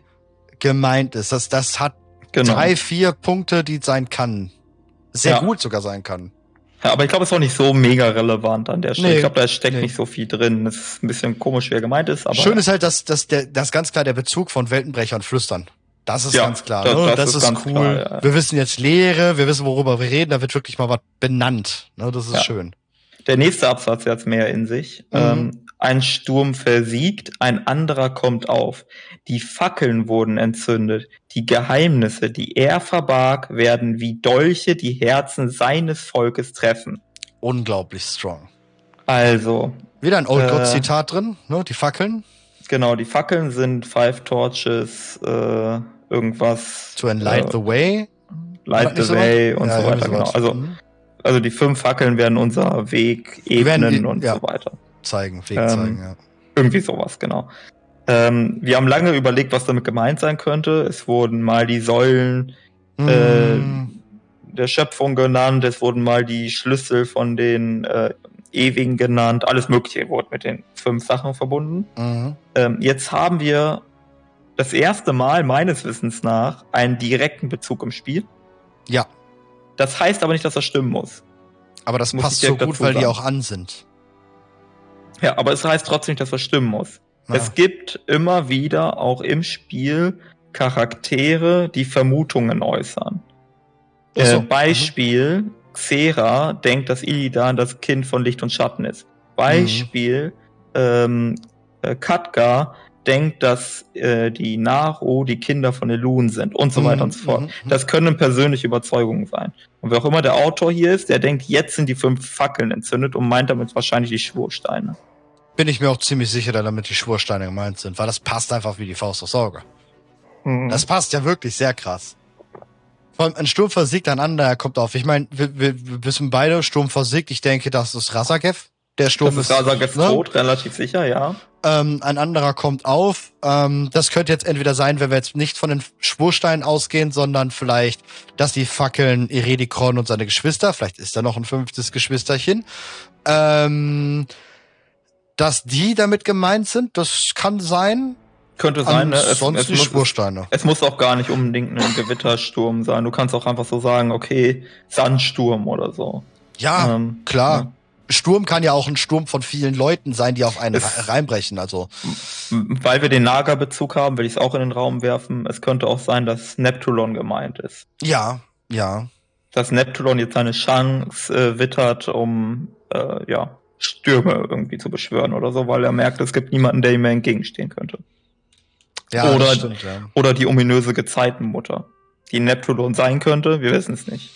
S2: gemeint ist. Das, das hat genau. drei, vier Punkte, die sein kann. Sehr ja. gut sogar sein kann.
S1: Ja, aber ich glaube, es ist auch nicht so mega relevant an der Stelle. Nee, ich glaube, da steckt nee. nicht so viel drin. Es ist ein bisschen komisch, wie er gemeint ist. Aber
S2: Schön ist halt, dass, dass der, das ganz klar der Bezug von Weltenbrecher und Flüstern. Das ist ja, ganz klar. Das, ne? das, das ist, ist cool. Klar, ja. Wir wissen jetzt Lehre, wir wissen, worüber wir reden. Da wird wirklich mal was benannt. Ne? Das ist ja. schön.
S1: Der nächste Absatz hat mehr in sich. Mhm. Ähm, ein Sturm versiegt, ein anderer kommt auf. Die Fackeln wurden entzündet. Die Geheimnisse, die er verbarg, werden wie Dolche die Herzen seines Volkes treffen.
S2: Unglaublich strong.
S1: Also.
S2: Wieder ein Old äh, God Zitat drin, ne? Die Fackeln.
S1: Genau, die Fackeln sind Five Torches, äh, irgendwas.
S2: To enlight äh, the way.
S1: Light the way und ja, so weiter, genau. Also, mhm. also die fünf Fackeln werden unser Weg ebnen die, und ja, so weiter.
S2: Zeigen, Weg ähm, zeigen, ja.
S1: Irgendwie sowas, genau. Ähm, wir haben lange überlegt, was damit gemeint sein könnte. Es wurden mal die Säulen mm. äh, der Schöpfung genannt, es wurden mal die Schlüssel von den äh, Ewigen genannt, alles Mögliche wurde mit den fünf Sachen verbunden. Mhm. Ähm, jetzt haben wir das erste Mal meines Wissens nach einen direkten Bezug im Spiel.
S2: Ja.
S1: Das heißt aber nicht, dass das stimmen muss.
S2: Aber das muss passt so gut, weil sagen. die auch an sind.
S1: Ja, aber es heißt trotzdem nicht, dass das stimmen muss. Ja. Es gibt immer wieder auch im Spiel Charaktere, die Vermutungen äußern. So. Äh, mhm. Beispiel, mhm. Xera denkt, dass Illidan das Kind von Licht und Schatten ist. Beispiel, mhm. ähm, äh, Katka denkt, dass äh, die Naru die Kinder von Elun sind und so weiter mhm, und so fort. Mhm, mhm. Das können persönliche Überzeugungen sein. Und wer auch immer der Autor hier ist, der denkt, jetzt sind die fünf Fackeln entzündet und meint damit wahrscheinlich die Schwursteine.
S2: Bin ich mir auch ziemlich sicher, dass damit die Schwursteine gemeint sind, weil das passt einfach wie die Faust aufs Auge. Mhm. Das passt ja wirklich sehr krass. Vor allem ein Sturm versiegt, ein anderer kommt auf. Ich meine, wir, wir, wir wissen beide, Sturm versiegt. Ich denke, das ist Rasagev. Der Sturm das ist,
S1: ist Rasagev ne? tot, relativ sicher, ja.
S2: Ähm, ein anderer kommt auf. Ähm, das könnte jetzt entweder sein, wenn wir jetzt nicht von den Schwursteinen ausgehen, sondern vielleicht, dass die Fackeln Eredikron und seine Geschwister, vielleicht ist da noch ein fünftes Geschwisterchen, ähm, dass die damit gemeint sind. Das kann sein.
S1: Könnte sein, ne?
S2: Es, sonst es, die Spursteine.
S1: Es, muss auch gar nicht unbedingt ein Gewittersturm sein. Du kannst auch einfach so sagen, okay, Sandsturm oder so.
S2: Ja, ähm, klar. Ja. Sturm kann ja auch ein Sturm von vielen Leuten sein, die auf einen es, reinbrechen. Also
S1: weil wir den Naga-Bezug haben, will ich es auch in den Raum werfen. Es könnte auch sein, dass Neptulon gemeint ist.
S2: Ja, ja.
S1: Dass Neptulon jetzt seine Chance äh, wittert, um äh, ja Stürme irgendwie zu beschwören oder so, weil er merkt, es gibt niemanden, der ihm mehr entgegenstehen könnte. Ja, oder, stimmt, ja. oder die ominöse Gezeitenmutter, die Neptulon sein könnte, wir wissen es nicht.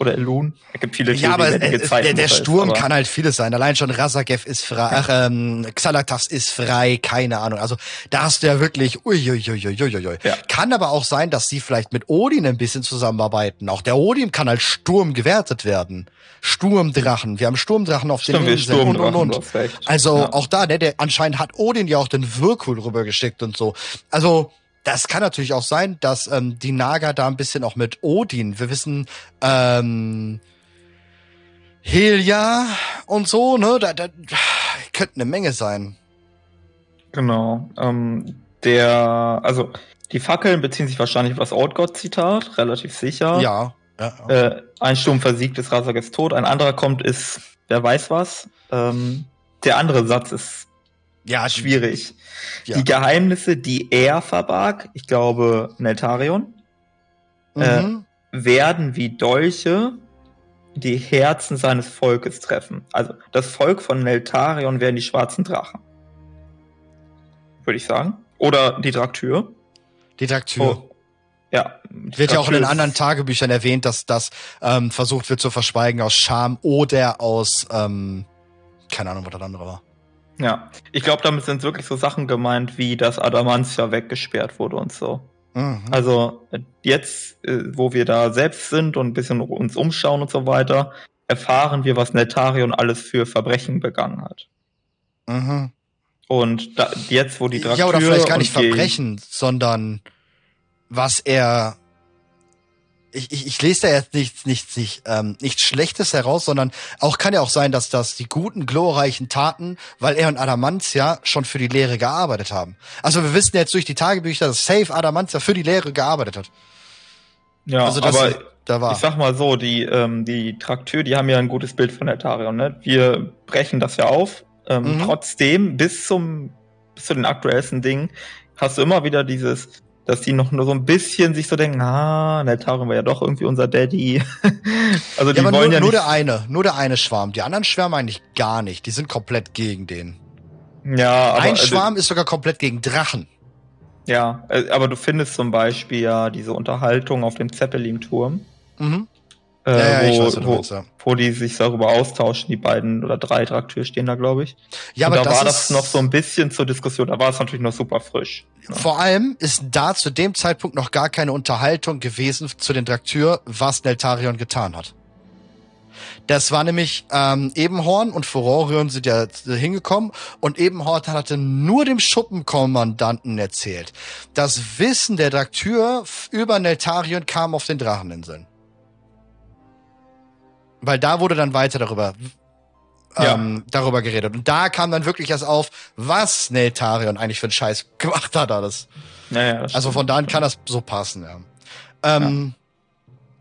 S1: Oder Elun.
S2: Es gibt viele Ja, aber äh, der, der Sturm ist, kann halt vieles sein. Allein schon Razagev ist frei, ach, ähm, Xalatas ist frei, keine Ahnung. Also da hast du ja wirklich uiuiuiuiui. Ja. Kann aber auch sein, dass sie vielleicht mit Odin ein bisschen zusammenarbeiten. Auch der Odin kann als Sturm gewertet werden. Sturmdrachen. Wir haben Sturmdrachen auf Stimmt, den Inseln und und und. Also ja. auch da, ne, der anscheinend hat Odin ja auch den Wirkul rübergeschickt und so. Also das kann natürlich auch sein, dass ähm, die Naga da ein bisschen auch mit Odin, wir wissen, ähm, Helia und so, ne, da, da könnte eine Menge sein.
S1: Genau. Ähm, der, also die Fackeln beziehen sich wahrscheinlich auf das Outgod-Zitat, relativ sicher.
S2: Ja.
S1: ja, ja. Äh, ein Sturm versiegt, ist Razak ist tot. Ein anderer kommt, ist, wer weiß was. Ähm, der andere Satz ist ja, schwierig. Ja. Die Geheimnisse, die er verbarg, ich glaube Neltarion, äh, mhm. äh, werden wie Dolche die Herzen seines Volkes treffen. Also das Volk von Neltarion werden die schwarzen Drachen. Würde ich sagen. Oder die Draktür.
S2: Die Draktür. Oh. Ja. Wird ja auch in den anderen Tagebüchern erwähnt, dass das ähm, versucht wird zu verschweigen aus Scham oder aus, ähm, keine Ahnung, was das andere war.
S1: Ja, ich glaube, damit sind wirklich so Sachen gemeint, wie dass Adamantia weggesperrt wurde und so. Mhm. Also jetzt, äh, wo wir da selbst sind und ein bisschen uns umschauen und so weiter, erfahren wir, was Netarion alles für Verbrechen begangen hat. Mhm. Und da, jetzt, wo die
S2: Draktür Ja, oder vielleicht gar nicht Verbrechen, sondern was er ich, ich, ich lese da jetzt nichts, nichts, nicht, ähm, nichts Schlechtes heraus, sondern auch kann ja auch sein, dass das die guten, glorreichen Taten, weil er und Adamantia schon für die Lehre gearbeitet haben. Also wir wissen jetzt durch die Tagebücher, dass Safe Adamantia für die Lehre gearbeitet hat.
S1: Ja, also das, aber da war. ich sag mal so, die, ähm, die Trakteur, die haben ja ein gutes Bild von Altarion, ne? Wir brechen das ja auf. Ähm, mhm. Trotzdem, bis zum, bis zu den aktuellsten Dingen, hast du immer wieder dieses, dass die noch nur so ein bisschen sich so denken, ah, Neltarion war ja doch irgendwie unser Daddy.
S2: also die ja, wollen nur, ja nur der eine, nur der eine Schwarm. Die anderen schwärmen eigentlich gar nicht. Die sind komplett gegen den.
S1: Ja,
S2: aber ein also Schwarm ist sogar komplett gegen Drachen.
S1: Ja, äh, aber du findest zum Beispiel ja diese Unterhaltung auf dem Zeppelin-Turm. Mhm. Äh, ja, ja, wo, weiß, wo, meinst, ja. wo, die sich darüber austauschen, die beiden oder drei Trakteure stehen da, glaube ich. Ja, aber da war das noch so ein bisschen zur Diskussion, da war es natürlich noch super frisch.
S2: Ja. Vor allem ist da zu dem Zeitpunkt noch gar keine Unterhaltung gewesen zu den Trakteur, was Neltarion getan hat. Das war nämlich ähm, Ebenhorn und Furorion sind ja hingekommen und Ebenhorn hatte nur dem Schuppenkommandanten erzählt. Das Wissen der Trakteur über Neltarion kam auf den Dracheninseln. Weil da wurde dann weiter darüber ähm, ja. darüber geredet. Und da kam dann wirklich erst auf, was Neltarion eigentlich für einen Scheiß gemacht hat alles. Ja, ja, also von da an kann das so passen, ja. Ähm,
S1: ja.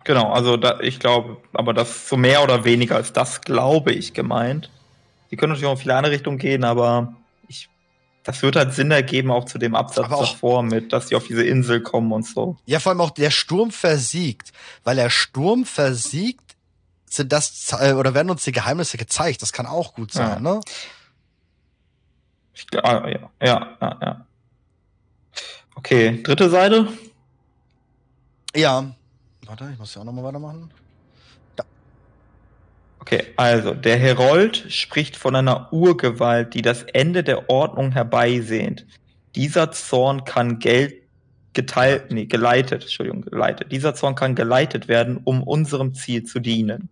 S1: Genau, also da, ich glaube, aber das so mehr oder weniger als das, glaube ich, gemeint. Die können natürlich auch in viele andere Richtungen gehen, aber ich, das wird halt Sinn ergeben, auch zu dem Absatz auch, davor mit, dass die auf diese Insel kommen und so.
S2: Ja, vor allem auch der Sturm versiegt, weil der Sturm versiegt sind das äh, oder werden uns die Geheimnisse gezeigt. Das kann auch gut sein, ja. ne?
S1: Ich, ah, ja, ja, ja, ja. Okay, dritte Seite.
S2: Ja. Warte, ich muss ja auch nochmal weitermachen.
S1: Ja. Okay, also der Herold spricht von einer Urgewalt, die das Ende der Ordnung herbeisehnt. Dieser Zorn kann Geld geteilt, nee, geleitet, Entschuldigung, geleitet. Dieser Zorn kann geleitet werden, um unserem Ziel zu dienen.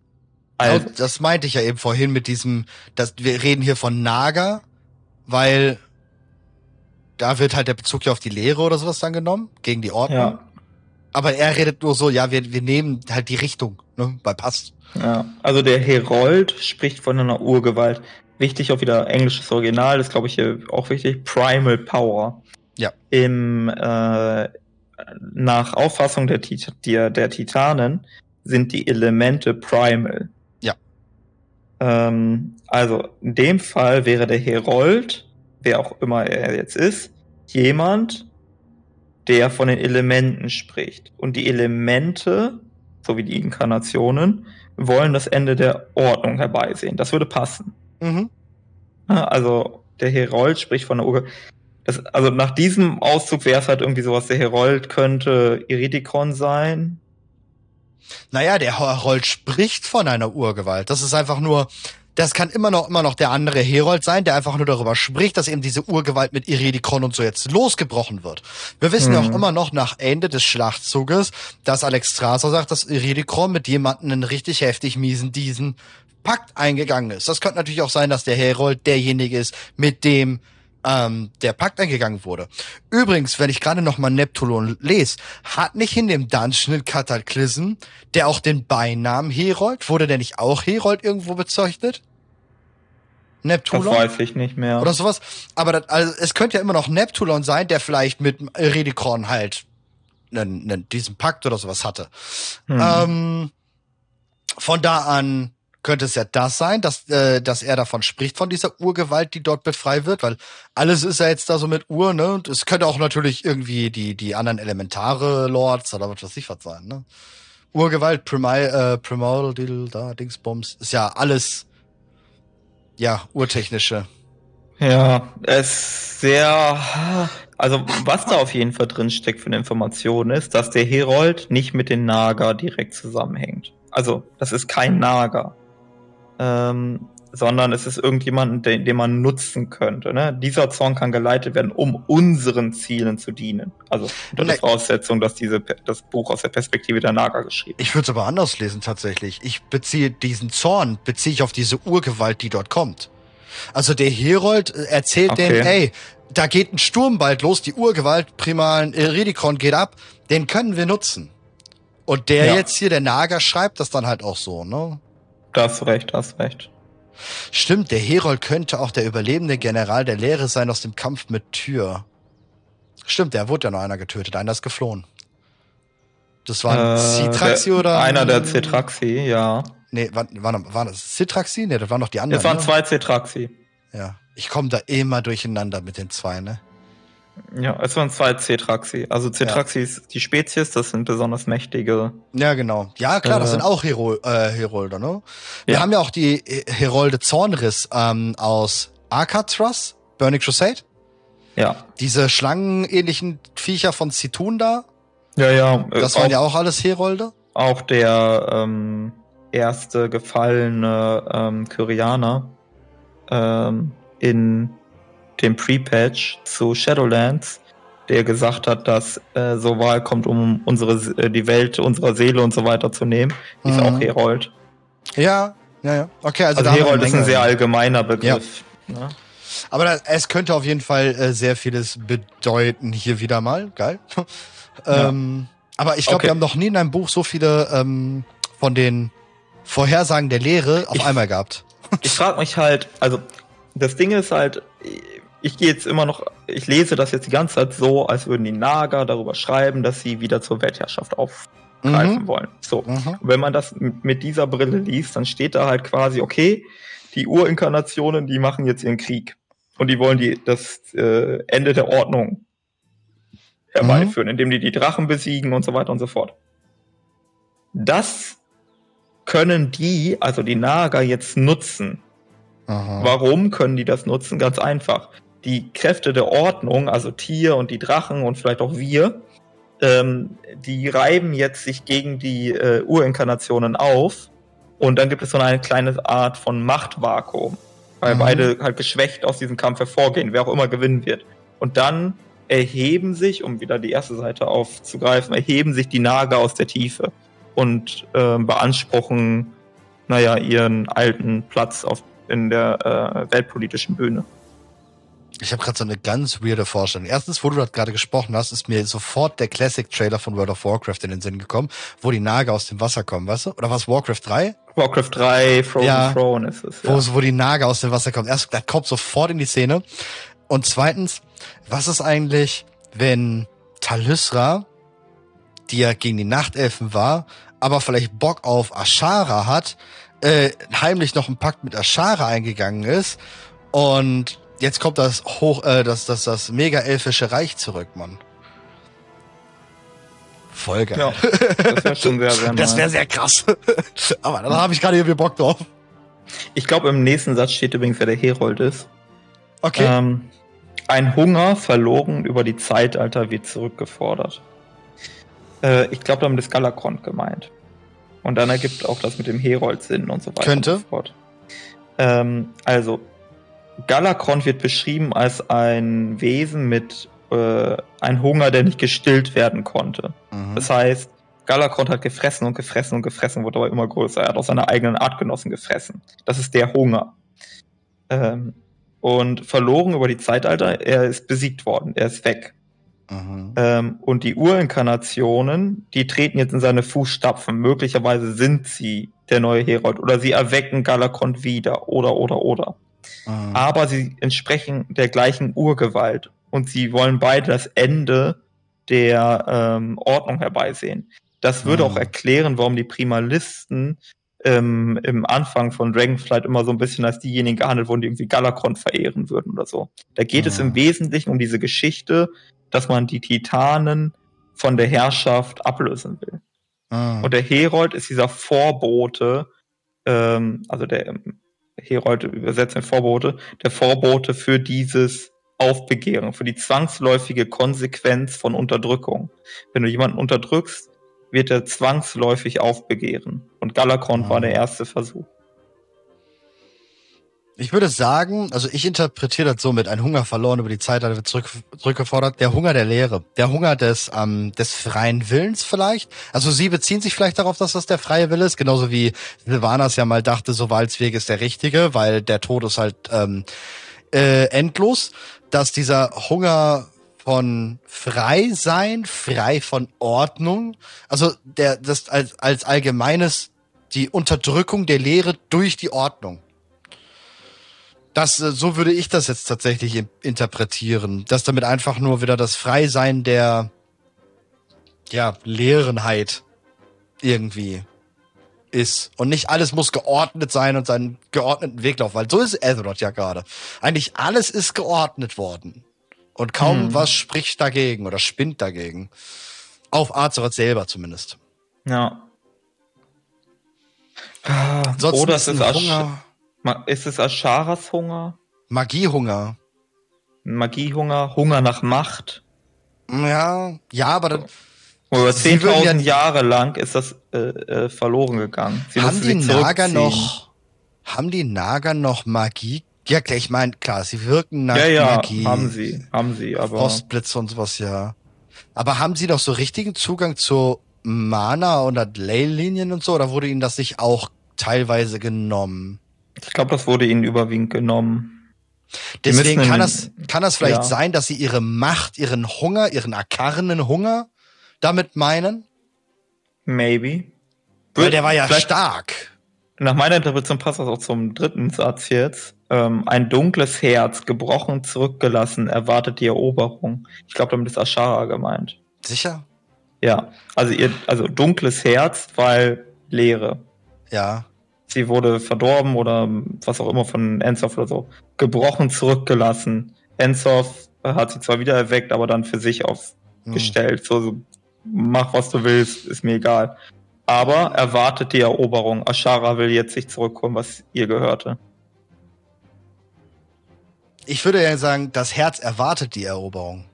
S2: Also. Das meinte ich ja eben vorhin mit diesem, dass wir reden hier von Naga, weil da wird halt der Bezug ja auf die Lehre oder sowas dann genommen, gegen die Ordnung. Ja. Aber er redet nur so, ja, wir, wir nehmen halt die Richtung, ne, bei passt.
S1: Ja, also der Herold spricht von einer Urgewalt. Wichtig auch wieder englisches Original, das glaube ich hier auch wichtig. Primal Power.
S2: Ja.
S1: Im, äh, nach Auffassung der, der, der Titanen sind die Elemente primal. Ähm, also in dem Fall wäre der Herold, wer auch immer er jetzt ist, jemand, der von den Elementen spricht. Und die Elemente, so wie die Inkarnationen, wollen das Ende der Ordnung herbeisehen. Das würde passen. Mhm. Also der Herold spricht von der Urge. Also nach diesem Auszug wäre es halt irgendwie sowas, der Herold könnte Iridikon sein.
S2: Naja, der Herold spricht von einer Urgewalt. Das ist einfach nur, das kann immer noch, immer noch der andere Herold sein, der einfach nur darüber spricht, dass eben diese Urgewalt mit Iridikon und so jetzt losgebrochen wird. Wir wissen ja mhm. auch immer noch nach Ende des Schlachtzuges, dass Alex Strasser sagt, dass Iridikon mit jemandem einen richtig heftig miesen diesen Pakt eingegangen ist. Das könnte natürlich auch sein, dass der Herold derjenige ist, mit dem ähm, der Pakt eingegangen wurde. Übrigens, wenn ich gerade noch mal Neptulon lese, hat nicht in dem Dungeon Cataclysm, der auch den Beinamen Herold, wurde der nicht auch Herold irgendwo bezeichnet?
S1: Neptulon? Weiß ich nicht mehr.
S2: Oder sowas. Aber das, also, es könnte ja immer noch Neptulon sein, der vielleicht mit Redikron halt nen, nen, diesen Pakt oder sowas hatte. Hm. Ähm, von da an könnte es ja das sein, dass, äh, dass er davon spricht, von dieser Urgewalt, die dort befrei wird, weil alles ist ja jetzt da so mit Ur, ne? Und es könnte auch natürlich irgendwie die, die anderen elementare Lords oder was weiß ich was sein, ne? Urgewalt, Primal, äh, Primal, da, Dingsbums, ist ja alles, ja, urtechnische.
S1: Ja, es sehr, also was da auf jeden Fall drin steckt für eine Information ist, dass der Herold nicht mit den Naga direkt zusammenhängt. Also, das ist kein Naga ähm, sondern es ist irgendjemanden, den, den man nutzen könnte. Ne? Dieser Zorn kann geleitet werden, um unseren Zielen zu dienen. Also unter der Voraussetzung, dass diese, das Buch aus der Perspektive der Naga geschrieben
S2: Ich würde es aber anders lesen tatsächlich. Ich beziehe diesen Zorn, beziehe ich auf diese Urgewalt, die dort kommt. Also der Herold äh, erzählt okay. denen, ey, da geht ein Sturm bald los, die Urgewalt, primalen Iridikon geht ab, den können wir nutzen. Und der ja. jetzt hier, der Naga, schreibt das dann halt auch so, ne?
S1: Da hast du recht, hast recht.
S2: Stimmt, der Herold könnte auch der überlebende General der Lehre sein aus dem Kampf mit Tür. Stimmt, der wurde ja noch einer getötet, einer ist geflohen. Das war ein äh, Citraxi oder?
S1: Einer der Citraxi, ja.
S2: Nee, war, war, war das Citraxi? Nee, das waren noch die anderen.
S1: Es waren ne? zwei Citraxi.
S2: Ja. Ich komme da immer durcheinander mit den zwei, ne?
S1: Ja, es waren zwei Cetraxi. Also Cetraxi ja. ist die Spezies, das sind besonders mächtige.
S2: Ja, genau. Ja, klar, das äh, sind auch Hero äh, Herolde, ne? Wir ja. haben ja auch die Herolde Zornriss ähm, aus Arcatraz, Burning Crusade.
S1: Ja.
S2: Diese schlangenähnlichen Viecher von Situn da.
S1: Ja, ja.
S2: Das waren auch, ja auch alles Herolde.
S1: Auch der ähm, erste gefallene ähm, Kyrianer ähm, in dem Pre-Patch zu Shadowlands, der gesagt hat, dass äh, so Wahl kommt, um unsere äh, die Welt unserer Seele und so weiter zu nehmen, mhm. ist auch Herold.
S2: Ja, ja, ja. Okay, also,
S1: also Herold ist ein sehr allgemeiner Begriff. Ja. Ne?
S2: Aber das, es könnte auf jeden Fall äh, sehr vieles bedeuten hier wieder mal. Geil. ähm, ja. Aber ich glaube, okay. wir haben noch nie in einem Buch so viele ähm, von den Vorhersagen der Lehre auf
S1: ich,
S2: einmal gehabt.
S1: ich frage mich halt, also das Ding ist halt, ich gehe jetzt immer noch, ich lese das jetzt die ganze Zeit so, als würden die Naga darüber schreiben, dass sie wieder zur Weltherrschaft aufgreifen mhm. wollen. So. Mhm. wenn man das mit dieser Brille liest, dann steht da halt quasi, okay, die Urinkarnationen, die machen jetzt ihren Krieg. Und die wollen die, das äh, Ende der Ordnung herbeiführen, mhm. indem die die Drachen besiegen und so weiter und so fort. Das können die, also die Naga jetzt nutzen. Aha. Warum können die das nutzen? Ganz einfach die Kräfte der Ordnung, also Tier und die Drachen und vielleicht auch wir, ähm, die reiben jetzt sich gegen die äh, Urinkarnationen auf. Und dann gibt es so eine kleine Art von Machtvakuum, weil mhm. beide halt geschwächt aus diesem Kampf hervorgehen, wer auch immer gewinnen wird. Und dann erheben sich, um wieder die erste Seite aufzugreifen, erheben sich die Nager aus der Tiefe und äh, beanspruchen, naja, ihren alten Platz auf, in der äh, weltpolitischen Bühne.
S2: Ich habe gerade so eine ganz weirde Vorstellung. Erstens, wo du gerade gesprochen hast, ist mir sofort der Classic-Trailer von World of Warcraft in den Sinn gekommen, wo die Naga aus dem Wasser kommen, weißt du? Oder was Warcraft 3?
S1: Warcraft 3, Frozen
S2: ja,
S1: Throne ist es.
S2: Ja. Wo, wo die Naga aus dem Wasser kommen. Erst, das kommt sofort in die Szene. Und zweitens, was ist eigentlich, wenn Talysra, die ja gegen die Nachtelfen war, aber vielleicht Bock auf Ashara hat, äh, heimlich noch einen Pakt mit Ashara eingegangen ist und jetzt kommt das hoch, äh, das, das, das mega-elfische Reich zurück, Mann. Voll geil. Ja, das wäre schon sehr, sehr Das wäre sehr krass. Aber dann habe ich gerade irgendwie Bock drauf.
S1: Ich glaube, im nächsten Satz steht übrigens, wer der Herold ist.
S2: Okay.
S1: Ähm, ein Hunger verloren über die Zeitalter wird zurückgefordert. Äh, ich glaube, damit ist Galakrond gemeint. Und dann ergibt auch das mit dem Herold Sinn und so weiter.
S2: Könnte. Und so.
S1: Ähm, also, Galakron wird beschrieben als ein Wesen mit äh, einem Hunger, der nicht gestillt werden konnte. Mhm. Das heißt, Galakron hat gefressen und gefressen und gefressen, wurde aber immer größer. Er hat auch seine eigenen Artgenossen gefressen. Das ist der Hunger. Ähm, und verloren über die Zeitalter, er ist besiegt worden, er ist weg. Mhm. Ähm, und die Urinkarnationen, die treten jetzt in seine Fußstapfen. Möglicherweise sind sie der neue Herold oder sie erwecken Galakron wieder oder oder oder. Mhm. Aber sie entsprechen der gleichen Urgewalt und sie wollen beide das Ende der ähm, Ordnung herbeisehen. Das würde mhm. auch erklären, warum die Primalisten ähm, im Anfang von Dragonflight immer so ein bisschen als diejenigen gehandelt wurden, die irgendwie Galakron verehren würden oder so. Da geht mhm. es im Wesentlichen um diese Geschichte, dass man die Titanen von der Herrschaft ablösen will. Mhm. Und der Herold ist dieser Vorbote, ähm, also der ähm, Herold übersetzt mit Vorbote, der Vorbote für dieses Aufbegehren, für die zwangsläufige Konsequenz von Unterdrückung. Wenn du jemanden unterdrückst, wird er zwangsläufig aufbegehren. Und Galakron ah. war der erste Versuch.
S2: Ich würde sagen, also ich interpretiere das so mit ein Hunger verloren über die Zeit, da wird zurück, zurückgefordert. Der Hunger der Lehre, der Hunger des ähm, des freien Willens vielleicht. Also sie beziehen sich vielleicht darauf, dass das der freie Wille ist, genauso wie Silvanas ja mal dachte, so Waldsweg ist der richtige, weil der Tod ist halt ähm, äh, endlos. Dass dieser Hunger von frei sein, frei von Ordnung. Also der das als als allgemeines die Unterdrückung der Lehre durch die Ordnung. Das äh, so würde ich das jetzt tatsächlich interpretieren, dass damit einfach nur wieder das Freisein der ja Lehrenheit irgendwie ist und nicht alles muss geordnet sein und seinen geordneten Weg laufen, weil so ist Azeroth ja gerade. Eigentlich alles ist geordnet worden. Und kaum hm. was spricht dagegen oder spinnt dagegen. Auf Azeroth selber zumindest.
S1: Ja. Ansonsten Oder ist es Hunger. Ist es Asharas Hunger?
S2: Magiehunger.
S1: Magiehunger, Hunger nach Macht.
S2: Ja, ja, aber dann.
S1: Über 10.000 ja, Jahre lang ist das äh, äh, verloren gegangen.
S2: Sie haben die Nager noch, haben die Nager noch Magie ja, klar, ich meine, klar, sie wirken nach
S1: ja, ja, Magie. haben sie, haben sie, aber.
S2: Frostblitz und sowas, ja. Aber haben sie doch so richtigen Zugang zu Mana oder Leylinien und so, oder wurde ihnen das nicht auch teilweise genommen?
S1: Ich glaube, das wurde ihnen überwiegend genommen.
S2: Deswegen kann das, kann das vielleicht ja. sein, dass sie ihre Macht, ihren Hunger, ihren erkarrenen Hunger damit meinen?
S1: Maybe.
S2: Weil der war ja stark.
S1: Nach meiner Interpretation passt das auch zum dritten Satz jetzt. Ähm, ein dunkles Herz, gebrochen zurückgelassen, erwartet die Eroberung. Ich glaube, damit ist Ashara gemeint.
S2: Sicher?
S1: Ja, also ihr, also dunkles Herz, weil Leere.
S2: Ja.
S1: Sie wurde verdorben oder was auch immer von Ensof oder so. Gebrochen zurückgelassen. Ensof hat sie zwar wieder erweckt, aber dann für sich aufgestellt. Hm. So, so, mach was du willst, ist mir egal aber erwartet die Eroberung. Ashara will jetzt sich zurückholen, was ihr gehörte.
S2: Ich würde ja sagen, das Herz erwartet die Eroberung.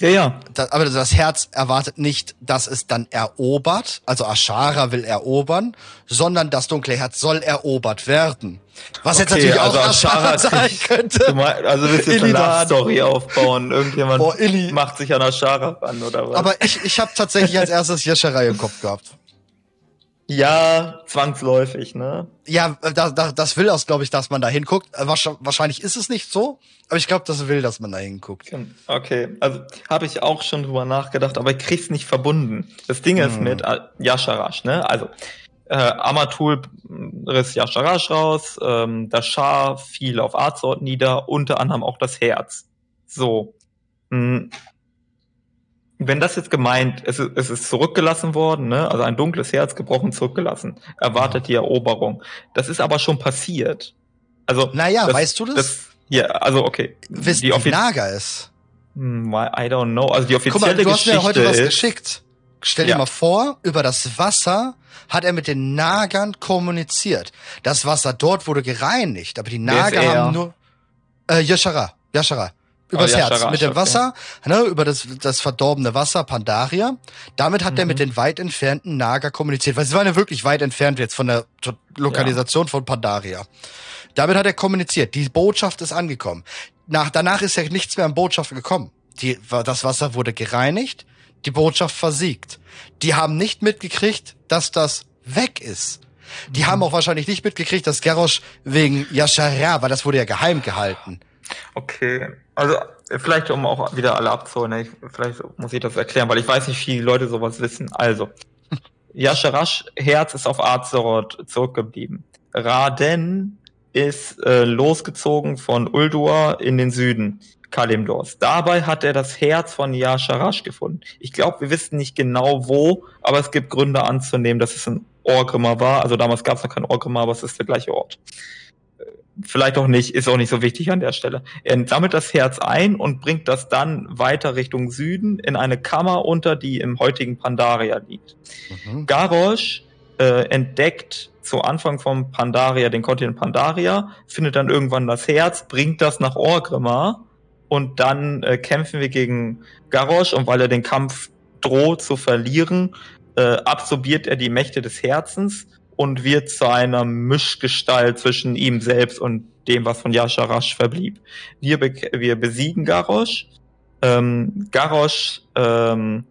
S1: Ja, ja.
S2: Das, aber das Herz erwartet nicht, dass es dann erobert, also Ashara will erobern, sondern das dunkle Herz soll erobert werden. Was okay, jetzt natürlich also auch Ashara sein könnte.
S1: Meinst, also willst du jetzt eine Love-Story aufbauen? Irgendjemand Boah, macht sich an Ashara an, oder was?
S2: Aber ich, ich habe tatsächlich als erstes Yesharai im Kopf gehabt.
S1: Ja, zwangsläufig, ne?
S2: Ja, da, da, das will das, glaube ich, dass man da hinguckt. Äh, wahrscheinlich ist es nicht so, aber ich glaube, das will, dass man da hinguckt.
S1: Okay, also habe ich auch schon drüber nachgedacht, aber ich krieg's nicht verbunden. Das Ding ist hm. mit äh, Yasharash, ne? Also äh, Amatul riss Yasharash raus, ähm, das Schar fiel auf Arzort nieder, unter anderem auch das Herz. So. Hm wenn das jetzt gemeint, es ist, es ist zurückgelassen worden, ne? also ein dunkles Herz gebrochen zurückgelassen, erwartet die Eroberung. Das ist aber schon passiert. Also,
S2: naja, das, weißt du das? das?
S1: Ja, also okay.
S2: Wissen die, die Naga ist.
S1: Hm, I don't know. Also die offizielle Guck mal, du hast
S2: mir heute was geschickt. Stell dir ja. mal vor, über das Wasser hat er mit den Nagern kommuniziert. Das Wasser dort wurde gereinigt, aber die Nager haben nur äh, Yashara, Yashara. Übers Herz, mit dem Wasser, okay. ne, über das, das verdorbene Wasser, Pandaria. Damit hat mhm. er mit den weit entfernten Naga kommuniziert, weil sie waren ja wirklich weit entfernt jetzt von der Lokalisation ja. von Pandaria. Damit hat er kommuniziert. Die Botschaft ist angekommen. Nach, danach ist ja nichts mehr an Botschaft gekommen. Die, das Wasser wurde gereinigt, die Botschaft versiegt. Die haben nicht mitgekriegt, dass das weg ist. Die mhm. haben auch wahrscheinlich nicht mitgekriegt, dass Garrosh wegen Yashara, weil das wurde ja geheim gehalten.
S1: Okay, also vielleicht um auch wieder alle abzuholen, ne? vielleicht muss ich das erklären, weil ich weiß nicht, viele Leute sowas wissen. Also, Yasharash Herz ist auf Azeroth zurückgeblieben. Raden ist äh, losgezogen von Uldur in den Süden. Kalimdors. Dabei hat er das Herz von Yasharash gefunden. Ich glaube, wir wissen nicht genau wo, aber es gibt Gründe anzunehmen, dass es ein Orgrimmar war. Also damals gab es noch kein Orgrimmar, aber es ist der gleiche Ort. Vielleicht auch nicht, ist auch nicht so wichtig an der Stelle. Er sammelt das Herz ein und bringt das dann weiter Richtung Süden in eine Kammer unter, die im heutigen Pandaria liegt. Mhm. Garrosh äh, entdeckt zu Anfang vom Pandaria, den Kontinent Pandaria, findet dann irgendwann das Herz, bringt das nach Orgrimmar und dann äh, kämpfen wir gegen Garrosh und weil er den Kampf droht zu verlieren, äh, absorbiert er die Mächte des Herzens und wird zu einer Mischgestalt zwischen ihm selbst und dem, was von Yasharash verblieb. Wir, be wir besiegen Garrosh. Ähm, Garrosh ähm,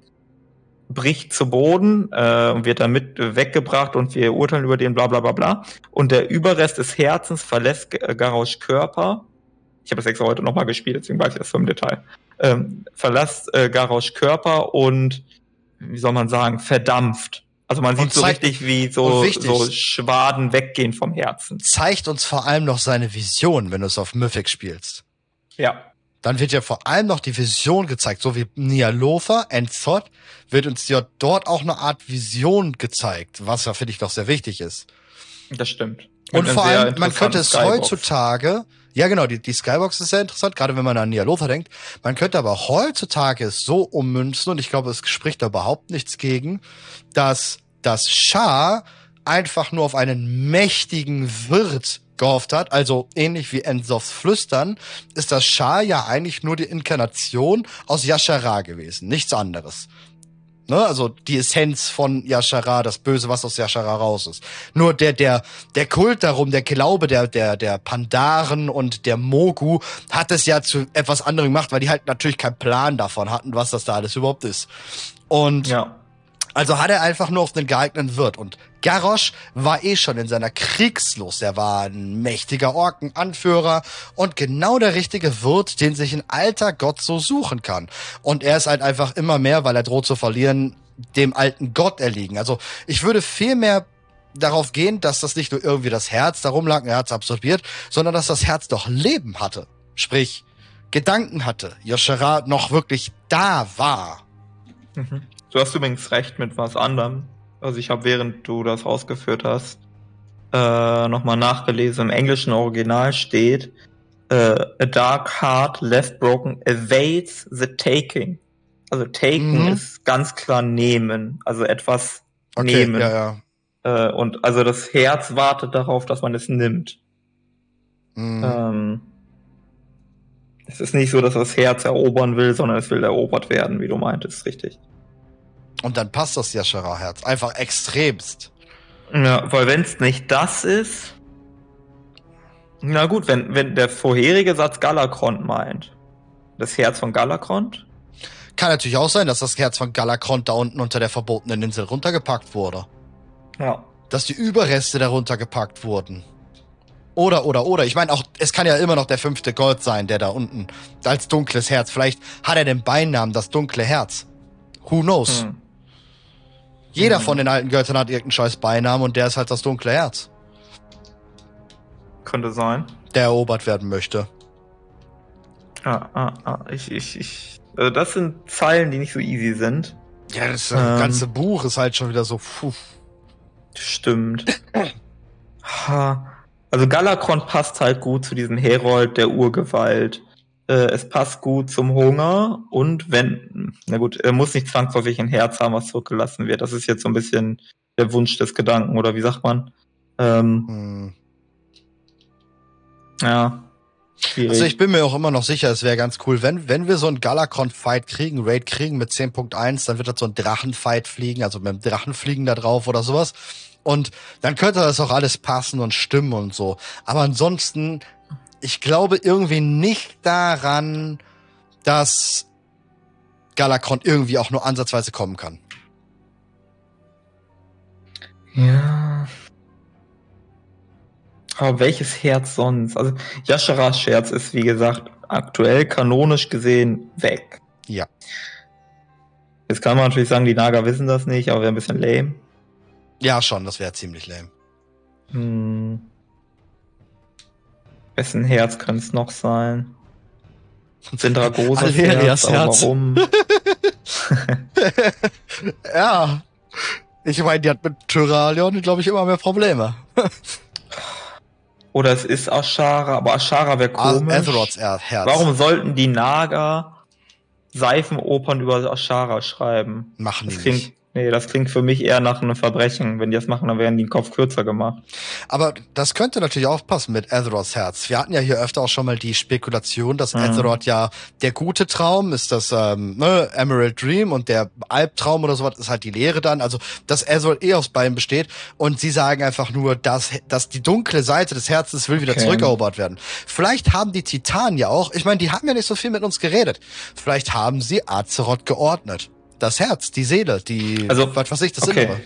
S1: bricht zu Boden äh, und wird damit weggebracht und wir urteilen über den bla bla bla bla. Und der Überrest des Herzens verlässt Garrosh Körper ich habe das extra heute nochmal gespielt, deswegen weiß ich das so im Detail, ähm, verlässt äh, Garrosh Körper und, wie soll man sagen, verdampft. Also man sieht so richtig, wie so, so Schwaden weggehen vom Herzen.
S2: Zeigt uns vor allem noch seine Vision, wenn du es auf Mythic spielst.
S1: Ja.
S2: Dann wird ja vor allem noch die Vision gezeigt, so wie Nialofa, Enthot, wird uns ja dort auch eine Art Vision gezeigt, was ja, finde ich, doch sehr wichtig ist.
S1: Das stimmt.
S2: Und vor allem, man könnte es Skybox. heutzutage ja, genau, die, die Skybox ist sehr interessant, gerade wenn man an Nialofa denkt. Man könnte aber heutzutage es so ummünzen, und ich glaube, es spricht da überhaupt nichts gegen, dass das Schah einfach nur auf einen mächtigen Wirt gehofft hat, also ähnlich wie Ensofs Flüstern, ist das Schah ja eigentlich nur die Inkarnation aus Yashara gewesen, nichts anderes. Ne? Also die Essenz von Yashara, das Böse, was aus Yashara raus ist. Nur der, der, der Kult darum, der Glaube der, der, der Pandaren und der Mogu hat es ja zu etwas anderem gemacht, weil die halt natürlich keinen Plan davon hatten, was das da alles überhaupt ist. Und ja. Also hat er einfach nur auf den geeigneten Wirt. Und Garrosh war eh schon in seiner Kriegslust. Er war ein mächtiger Orkenanführer und genau der richtige Wirt, den sich ein alter Gott so suchen kann. Und er ist halt einfach immer mehr, weil er droht zu verlieren, dem alten Gott erliegen. Also ich würde viel mehr darauf gehen, dass das nicht nur irgendwie das Herz darum lag, ein Herz absorbiert, sondern dass das Herz doch Leben hatte. Sprich, Gedanken hatte. Yoshara noch wirklich da war.
S1: Mhm. Du hast übrigens recht mit was anderem. Also ich habe, während du das ausgeführt hast, äh, nochmal nachgelesen. Im englischen Original steht, äh, a dark heart left broken evades the taking. Also taken mhm. ist ganz klar nehmen, also etwas okay, nehmen. Ja, ja. Äh, und also das Herz wartet darauf, dass man es nimmt. Mhm. Ähm, es ist nicht so, dass das Herz erobern will, sondern es will erobert werden, wie du meintest, richtig.
S2: Und dann passt das Yashara-Herz einfach extremst.
S1: Ja, weil wenn es nicht das ist. Na gut, wenn, wenn der vorherige Satz Galakrond meint. Das Herz von Galakrond?
S2: Kann natürlich auch sein, dass das Herz von Galakrond da unten unter der verbotenen Insel runtergepackt wurde.
S1: Ja.
S2: Dass die Überreste darunter gepackt wurden. Oder, oder, oder. Ich meine, auch, es kann ja immer noch der fünfte Gott sein, der da unten als dunkles Herz. Vielleicht hat er den Beinamen das dunkle Herz. Who knows? Hm. Jeder mhm. von den alten Göttern hat irgendeinen scheiß Beinamen und der ist halt das dunkle Herz.
S1: Könnte sein.
S2: Der erobert werden möchte.
S1: Ah, ah, ah. Ich, ich, ich. Also das sind Zeilen, die nicht so easy sind.
S2: Ja, das ähm, ganze Buch ist halt schon wieder so. Puh.
S1: Stimmt. ha. Also Galakron passt halt gut zu diesem Herold der Urgewalt äh, es passt gut zum Hunger und wenn, na gut, er muss nicht zwangsläufig ein Herz haben, was zurückgelassen wird. Das ist jetzt so ein bisschen der Wunsch des Gedanken oder wie sagt man? Ähm, hm. Ja.
S2: Schwierig. Also ich bin mir auch immer noch sicher, es wäre ganz cool, wenn, wenn wir so einen Galakron-Fight kriegen, Raid kriegen mit 10.1, dann wird das so ein Drachenfight fliegen, also mit dem Drachenfliegen da drauf oder sowas. Und dann könnte das auch alles passen und stimmen und so. Aber ansonsten, ich glaube irgendwie nicht daran, dass Galakron irgendwie auch nur ansatzweise kommen kann.
S1: Ja. Aber welches Herz sonst? Also Yasharas Scherz ist, wie gesagt, aktuell kanonisch gesehen weg.
S2: Ja.
S1: Jetzt kann man natürlich sagen, die Naga wissen das nicht, aber wäre ein bisschen lame.
S2: Ja, schon, das wäre ziemlich lame.
S1: Hm. Wessen Herz könnte es noch sein? Sindragosas
S2: Herz, Herz. warum? ja. Ich meine, die hat mit Tyralion, glaube ich, immer mehr Probleme.
S1: Oder es ist Ashara, aber Ashara wäre ah, komisch. Azeroths Herz. Warum sollten die Naga Seifenopern über Ashara schreiben?
S2: Machen
S1: die das klingt, nicht. Nee, das klingt für mich eher nach einem Verbrechen. Wenn die das machen, dann werden die den Kopf kürzer gemacht.
S2: Aber das könnte natürlich auch passen mit Azeroths Herz. Wir hatten ja hier öfter auch schon mal die Spekulation, dass mhm. Azeroth ja der gute Traum ist, das ähm, ne, Emerald Dream und der Albtraum oder sowas ist halt die Leere dann. Also, dass Azeroth eh aus beiden besteht. Und sie sagen einfach nur, dass, dass die dunkle Seite des Herzens will wieder okay. zurückerobert werden. Vielleicht haben die Titanen ja auch, ich meine, die haben ja nicht so viel mit uns geredet. Vielleicht haben sie Azeroth geordnet das Herz, die Seele, die,
S1: also, was weiß ich, das okay. Innere.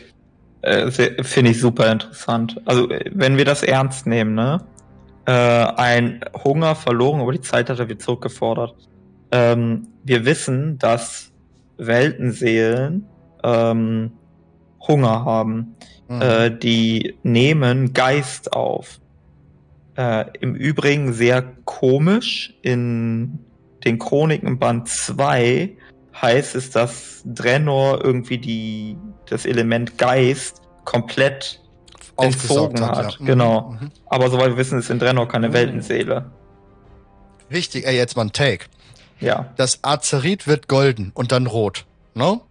S1: Äh, Finde ich super interessant. Also, wenn wir das ernst nehmen, ne? Äh, ein Hunger verloren über die Zeit hat er wieder zurückgefordert. Ähm, wir wissen, dass Weltenseelen ähm, Hunger haben. Mhm. Äh, die nehmen Geist auf. Äh, Im Übrigen sehr komisch in den Chroniken Band 2 heißt es, dass Drenor irgendwie die, das Element Geist komplett entzogen hat. hat. Ja. Genau. Mhm. Aber soweit wir wissen, ist in Drenor keine mhm. Weltenseele.
S2: Wichtig, ey, jetzt mal ein Take.
S1: Ja.
S2: Das Azerit wird golden und dann rot. No?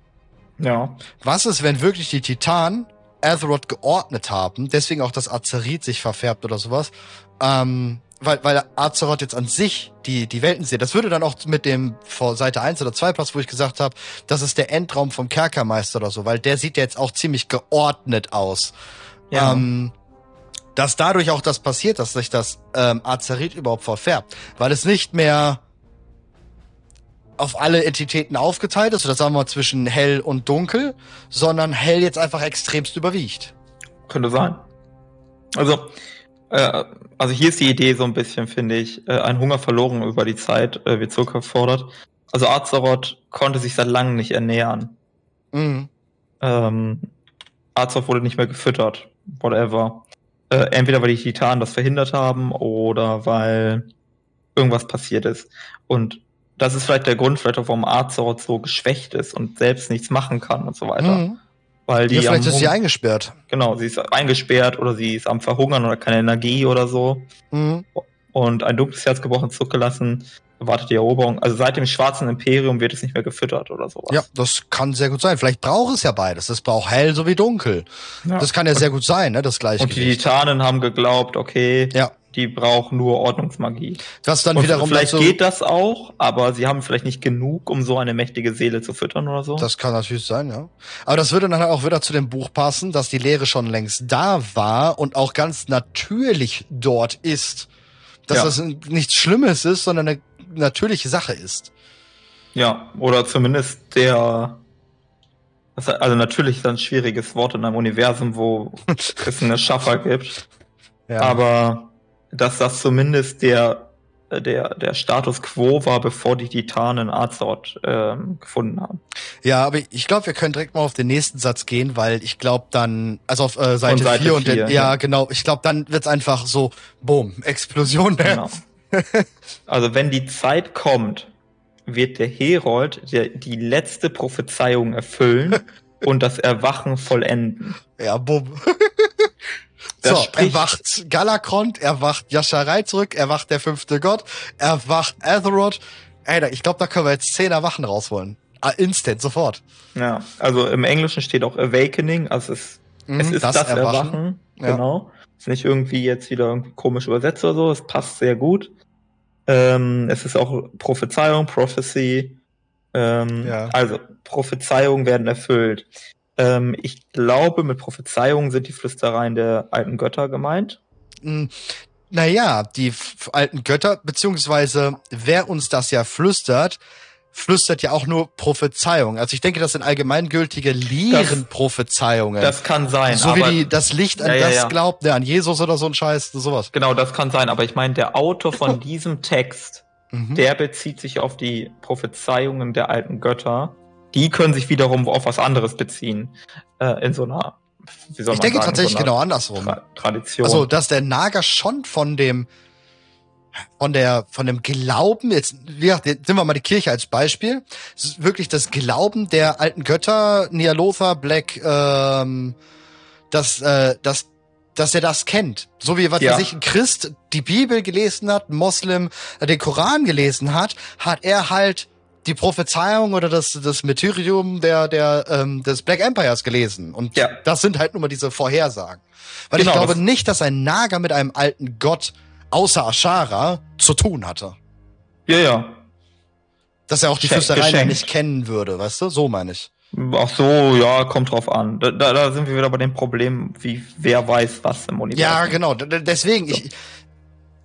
S1: Ja.
S2: Was ist, wenn wirklich die Titanen Azeroth geordnet haben, deswegen auch das Azerit sich verfärbt oder sowas, ähm, weil, weil Azeroth jetzt an sich die, die Welten sieht. Das würde dann auch mit dem vor Seite 1 oder 2 Platz, wo ich gesagt habe, das ist der Endraum vom Kerkermeister oder so, weil der sieht ja jetzt auch ziemlich geordnet aus. Ja. Ähm, dass dadurch auch das passiert, dass sich das ähm, Azerit überhaupt verfärbt. Weil es nicht mehr auf alle Entitäten aufgeteilt ist, oder sagen wir mal zwischen hell und dunkel, sondern hell jetzt einfach extremst überwiegt.
S1: Könnte sein. Also, äh, also hier ist die Idee so ein bisschen, finde ich, äh, ein Hunger verloren über die Zeit äh, wird zurückgefordert. Also Azeroth konnte sich seit langem nicht ernähren. Mhm. Ähm, Azeroth wurde nicht mehr gefüttert, whatever. Äh, entweder weil die Titanen das verhindert haben oder weil irgendwas passiert ist. Und das ist vielleicht der Grund, vielleicht auch, warum Azeroth so geschwächt ist und selbst nichts machen kann und so weiter. Mhm. Weil die
S2: ja, vielleicht ist sie eingesperrt.
S1: Genau, sie ist eingesperrt oder sie ist am Verhungern oder keine Energie oder so. Mhm. Und ein dunkles Herz gebrochen zurückgelassen, erwartet die Eroberung. Also seit dem Schwarzen Imperium wird es nicht mehr gefüttert oder sowas.
S2: Ja, das kann sehr gut sein. Vielleicht braucht es ja beides. Es braucht hell sowie dunkel. Ja. Das kann ja sehr gut sein, ne, das gleiche.
S1: Und die Titanen haben geglaubt, okay,
S2: ja
S1: die brauchen nur Ordnungsmagie.
S2: Das dann und wiederum
S1: vielleicht geht das auch, aber sie haben vielleicht nicht genug, um so eine mächtige Seele zu füttern oder so.
S2: Das kann natürlich sein, ja. Aber das würde dann auch wieder zu dem Buch passen, dass die Lehre schon längst da war und auch ganz natürlich dort ist. Dass ja. das nichts Schlimmes ist, sondern eine natürliche Sache ist.
S1: Ja, oder zumindest der also natürlich ist ein schwieriges Wort in einem Universum, wo es eine Schaffer gibt. Ja. Aber dass das zumindest der, der, der Status quo war, bevor die Titanen Azeroth ähm, gefunden haben.
S2: Ja, aber ich glaube, wir können direkt mal auf den nächsten Satz gehen, weil ich glaube dann, also auf äh, Seite 4 und den, ja, ja, genau, ich glaube, dann wird's einfach so, boom, Explosion. Genau.
S1: also wenn die Zeit kommt, wird der Herold der, die letzte Prophezeiung erfüllen und das Erwachen vollenden.
S2: Ja, bumm. Das so, erwacht Galakrond, erwacht Yasharai zurück, erwacht der fünfte Gott, erwacht Azeroth. Ey, ich glaube, da können wir jetzt zehn Erwachen rausholen. Ah, instant, sofort.
S1: Ja, also im Englischen steht auch Awakening, also es, mhm, es ist das, das Erwachen. Erwachen ja. Genau. Ist nicht irgendwie jetzt wieder irgendwie komisch übersetzt oder so, es passt sehr gut. Ähm, es ist auch Prophezeiung, Prophecy. Ähm, ja. Also Prophezeiungen werden erfüllt. Ähm, ich glaube, mit Prophezeiungen sind die Flüstereien der alten Götter gemeint.
S2: Hm, naja, die alten Götter, beziehungsweise wer uns das ja flüstert, flüstert ja auch nur Prophezeiungen. Also ich denke, das sind allgemeingültige Lehren Prophezeiungen.
S1: Das kann sein.
S2: So wie die, das Licht an ja, das ja. glaubt, der an Jesus oder so ein Scheiß, sowas.
S1: Genau, das kann sein. Aber ich meine, der Autor von diesem Text, mhm. der bezieht sich auf die Prophezeiungen der alten Götter. Die können sich wiederum auf was anderes beziehen. Äh, in so einer
S2: ich denke sagen, tatsächlich so genau andersrum. Tra
S1: Tradition.
S2: Also, dass der Nager schon von dem, von der, von dem Glauben, jetzt, wie gesagt, jetzt nehmen wir mal die Kirche als Beispiel, wirklich das Glauben der alten Götter, Nialotha, Black, ähm, dass, äh, dass, dass er das kennt. So wie, was ja. sich ein Christ die Bibel gelesen hat, ein Moslem äh, den Koran gelesen hat, hat er halt die Prophezeiung oder das, das Meteorium der, der, ähm, des Black Empires gelesen. Und ja. das sind halt nur mal diese Vorhersagen. Weil genau, ich glaube nicht, dass ein Nager mit einem alten Gott außer Ashara zu tun hatte.
S1: Ja, ja.
S2: Dass er auch die Flüstereien nicht kennen würde, weißt du? So meine ich.
S1: Ach so, ja, kommt drauf an. Da, da, da sind wir wieder bei dem Problem, wie wer weiß was im Universum.
S2: Ja, genau. Deswegen, so. ich,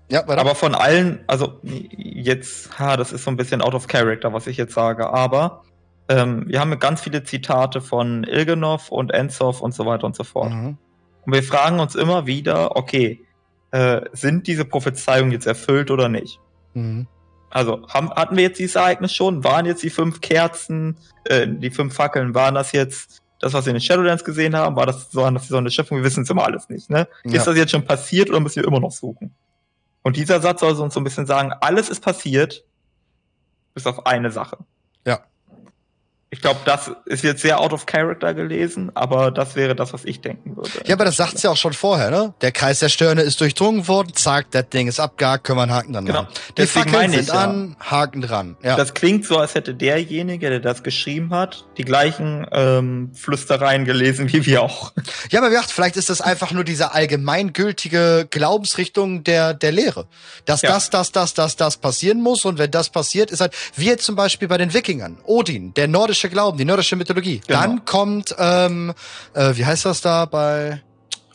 S1: ja, weiter. Aber von allen, also jetzt, ha, das ist so ein bisschen out of character, was ich jetzt sage, aber ähm, wir haben ganz viele Zitate von Ilgenov und Ensov und so weiter und so fort. Mhm. Und wir fragen uns immer wieder, okay, äh, sind diese Prophezeiungen jetzt erfüllt oder nicht? Mhm. Also haben, hatten wir jetzt dieses Ereignis schon? Waren jetzt die fünf Kerzen, äh, die fünf Fackeln, waren das jetzt das, was wir in den Shadowlands gesehen haben? War das so, so eine Schöpfung? Wir wissen es immer alles nicht. Ne? Ja. Ist das jetzt schon passiert oder müssen wir immer noch suchen? Und dieser Satz soll uns so ein bisschen sagen, alles ist passiert, bis auf eine Sache. Ich glaube, das ist jetzt sehr out of character gelesen, aber das wäre das, was ich denken würde.
S2: Ja, aber das sagt ja auch schon vorher, ne? Der Kreis der Stirne ist durchdrungen worden, zack, das Ding ist abgehakt, können wir einen Haken dran
S1: genau. machen.
S2: Die Deswegen Fackeln sind ja. an, Haken dran.
S1: Ja. Das klingt so, als hätte derjenige, der das geschrieben hat, die gleichen ähm, Flüstereien gelesen wie wir auch.
S2: Ja, aber gedacht, vielleicht ist das einfach nur diese allgemeingültige Glaubensrichtung der, der Lehre. Dass ja. das, das, das, das, das passieren muss und wenn das passiert, ist halt, wie jetzt zum Beispiel bei den Wikingern, Odin, der nordische nordische Glauben, die nordische Mythologie. Genau. Dann kommt, ähm, äh, wie heißt das da bei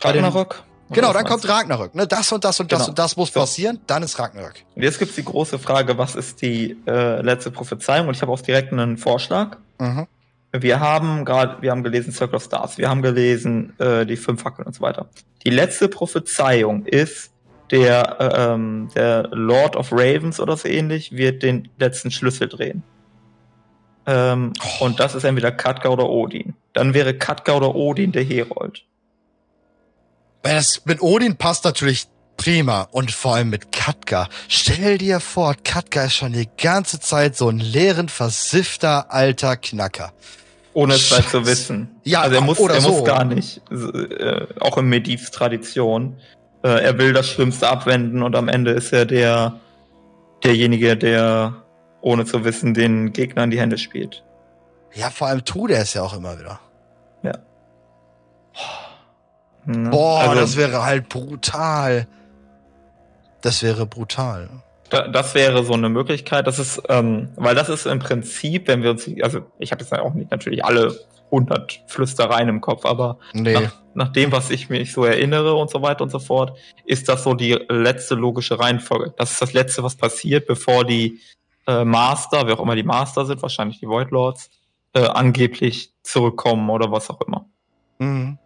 S1: Ragnarok?
S2: Genau, dann kommt Ragnarök. Ne? Das und das und das genau. und das muss so. passieren, dann ist Ragnarök.
S1: Und jetzt gibt's die große Frage, was ist die äh, letzte Prophezeiung? Und ich habe auch direkt einen Vorschlag. Mhm. Wir haben gerade, wir haben gelesen Circle of Stars, wir haben gelesen äh, die fünf Fackeln und so weiter. Die letzte Prophezeiung ist, der, äh, ähm, der Lord of Ravens oder so ähnlich wird den letzten Schlüssel drehen. Ähm, oh. Und das ist entweder Katka oder Odin. Dann wäre Katka oder Odin der Herold.
S2: Das mit Odin passt natürlich prima und vor allem mit Katka. Stell dir vor, Katka ist schon die ganze Zeit so ein leeren, versiffter alter Knacker.
S1: Ohne es vielleicht zu wissen.
S2: Ja,
S1: also er muss, er so. muss gar nicht. Äh, auch in Medivs Tradition. Äh, er will das Schlimmste abwenden und am Ende ist er der derjenige, der ohne zu wissen, den Gegnern die Hände spielt.
S2: Ja, vor allem tut er es ja auch immer wieder.
S1: Ja.
S2: Ne? Boah, also, das wäre halt brutal. Das wäre brutal.
S1: Da, das wäre so eine Möglichkeit. Das ist, ähm, weil das ist im Prinzip, wenn wir uns, also ich habe jetzt auch nicht natürlich alle 100 Flüstereien im Kopf, aber nee. nach, nach dem, was ich mich so erinnere und so weiter und so fort, ist das so die letzte logische Reihenfolge. Das ist das letzte, was passiert, bevor die äh, Master, wer auch immer die Master sind, wahrscheinlich die Void Lords, äh, angeblich zurückkommen oder was auch immer. Mhm.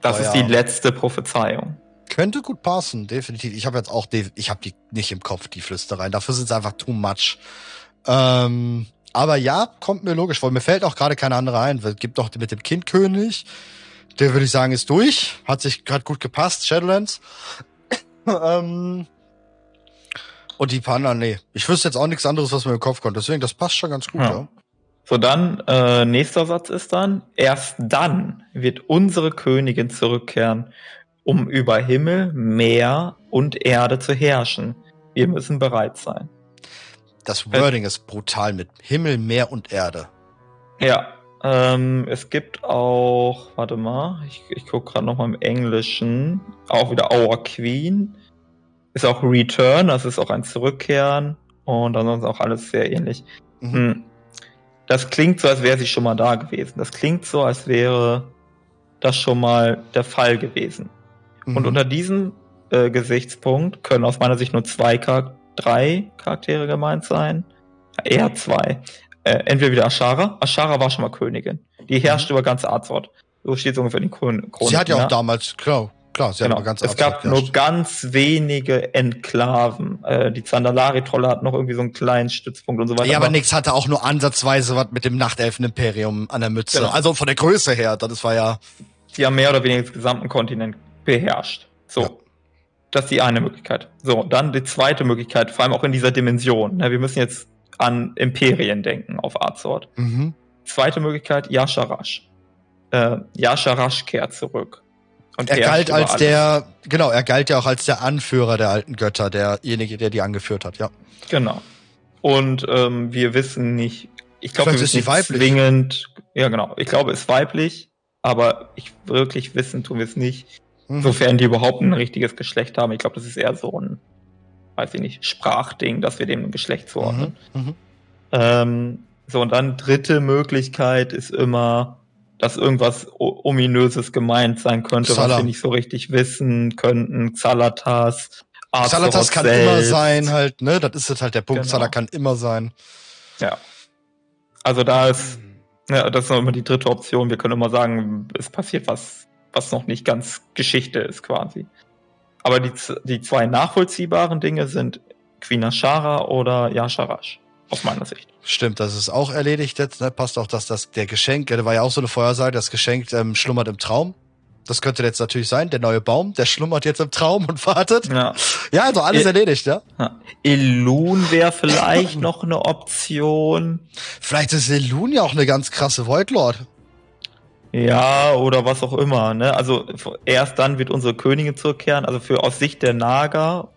S1: Das oh, ist ja. die letzte Prophezeiung.
S2: Könnte gut passen, definitiv. Ich habe jetzt auch, ich habe die nicht im Kopf, die Flüstereien. Dafür sind es einfach too much. Ähm, aber ja, kommt mir logisch vor. Mir fällt auch gerade keine andere ein. Es gibt doch mit dem Kindkönig. Der würde ich sagen, ist durch. Hat sich gerade gut gepasst. Shadowlands. ähm, und die Panda, nee. Ich wüsste jetzt auch nichts anderes, was mir im Kopf kommt. Deswegen, das passt schon ganz gut, ja. ja.
S1: So, dann, äh, nächster Satz ist dann, erst dann wird unsere Königin zurückkehren, um über Himmel, Meer und Erde zu herrschen. Wir müssen bereit sein.
S2: Das Wording es, ist brutal mit Himmel, Meer und Erde.
S1: Ja, ähm, es gibt auch, warte mal, ich, ich gucke gerade noch mal im Englischen, auch wieder Our Queen ist auch Return, das ist auch ein Zurückkehren und ansonsten auch alles sehr ähnlich. Mhm. Hm. Das klingt so, als wäre sie schon mal da gewesen. Das klingt so, als wäre das schon mal der Fall gewesen. Mhm. Und unter diesem äh, Gesichtspunkt können aus meiner Sicht nur zwei, Char drei Charaktere gemeint sein. Eher zwei. Äh, entweder wieder Ashara. Ashara war schon mal Königin. Die herrschte mhm. über ganz Arzort. So steht es ungefähr in den Chronik.
S2: Sie hat ja auch damals, klar, Klar,
S1: sie genau. ganz Es gab nur ganz wenige Enklaven. Äh, die Zandalari-Trolle hatten noch irgendwie so einen kleinen Stützpunkt und so weiter.
S2: Ja, aber nix hatte auch nur ansatzweise was mit dem Nachtelfen-Imperium an der Mütze. Genau. Also von der Größe her, das war ja.
S1: Die haben mehr oder weniger den gesamten Kontinent beherrscht. So. Ja. Das ist die eine Möglichkeit. So, dann die zweite Möglichkeit, vor allem auch in dieser Dimension. Ne, wir müssen jetzt an Imperien denken auf Arzort. Mhm. Zweite Möglichkeit, Yasharash. Äh, Yasharash kehrt zurück.
S2: Und er galt als der, genau, er galt ja auch als der Anführer der alten Götter, derjenige, der die angeführt hat, ja.
S1: Genau. Und ähm, wir wissen nicht, ich glaube, wir wissen nicht weiblich. zwingend, ja genau, ich glaube, es ist weiblich, aber ich wirklich wissen tun wir es nicht, mhm. sofern die überhaupt ein richtiges Geschlecht haben. Ich glaube, das ist eher so ein, weiß ich nicht, Sprachding, dass wir dem Geschlecht zuordnen. Mhm. Mhm. Ähm, so, und dann dritte Möglichkeit ist immer, dass irgendwas ominöses gemeint sein könnte, Xala. was wir nicht so richtig wissen könnten. Xalatas,
S2: Xalatas kann selbst. immer sein, halt, ne? Das ist halt der Punkt. Genau. Xala kann immer sein.
S1: Ja. Also da ist, ja, das ist immer die dritte Option. Wir können immer sagen, es passiert was, was noch nicht ganz Geschichte ist, quasi. Aber die, die zwei nachvollziehbaren Dinge sind Queen Ashara oder Yasharash aus meiner Sicht.
S2: Stimmt, das ist auch erledigt jetzt. Ne? Passt auch, dass das der Geschenk, da war ja auch so eine Feuersage, das Geschenk ähm, schlummert im Traum. Das könnte jetzt natürlich sein, der neue Baum, der schlummert jetzt im Traum und wartet. Ja, ja also alles e erledigt, ja. ja.
S1: Elun wäre vielleicht noch eine Option.
S2: Vielleicht ist Elun ja auch eine ganz krasse Void Lord.
S1: Ja, oder was auch immer, ne? Also erst dann wird unsere Königin zurückkehren. Also für aus Sicht der Naga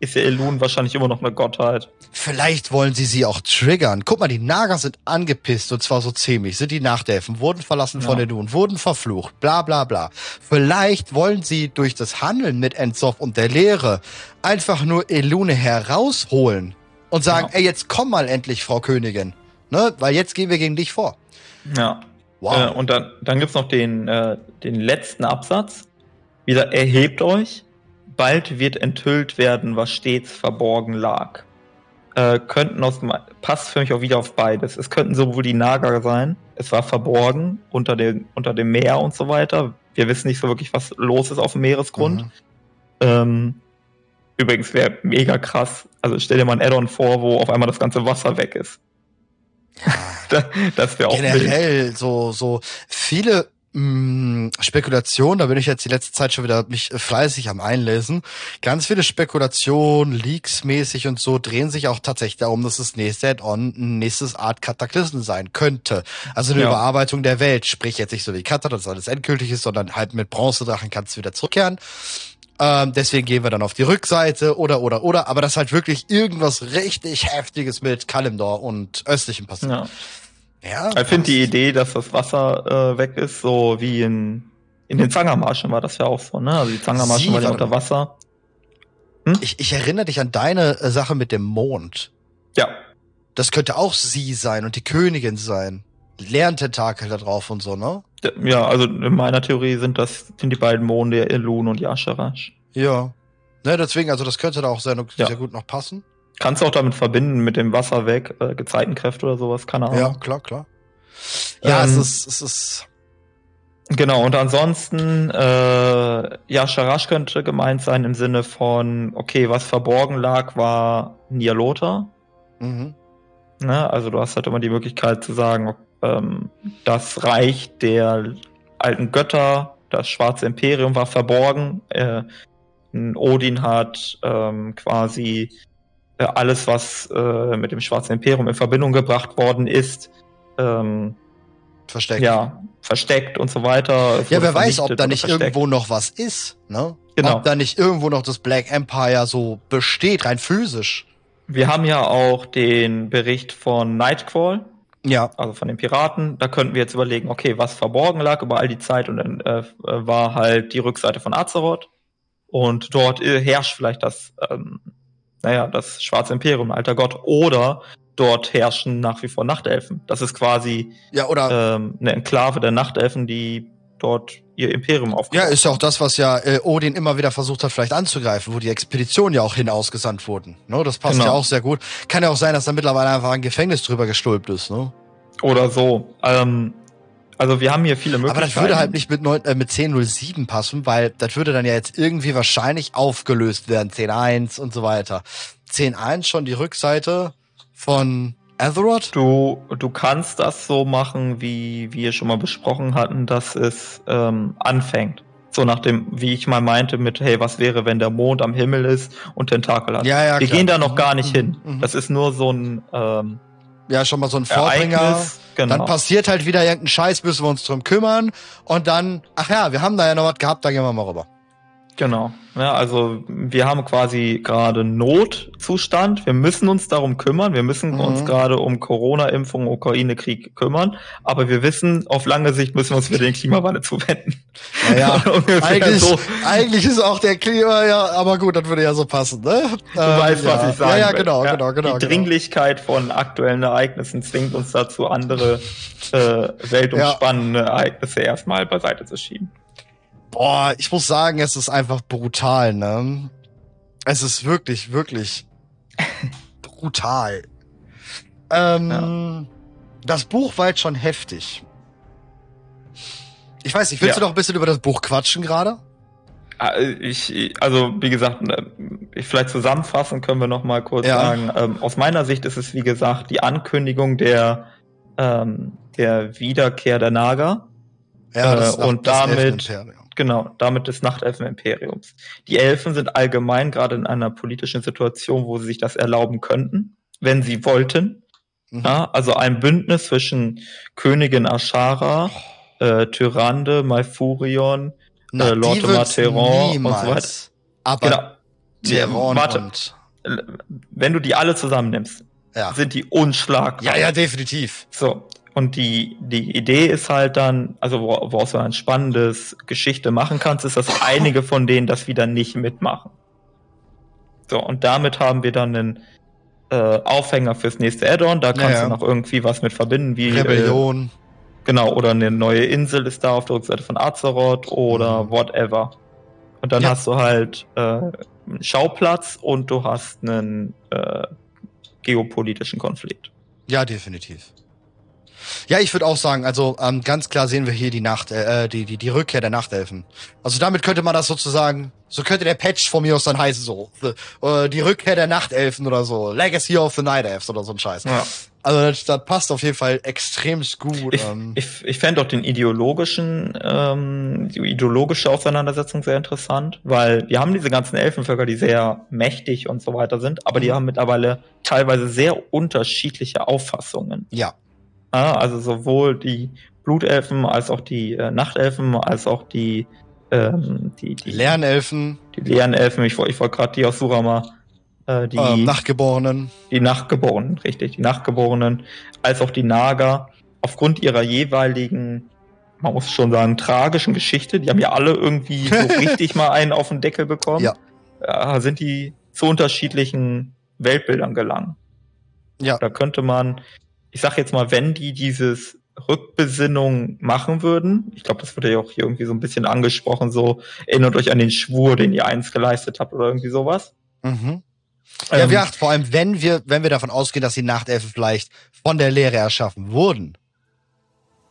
S1: ist ja Elun wahrscheinlich immer noch eine Gottheit.
S2: Vielleicht wollen sie sie auch triggern. Guck mal, die Naga sind angepisst und zwar so ziemlich. Sind die Nachdelfen, wurden verlassen ja. von Elun, wurden verflucht, bla bla bla. Vielleicht wollen sie durch das Handeln mit Enzoff und der Lehre einfach nur Elune herausholen und sagen, ja. ey, jetzt komm mal endlich, Frau Königin. Ne? Weil jetzt gehen wir gegen dich vor.
S1: Ja. Wow. Äh, und dann, dann gibt's noch den, äh, den letzten Absatz. Wieder erhebt euch bald wird enthüllt werden, was stets verborgen lag. Äh, könnten aus passt für mich auch wieder auf beides. Es könnten sowohl die Naga sein, es war verborgen unter dem, unter dem Meer und so weiter. Wir wissen nicht so wirklich, was los ist auf dem Meeresgrund. Mhm. Ähm, übrigens wäre mega krass. Also stell dir mal ein Add-on vor, wo auf einmal das ganze Wasser weg ist.
S2: das wäre auch generell wild. so so viele mh, mm, Spekulation, da bin ich jetzt die letzte Zeit schon wieder mich fleißig am Einlesen. Ganz viele Spekulationen, Leaks mäßig und so drehen sich auch tatsächlich darum, dass das nächste Add-on ein nächstes Art Kataklysm sein könnte. Also eine ja. Überarbeitung der Welt, sprich jetzt nicht so wie Kata, dass alles endgültig ist, sondern halt mit Bronzedrachen kannst du wieder zurückkehren. Ähm, deswegen gehen wir dann auf die Rückseite oder oder oder, aber das halt wirklich irgendwas richtig Heftiges mit Kalimdor und östlichen passiert. Ja.
S1: Ja, ich finde die Idee, dass das Wasser äh, weg ist, so wie in, in den Zangermarschen war das ja auch so, ne? Also die Zangermarschen waren ja unter Wasser.
S2: Hm? Ich, ich erinnere dich an deine äh, Sache mit dem Mond.
S1: Ja.
S2: Das könnte auch sie sein und die Königin sein. Lerntentakel da drauf und so, ne?
S1: Ja, also in meiner Theorie sind das sind die beiden Monde, Elun und Yasharash.
S2: Ja. Ne, deswegen, also das könnte da auch sehr, sehr ja. gut noch passen.
S1: Kannst du auch damit verbinden mit dem Wasser weg, äh, Gezeitenkräfte oder sowas, keine Ahnung.
S2: Ja, klar, klar. Ja, ähm, es ist, es ist.
S1: Genau, und ansonsten, äh, ja, Sharash könnte gemeint sein im Sinne von, okay, was verborgen lag, war Nialota. Mhm. Ne? Also du hast halt immer die Möglichkeit zu sagen, ähm, das Reich der alten Götter, das schwarze Imperium war verborgen. Äh, Odin hat ähm, quasi äh, alles, was äh, mit dem Schwarzen Imperium in Verbindung gebracht worden ist, ähm,
S2: versteckt.
S1: Ja, versteckt und so weiter.
S2: Ja, wer weiß, ob da nicht irgendwo noch was ist, ne? Genau. Ob da nicht irgendwo noch das Black Empire so besteht, rein physisch.
S1: Wir haben ja auch den Bericht von Nightcrawl.
S2: Ja.
S1: Also von den Piraten. Da könnten wir jetzt überlegen, okay, was verborgen lag über all die Zeit und dann äh, war halt die Rückseite von Azeroth und dort äh, herrscht vielleicht das, ähm, naja, das schwarze Imperium, alter Gott, oder dort herrschen nach wie vor Nachtelfen. Das ist quasi
S2: ja, oder,
S1: ähm, eine Enklave der Nachtelfen, die dort ihr Imperium aufgebaut
S2: Ja, ist ja auch das, was ja äh, Odin immer wieder versucht hat, vielleicht anzugreifen, wo die Expeditionen ja auch hin ausgesandt wurden. Ne? Das passt genau. ja auch sehr gut. Kann ja auch sein, dass da mittlerweile einfach ein Gefängnis drüber gestülpt ist. Ne?
S1: Oder so. Ähm, also wir haben hier viele Möglichkeiten.
S2: Aber das würde halt nicht mit, 9, äh, mit 10.07 passen, weil das würde dann ja jetzt irgendwie wahrscheinlich aufgelöst werden. 10.1 und so weiter. 10.1 schon die Rückseite von Azeroth?
S1: Du, du kannst das so machen, wie wir schon mal besprochen hatten, dass es ähm, anfängt. So nach dem, wie ich mal meinte, mit, hey, was wäre, wenn der Mond am Himmel ist und Tentakel hat.
S2: Ja, ja,
S1: wir klar. gehen da noch gar nicht mhm. hin. Mhm. Das ist nur so ein ähm,
S2: ja, schon mal so ein Vorbringer. Genau. Dann passiert halt wieder irgendein Scheiß, müssen wir uns drum kümmern. Und dann, ach ja, wir haben da ja noch was gehabt, da gehen wir mal rüber.
S1: Genau. Ja, also wir haben quasi gerade Notzustand. Wir müssen uns darum kümmern. Wir müssen mhm. uns gerade um Corona-Impfung, Ukraine-Krieg kümmern. Aber wir wissen, auf lange Sicht müssen wir uns wieder den Klimawandel zuwenden.
S2: Naja, eigentlich, so. eigentlich ist auch der Klima, ja, aber gut, das würde ja so passen. Ne?
S1: Du ähm, weißt, ja. was ich sage.
S2: Ja, ja, genau, ja, genau, genau.
S1: Die genau. Dringlichkeit von aktuellen Ereignissen zwingt uns dazu, andere äh, weltumspannende ja. Ereignisse erstmal beiseite zu schieben.
S2: Boah, ich muss sagen, es ist einfach brutal, ne? Es ist wirklich, wirklich brutal. Ähm, ja. Das Buch war jetzt schon heftig. Ich weiß nicht, willst ja. du noch ein bisschen über das Buch quatschen gerade?
S1: Ah, ich, also wie gesagt, ne, vielleicht zusammenfassen können wir noch mal kurz ja. sagen. Ähm, aus meiner Sicht ist es wie gesagt die Ankündigung der ähm, der Wiederkehr der Naga. Ja, das äh, und damit Genau, damit des Nachtelfen-Imperiums. Die Elfen sind allgemein gerade in einer politischen Situation, wo sie sich das erlauben könnten, wenn sie wollten. Mhm. Ja, also ein Bündnis zwischen Königin Ashara, äh, Tyrande, Malfurion, äh, Lord Materon und so weiter.
S2: Aber genau.
S1: Teron Warte, und wenn du die alle zusammennimmst, ja. sind die unschlagbar.
S2: Ja, ja, definitiv.
S1: So, und die, die Idee ist halt dann, also woraus du ein spannendes Geschichte machen kannst, ist, dass einige von denen das wieder nicht mitmachen. So, und damit haben wir dann einen äh, Aufhänger fürs nächste Add-on. Da kannst ja, du noch irgendwie was mit verbinden, wie
S2: Rebellion.
S1: Äh, genau, oder eine neue Insel ist da auf der Rückseite von Azeroth oder mhm. whatever. Und dann ja. hast du halt äh, einen Schauplatz und du hast einen äh, geopolitischen Konflikt.
S2: Ja, definitiv. Ja, ich würde auch sagen, also ähm, ganz klar sehen wir hier die Nacht, äh, die, die, die Rückkehr der Nachtelfen. Also damit könnte man das sozusagen, so könnte der Patch von mir aus dann heißen, so. The, äh, die Rückkehr der Nachtelfen oder so. Legacy of the Night Elves oder so ein Scheiß. Ja. Also das, das passt auf jeden Fall extremst gut.
S1: Ich, ähm. ich, ich fände auch den ideologischen, ähm, die ideologische Auseinandersetzung sehr interessant, weil wir haben diese ganzen Elfenvölker, die sehr mächtig und so weiter sind, aber die mhm. haben mittlerweile teilweise sehr unterschiedliche Auffassungen.
S2: Ja.
S1: Ja, also sowohl die Blutelfen als auch die äh, Nachtelfen, als auch die, ähm, die, die
S2: Lernelfen.
S1: Die Lernelfen, ich, ich wollte gerade die aus Surama.
S2: Äh, die ähm, Nachgeborenen.
S1: Die Nachgeborenen, richtig, die Nachgeborenen, als auch die Nager, aufgrund ihrer jeweiligen, man muss schon sagen, tragischen Geschichte, die haben ja alle irgendwie so richtig mal einen auf den Deckel bekommen,
S2: ja.
S1: äh, sind die zu unterschiedlichen Weltbildern gelangen. Ja. Da könnte man ich sag jetzt mal, wenn die dieses Rückbesinnung machen würden, ich glaube, das wurde ja auch hier irgendwie so ein bisschen angesprochen, so erinnert euch an den Schwur, den ihr eins geleistet habt oder irgendwie sowas.
S2: Mhm. Ja, ähm, wir vor allem, wenn wir, wenn wir davon ausgehen, dass die Nachtelfen vielleicht von der Lehre erschaffen wurden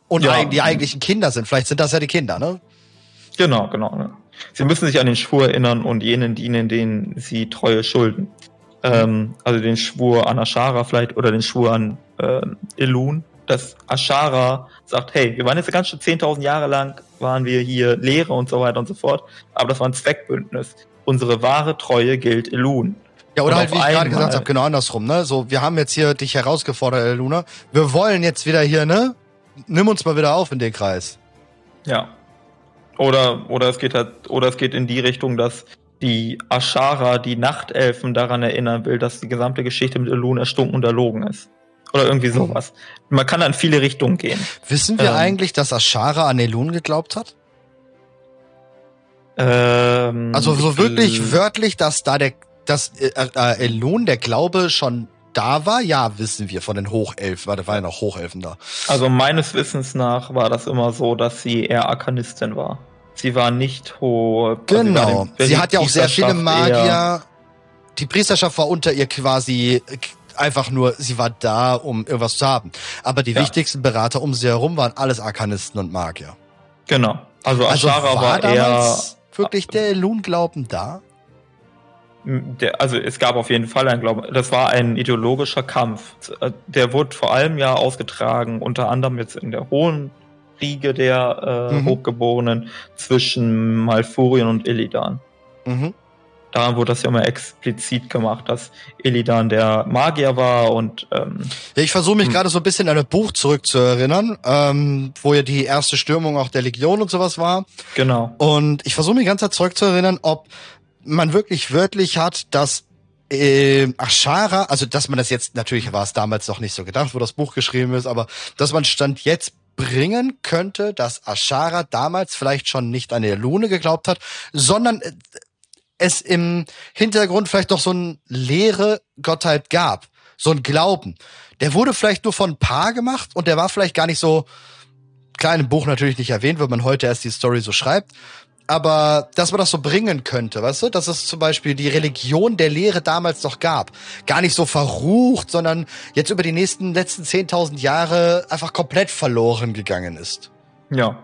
S2: und ja. die eigentlichen Kinder sind, vielleicht sind das ja die Kinder, ne?
S1: Genau, genau. Ne? Sie müssen sich an den Schwur erinnern und jenen dienen, denen sie Treue schulden. Ähm, also den Schwur an Ashara vielleicht oder den Schwur an äh, Elun, dass Ashara sagt, hey, wir waren jetzt ganz schön 10.000 Jahre lang, waren wir hier Lehre und so weiter und so fort, aber das war ein Zweckbündnis. Unsere wahre Treue gilt Elun.
S2: Ja, oder halt, wie ich gerade gesagt habe, genau andersrum, ne? So, wir haben jetzt hier dich herausgefordert, Eluna. Wir wollen jetzt wieder hier, ne? Nimm uns mal wieder auf in den Kreis.
S1: Ja. Oder, oder es geht halt, oder es geht in die Richtung, dass die Ashara, die Nachtelfen daran erinnern will, dass die gesamte Geschichte mit Elun erstunken und erlogen ist. Oder irgendwie sowas. Man kann in viele Richtungen gehen.
S2: Wissen wir ähm, eigentlich, dass Ashara an Elun geglaubt hat? Ähm, also so wirklich wörtlich, dass da der, dass äh, äh, Elon, der Glaube schon da war? Ja, wissen wir von den Hochelfen, da waren ja noch Hochelfen da.
S1: Also meines Wissens nach war das immer so, dass sie eher Arkanistin war. Sie war nicht hohe.
S2: Also genau. Sie, sie hat ja auch sehr viele Magier. Die Priesterschaft war unter ihr quasi einfach nur, sie war da, um irgendwas zu haben. Aber die ja. wichtigsten Berater um sie herum waren alles Arkanisten und Magier.
S1: Genau. Also Ashara also war, war eher
S2: wirklich der Elun-Glauben da?
S1: Der, also es gab auf jeden Fall ein Glauben. Das war ein ideologischer Kampf. Der wurde vor allem ja ausgetragen, unter anderem jetzt in der hohen Riege der äh, mhm. Hochgeborenen zwischen Malfurien und Illidan. Mhm. Da wurde das ja immer explizit gemacht, dass Illidan der Magier war und ähm,
S2: ja, ich versuche mich hm. gerade so ein bisschen an ein Buch zurückzuerinnern, ähm, wo ja die erste Stürmung auch der Legion und sowas war.
S1: Genau.
S2: Und ich versuche mich ganz zurückzuerinnern, ob man wirklich wörtlich hat, dass äh, Ashara, also dass man das jetzt, natürlich war es damals noch nicht so gedacht, wo das Buch geschrieben ist, aber dass man Stand jetzt bringen könnte, dass Ashara damals vielleicht schon nicht an der Lune geglaubt hat, sondern äh, es im Hintergrund vielleicht doch so ein leere Gottheit gab, so ein Glauben. Der wurde vielleicht nur von ein paar gemacht und der war vielleicht gar nicht so klar im Buch natürlich nicht erwähnt, weil man heute erst die Story so schreibt, aber dass man das so bringen könnte, weißt du, dass es zum Beispiel die Religion der Lehre damals noch gab, gar nicht so verrucht, sondern jetzt über die nächsten letzten 10.000 Jahre einfach komplett verloren gegangen ist.
S1: Ja,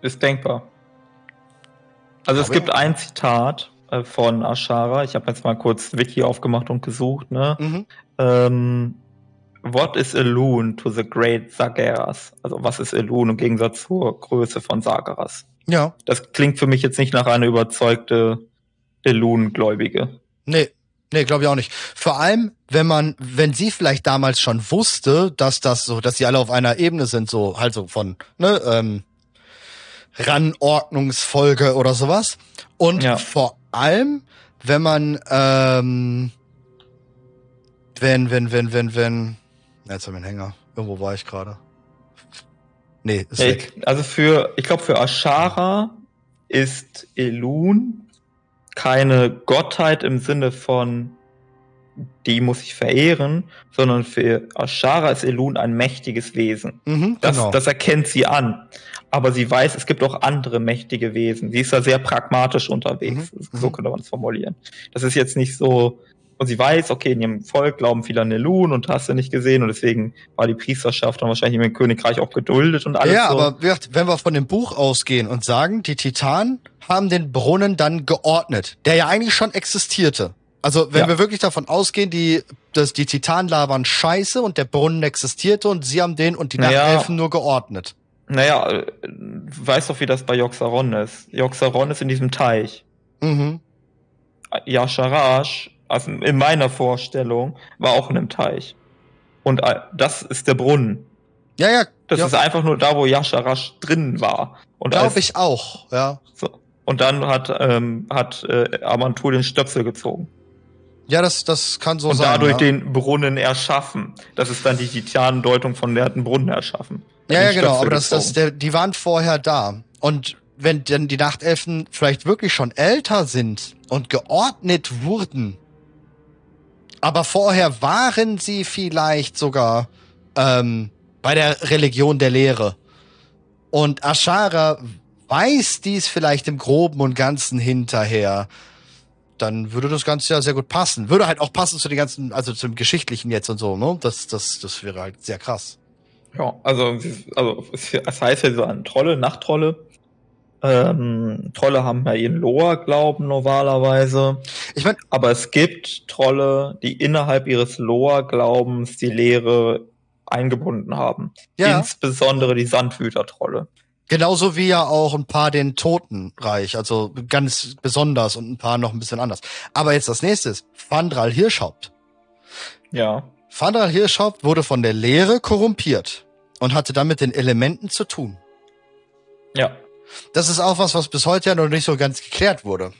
S1: ist denkbar. Also es gibt ein Zitat äh, von Ashara, ich habe jetzt mal kurz Wiki aufgemacht und gesucht, ne? Mhm. Ähm, What is Elun to the great Sagaras? Also was ist Elun im Gegensatz zur Größe von Sagaras?
S2: Ja.
S1: Das klingt für mich jetzt nicht nach einer überzeugte Elun-Gläubige.
S2: Nee, Nee, glaube ich auch nicht. Vor allem, wenn man, wenn sie vielleicht damals schon wusste, dass das so, dass sie alle auf einer Ebene sind, so halt so von, ne, ähm, Ranordnungsfolge oder sowas. Und ja. vor allem, wenn man, ähm, wenn, wenn, wenn, wenn, wenn, jetzt haben wir einen Hänger. Irgendwo war ich gerade.
S1: Nee, ist weg. Also für, ich glaube, für Ashara ist Elun keine Gottheit im Sinne von, die muss ich verehren, sondern für Ashara ist Elun ein mächtiges Wesen. Mhm, das, genau. das erkennt sie an. Aber sie weiß, es gibt auch andere mächtige Wesen. Sie ist da sehr pragmatisch unterwegs. Mhm, so mhm. könnte man es formulieren. Das ist jetzt nicht so, und sie weiß, okay, in ihrem Volk glauben viele an Nelun und hast du nicht gesehen und deswegen war die Priesterschaft dann wahrscheinlich im Königreich auch geduldet und alles.
S2: Ja, so. aber wenn wir von dem Buch ausgehen und sagen, die Titanen haben den Brunnen dann geordnet, der ja eigentlich schon existierte. Also wenn ja. wir wirklich davon ausgehen, die, dass die Titanla waren scheiße und der Brunnen existierte und sie haben den und die naja, nur geordnet.
S1: Naja, äh, weißt doch, wie das bei Joxaron ist. Joxaron ist in diesem Teich. Mhm. Yasharash also in meiner Vorstellung, war auch in einem Teich. Und äh, das ist der Brunnen.
S2: Ja, ja.
S1: Das ja. ist einfach nur da, wo Yasharash drin war.
S2: Glaube ich auch, ja.
S1: So. Und dann hat, ähm, hat äh, Amantur den Stöpsel gezogen.
S2: Ja, das, das kann so
S1: und
S2: sein.
S1: Und dadurch
S2: ja.
S1: den Brunnen erschaffen. Das ist dann die Titanendeutung von der hat einen Brunnen erschaffen.
S2: Ja, ja, genau. Aber das, das, der, die waren vorher da. Und wenn denn die Nachtelfen vielleicht wirklich schon älter sind und geordnet wurden, aber vorher waren sie vielleicht sogar ähm, bei der Religion der Lehre. Und Ashara weiß dies vielleicht im Groben und Ganzen hinterher. Dann würde das Ganze ja sehr gut passen. Würde halt auch passen zu den ganzen, also zum Geschichtlichen jetzt und so, ne? Das, das, das wäre halt sehr krass.
S1: Ja, also, also es heißt ja so an Trolle, Nachttrolle. Ähm, Trolle haben ja ihren Loa-Glauben normalerweise. Ich mein, aber es gibt Trolle, die innerhalb ihres Loa-Glaubens die Lehre eingebunden haben. Ja. Insbesondere die Sandwüter-Trolle.
S2: Genauso wie ja auch ein paar den Totenreich, also ganz besonders und ein paar noch ein bisschen anders. Aber jetzt das nächste ist Fandral Hirschhaupt.
S1: Ja.
S2: Fandral Hirschhaupt wurde von der Lehre korrumpiert und hatte damit den Elementen zu tun.
S1: Ja.
S2: Das ist auch was, was bis heute ja noch nicht so ganz geklärt wurde.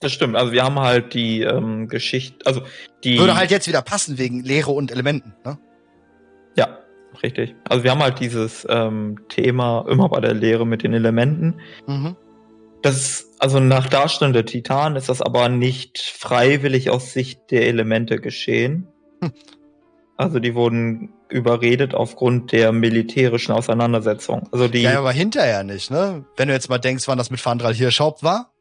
S1: Das stimmt. Also wir haben halt die ähm, Geschichte, also die.
S2: Würde halt jetzt wieder passen wegen Lehre und Elementen, ne?
S1: Ja, richtig. Also wir haben halt dieses ähm, Thema immer bei der Lehre mit den Elementen. Mhm. Das ist, also nach Darstellung der Titanen ist das aber nicht freiwillig aus Sicht der Elemente geschehen. Hm. Also die wurden überredet aufgrund der militärischen Auseinandersetzung. Also die.
S2: Ja, aber hinterher nicht, ne? Wenn du jetzt mal denkst, wann das mit Fandral Hirschhaupt war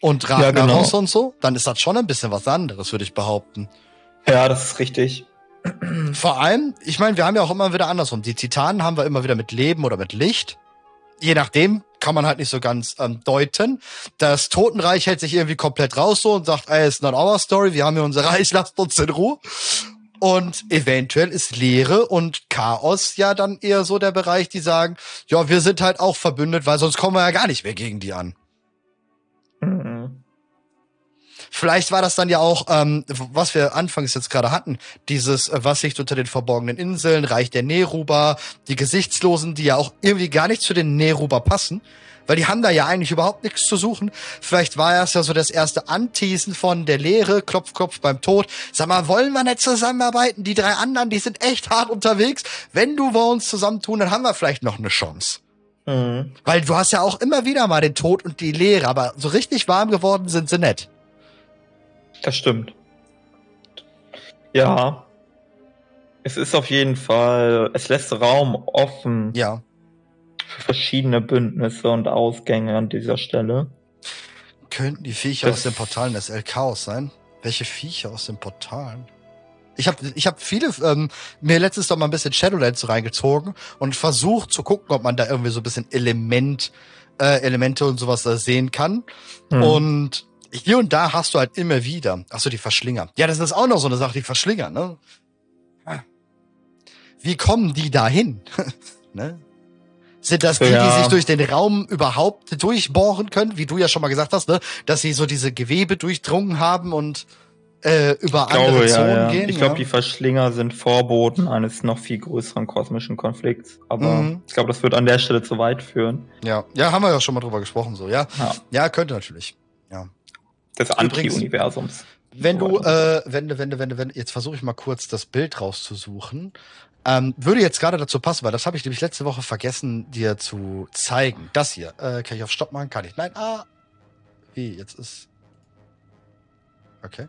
S2: und Ragnaros ja, genau. und so, dann ist das schon ein bisschen was anderes, würde ich behaupten.
S1: Ja, das ist richtig.
S2: Vor allem, ich meine, wir haben ja auch immer wieder andersrum. Die Titanen haben wir immer wieder mit Leben oder mit Licht. Je nachdem kann man halt nicht so ganz ähm, deuten. Das Totenreich hält sich irgendwie komplett raus so und sagt, ey, it's not our story, wir haben hier unser Reich, lasst uns in Ruhe. Und eventuell ist Leere und Chaos ja dann eher so der Bereich, die sagen, ja, wir sind halt auch verbündet, weil sonst kommen wir ja gar nicht mehr gegen die an. Mhm. Vielleicht war das dann ja auch, ähm, was wir anfangs jetzt gerade hatten, dieses, äh, was liegt unter den verborgenen Inseln, Reich der Neruba, die Gesichtslosen, die ja auch irgendwie gar nicht zu den Neruba passen, weil die haben da ja eigentlich überhaupt nichts zu suchen. Vielleicht war es ja so das erste Anteasen von der Lehre, Klopf, Klopf beim Tod. Sag mal, wollen wir nicht zusammenarbeiten? Die drei anderen, die sind echt hart unterwegs. Wenn du wir uns zusammentun, dann haben wir vielleicht noch eine Chance. Mhm. Weil du hast ja auch immer wieder mal den Tod und die Lehre, aber so richtig warm geworden sind sie nett.
S1: Das stimmt. Ja. Es ist auf jeden Fall, es lässt Raum offen.
S2: Ja
S1: verschiedene Bündnisse und Ausgänge an dieser Stelle.
S2: Könnten die Viecher das aus den Portalen des El Chaos sein? Welche Viecher aus den Portalen? Ich habe ich hab viele, ähm, mir letztens doch mal ein bisschen Shadowlands reingezogen und versucht zu gucken, ob man da irgendwie so ein bisschen Element, äh, Elemente und sowas da sehen kann. Hm. Und hier und da hast du halt immer wieder, ach so, die Verschlinger. Ja, das ist auch noch so eine Sache, die Verschlinger, ne? Wie kommen die da hin? ne? Sind das die, ja. die sich durch den Raum überhaupt durchbohren können, wie du ja schon mal gesagt hast, ne? Dass sie so diese Gewebe durchdrungen haben und äh, über ich andere glaube, Zonen ja, ja. gehen.
S1: Ich glaube, die Verschlinger sind Vorboten eines noch viel größeren kosmischen Konflikts. Aber mhm. ich glaube, das wird an der Stelle zu weit führen.
S2: Ja, ja, haben wir ja schon mal drüber gesprochen, so, ja. Ja, ja könnte natürlich. Ja.
S1: Des Anti-Universums.
S2: Wenn du, äh, wenn, wenn, wenn, wenn, jetzt versuche ich mal kurz das Bild rauszusuchen. Ähm, würde jetzt gerade dazu passen, weil das habe ich nämlich letzte Woche vergessen, dir zu zeigen. Das hier. Äh, kann ich auf Stopp machen? Kann ich. Nein, ah. Wie, jetzt ist. Okay.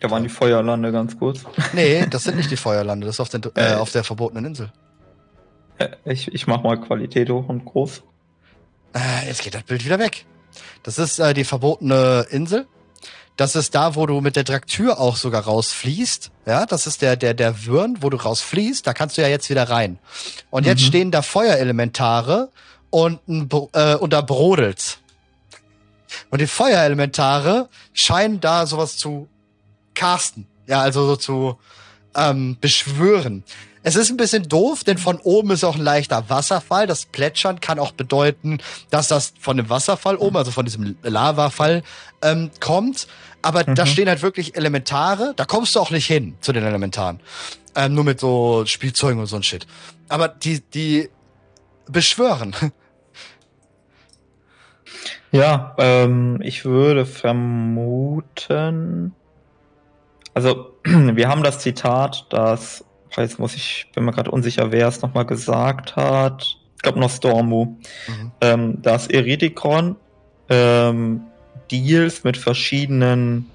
S1: Da waren die Feuerlande ganz kurz.
S2: Nee, das sind nicht die Feuerlande, das ist auf, den, äh, äh, auf der verbotenen Insel.
S1: Äh, ich, ich mach mal Qualität hoch und groß.
S2: Äh, jetzt geht das Bild wieder weg. Das ist äh, die verbotene Insel. Das ist da, wo du mit der Traktür auch sogar rausfließt. Ja, das ist der, der, der Würn, wo du rausfließt. Da kannst du ja jetzt wieder rein. Und jetzt mhm. stehen da Feuerelementare und, ein, äh, und da brodelt's. Und die Feuerelementare scheinen da sowas zu casten. Ja, also so zu ähm, beschwören. Es ist ein bisschen doof, denn von oben ist auch ein leichter Wasserfall. Das Plätschern kann auch bedeuten, dass das von dem Wasserfall oben, also von diesem Lavafall, ähm, kommt. Aber mhm. da stehen halt wirklich Elementare, da kommst du auch nicht hin zu den Elementaren. Ähm, nur mit so Spielzeugen und so ein Shit. Aber die, die beschwören.
S1: Ja, ähm, ich würde vermuten. Also, wir haben das Zitat, das, jetzt muss ich, bin mir gerade unsicher, wer es nochmal gesagt hat. Ich glaube Nostormu. Mhm. Ähm, dass Eridikron ähm, Deals mit verschiedenen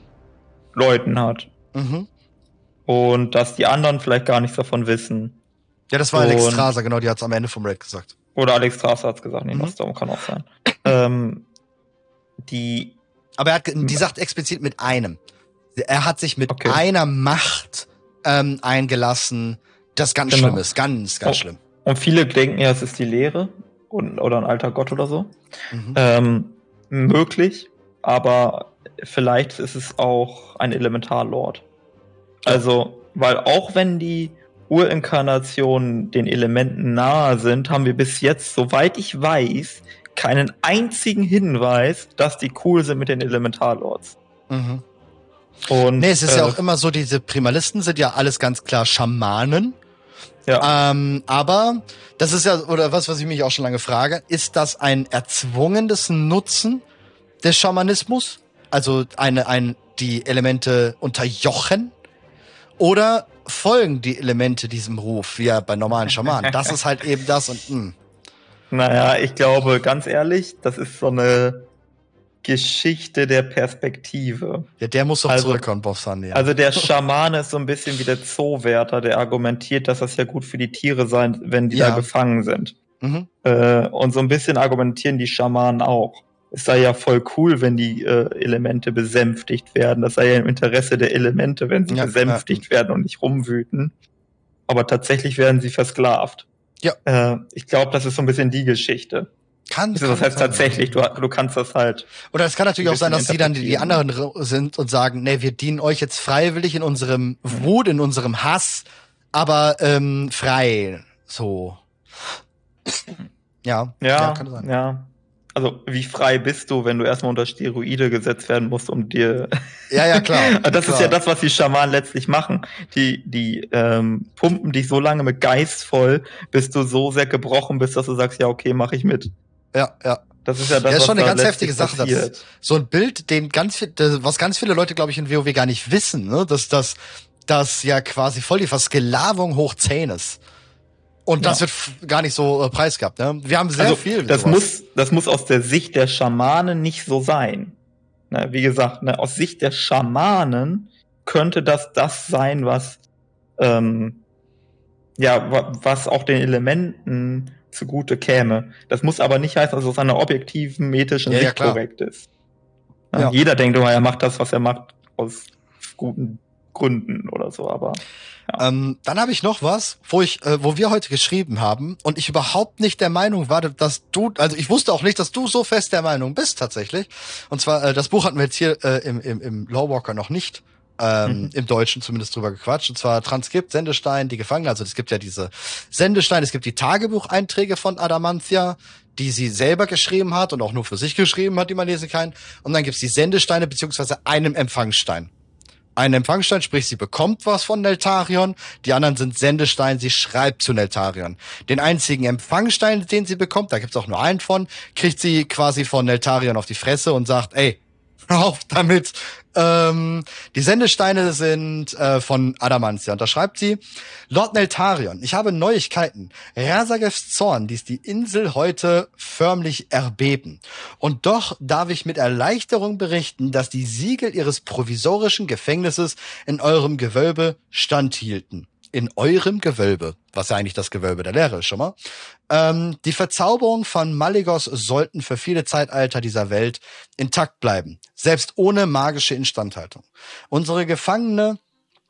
S1: Leuten hat. Mhm. Und dass die anderen vielleicht gar nichts davon wissen.
S2: Ja, das war und, Alex Straser, genau, die hat es am Ende vom Raid gesagt.
S1: Oder Alex Straser hat es gesagt, nee, mhm. das kann auch sein. ähm, die.
S2: Aber er hat, die sagt explizit mit einem. Er hat sich mit okay. einer Macht ähm, eingelassen, das ganz genau. schlimm ist. Ganz, ganz oh. schlimm.
S1: Und viele denken ja, es ist die Lehre und, oder ein alter Gott oder so. Mhm. Ähm, möglich aber vielleicht ist es auch ein Elementarlord. Also, weil auch wenn die Urinkarnationen den Elementen nahe sind, haben wir bis jetzt, soweit ich weiß, keinen einzigen Hinweis, dass die cool sind mit den Elementarlords. Mhm.
S2: Und, nee, es ist äh, ja auch immer so, diese Primalisten sind ja alles ganz klar Schamanen. Ja. Ähm, aber das ist ja, oder was, was ich mich auch schon lange frage, ist das ein erzwungenes Nutzen des Schamanismus, also eine, ein, die Elemente unterjochen, oder folgen die Elemente diesem Ruf, wie ja bei normalen Schamanen. Das ist halt eben das und mh. Hm.
S1: Naja, ich glaube, ganz ehrlich, das ist so eine Geschichte der Perspektive.
S2: Ja, der muss doch also, zurückkommen, Bofsan,
S1: ja. Also der Schamane ist so ein bisschen wie der Zoowärter, der argumentiert, dass das ja gut für die Tiere sein, wenn die ja. da gefangen sind. Mhm. Äh, und so ein bisschen argumentieren die Schamanen auch. Es sei ja voll cool, wenn die äh, Elemente besänftigt werden. Das sei ja im Interesse der Elemente, wenn sie ja, besänftigt werden und nicht rumwüten. Aber tatsächlich werden sie versklavt. Ja. Äh, ich glaube, das ist so ein bisschen die Geschichte.
S2: Kann,
S1: das heißt sein. tatsächlich, du, du kannst das halt.
S2: Oder es kann natürlich auch sein, dass sie dann die anderen sind und sagen, nee, wir dienen euch jetzt freiwillig in unserem Wut, in unserem Hass, aber ähm, frei. So.
S1: Ja, ja, ja, kann sein. Ja. Also, wie frei bist du, wenn du erstmal unter Steroide gesetzt werden musst, um dir.
S2: Ja, ja, klar.
S1: das
S2: klar.
S1: ist ja das, was die Schamanen letztlich machen. Die, die ähm, pumpen dich so lange mit Geist voll, bis du so sehr gebrochen bist, dass du sagst, ja, okay, mach ich mit.
S2: Ja, ja. Das ist ja das, ja, ist schon eine ganz heftige Sache. Das, so ein Bild, den ganz was ganz viele Leute, glaube ich, in WoW gar nicht wissen, ne? dass das, das ja quasi voll die Versklavung hoch 10 ist. Und das ja. wird gar nicht so äh, preisgehabt. Ne? Wir haben sehr also, viel.
S1: Das muss, das muss aus der Sicht der Schamanen nicht so sein. Ne, wie gesagt, ne, aus Sicht der Schamanen könnte das das sein, was ähm, ja, was auch den Elementen zugute käme. Das muss aber nicht heißen, dass es aus einer objektiven, methischen ja, Sicht ja, korrekt ist. Ja, jeder denkt immer, er macht das, was er macht, aus guten Gründen oder so, aber.
S2: Ja. Ähm, dann habe ich noch was, wo ich, äh, wo wir heute geschrieben haben und ich überhaupt nicht der Meinung war, dass du, also ich wusste auch nicht, dass du so fest der Meinung bist tatsächlich. Und zwar, äh, das Buch hatten wir jetzt hier äh, im, im, im Lawwalker noch nicht. Ähm, mhm. im Deutschen zumindest drüber gequatscht. Und zwar Transkript, Sendestein, die Gefangenen. Also es gibt ja diese Sendesteine, es gibt die Tagebucheinträge von Adamantia, die sie selber geschrieben hat und auch nur für sich geschrieben hat, die man lesen kann. Und dann gibt's die Sendesteine beziehungsweise einem Empfangsstein einen Empfangsstein, sprich sie bekommt was von Neltarion, die anderen sind Sendestein, sie schreibt zu Neltarion. Den einzigen Empfangsstein, den sie bekommt, da gibt's auch nur einen von, kriegt sie quasi von Neltarion auf die Fresse und sagt, ey, hör auf damit, ähm, die Sendesteine sind äh, von Adamantia. Und da schreibt sie, Lord Neltarion, ich habe Neuigkeiten. Rasagevs Zorn ließ die Insel heute förmlich erbeben. Und doch darf ich mit Erleichterung berichten, dass die Siegel ihres provisorischen Gefängnisses in eurem Gewölbe standhielten in eurem Gewölbe, was ja eigentlich das Gewölbe der Lehre ist schon mal, ähm, die Verzauberung von Maligos sollten für viele Zeitalter dieser Welt intakt bleiben, selbst ohne magische Instandhaltung. Unsere Gefangene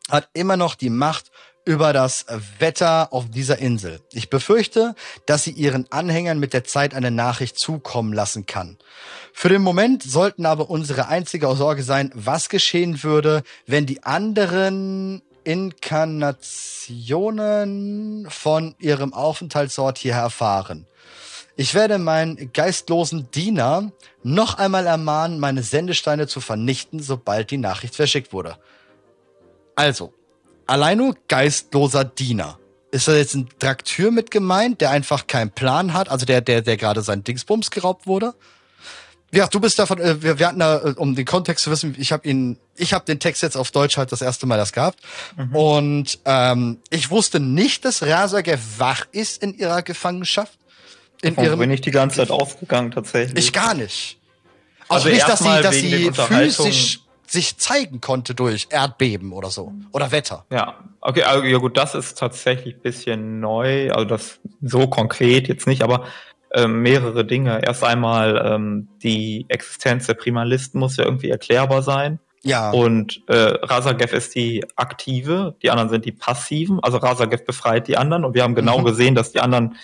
S2: hat immer noch die Macht über das Wetter auf dieser Insel. Ich befürchte, dass sie ihren Anhängern mit der Zeit eine Nachricht zukommen lassen kann. Für den Moment sollten aber unsere einzige Sorge sein, was geschehen würde, wenn die anderen Inkarnationen von ihrem Aufenthaltsort hierher erfahren. Ich werde meinen geistlosen Diener noch einmal ermahnen, meine Sendesteine zu vernichten, sobald die Nachricht verschickt wurde. Also, allein nur geistloser Diener. Ist da jetzt ein Traktür mit gemeint, der einfach keinen Plan hat, also der, der, der gerade sein Dingsbums geraubt wurde? Ja, du bist davon, äh, wir, wir hatten da, äh, um den Kontext zu wissen, ich habe ihn, ich habe den Text jetzt auf Deutsch halt das erste Mal das gehabt. Mhm. Und ähm, ich wusste nicht, dass Rasagev wach ist in ihrer Gefangenschaft.
S1: In Davon ihrem, bin ich die ganze Zeit ausgegangen tatsächlich.
S2: Ich gar nicht. Also, also nicht, dass sie, dass sie physisch sich zeigen konnte durch Erdbeben oder so. Oder Wetter.
S1: Ja, okay, also ja gut, das ist tatsächlich bisschen neu. Also das so konkret jetzt nicht, aber ähm, mehrere Dinge. Erst einmal ähm, die Existenz der Primalisten muss ja irgendwie erklärbar sein. Ja. Und äh, Rasagev ist die aktive, die anderen sind die passiven. Also Rasagev befreit die anderen und wir haben genau mhm. gesehen, dass die anderen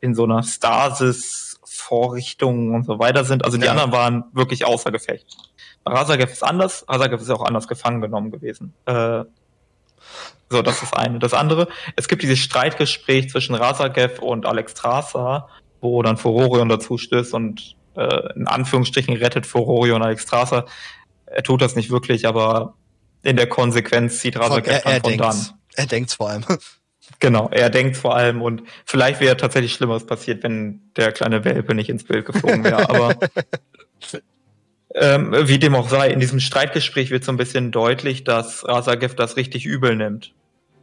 S1: in so einer Stasis Vorrichtung und so weiter sind. Also die ja. anderen waren wirklich außer Gefecht. Rasagev ist anders. Rasagev ist auch anders gefangen genommen gewesen. Äh, so, das ist eine. Das andere, es gibt dieses Streitgespräch zwischen Rasagev und Alex Strasser, wo dann Furorion dazu stößt und äh, in Anführungsstrichen rettet Furorion Alexstrasza. Er tut das nicht wirklich, aber in der Konsequenz zieht Razaketh
S2: dann von dann. Er denkt vor allem.
S1: Genau, er denkt vor allem und vielleicht wäre tatsächlich Schlimmeres passiert, wenn der kleine Welpe nicht ins Bild geflogen wäre. Aber ähm, wie dem auch sei, in diesem Streitgespräch wird so ein bisschen deutlich, dass Rasagev das richtig übel nimmt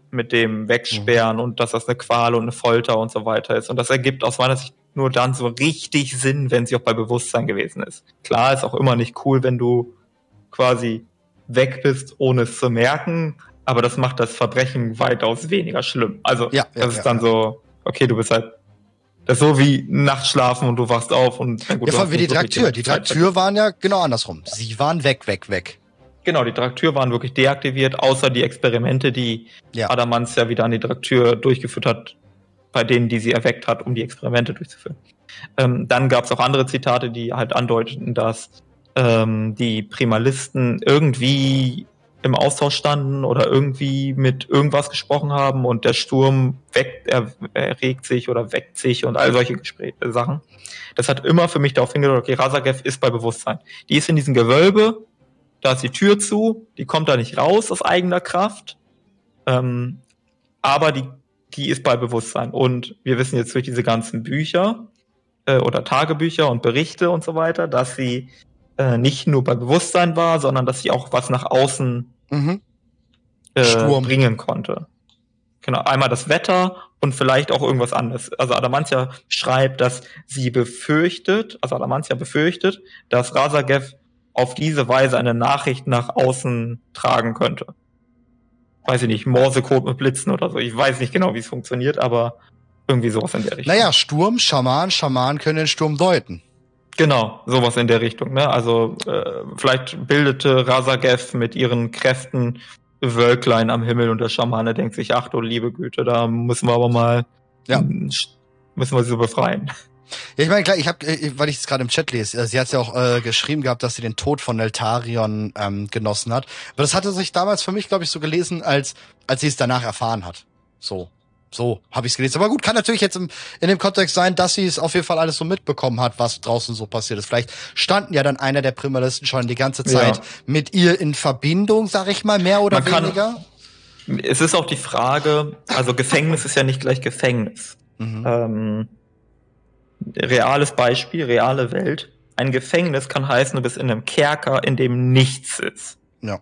S1: mit dem Wegsperren mhm. und dass das eine Qual und eine Folter und so weiter ist. Und das ergibt aus meiner Sicht nur dann so richtig Sinn, wenn sie auch bei Bewusstsein gewesen ist. Klar, ist auch immer nicht cool, wenn du quasi weg bist, ohne es zu merken, aber das macht das Verbrechen weitaus weniger schlimm. Also, ja, ja, das ist dann ja. so, okay, du bist halt das ist so wie nachts schlafen und du wachst auf und
S2: na gut, ja, vor allem wie die Draktür. Die Draktür waren ja genau andersrum. Sie waren weg, weg, weg.
S1: Genau, die Draktür waren wirklich deaktiviert, außer die Experimente, die ja. Adamans ja wieder an die Draktür durchgeführt hat, bei denen, die sie erweckt hat, um die Experimente durchzuführen. Ähm, dann gab es auch andere Zitate, die halt andeuteten, dass ähm, die Primalisten irgendwie im Austausch standen oder irgendwie mit irgendwas gesprochen haben und der Sturm weckt, er, erregt sich oder weckt sich und all solche Gespräche, äh, Sachen. Das hat immer für mich darauf hingedeutet, okay, Razagev ist bei Bewusstsein. Die ist in diesem Gewölbe, da ist die Tür zu, die kommt da nicht raus aus eigener Kraft, ähm, aber die, die ist bei Bewusstsein. Und wir wissen jetzt durch diese ganzen Bücher äh, oder Tagebücher und Berichte und so weiter, dass sie äh, nicht nur bei Bewusstsein war, sondern dass sie auch was nach außen mhm. äh, bringen konnte. Genau, einmal das Wetter und vielleicht auch irgendwas anderes. Also Adamantia schreibt, dass sie befürchtet, also Adamantia befürchtet, dass Rasagev auf diese Weise eine Nachricht nach außen tragen könnte. Weiß ich nicht, Morsecode mit Blitzen oder so. Ich weiß nicht genau, wie es funktioniert, aber irgendwie sowas in der
S2: Richtung. Naja, Sturm, Schaman, Schaman können den Sturm deuten.
S1: Genau, sowas in der Richtung. Ne? Also äh, vielleicht bildete Rasagev mit ihren Kräften Wölklein am Himmel und der Schamane denkt sich, ach du liebe Güte, da müssen wir aber mal, ja. müssen wir sie so befreien.
S2: Ja, ich meine, klar, ich habe, äh, weil ich es gerade im Chat lese, äh, sie hat ja auch äh, geschrieben gehabt, dass sie den Tod von Neltarion ähm, genossen hat. Aber das hatte sich damals für mich, glaube ich, so gelesen, als als sie es danach erfahren hat. So. So habe ich es gelesen. Aber gut, kann natürlich jetzt im, in dem Kontext sein, dass sie es auf jeden Fall alles so mitbekommen hat, was draußen so passiert ist. Vielleicht standen ja dann einer der Primalisten schon die ganze Zeit ja. mit ihr in Verbindung, sag ich mal, mehr oder Man weniger.
S1: Kann, es ist auch die Frage, also Gefängnis ist ja nicht gleich Gefängnis. Mhm. Ähm, reales Beispiel, reale Welt. Ein Gefängnis kann heißen, du bist in einem Kerker, in dem nichts ist. Ja.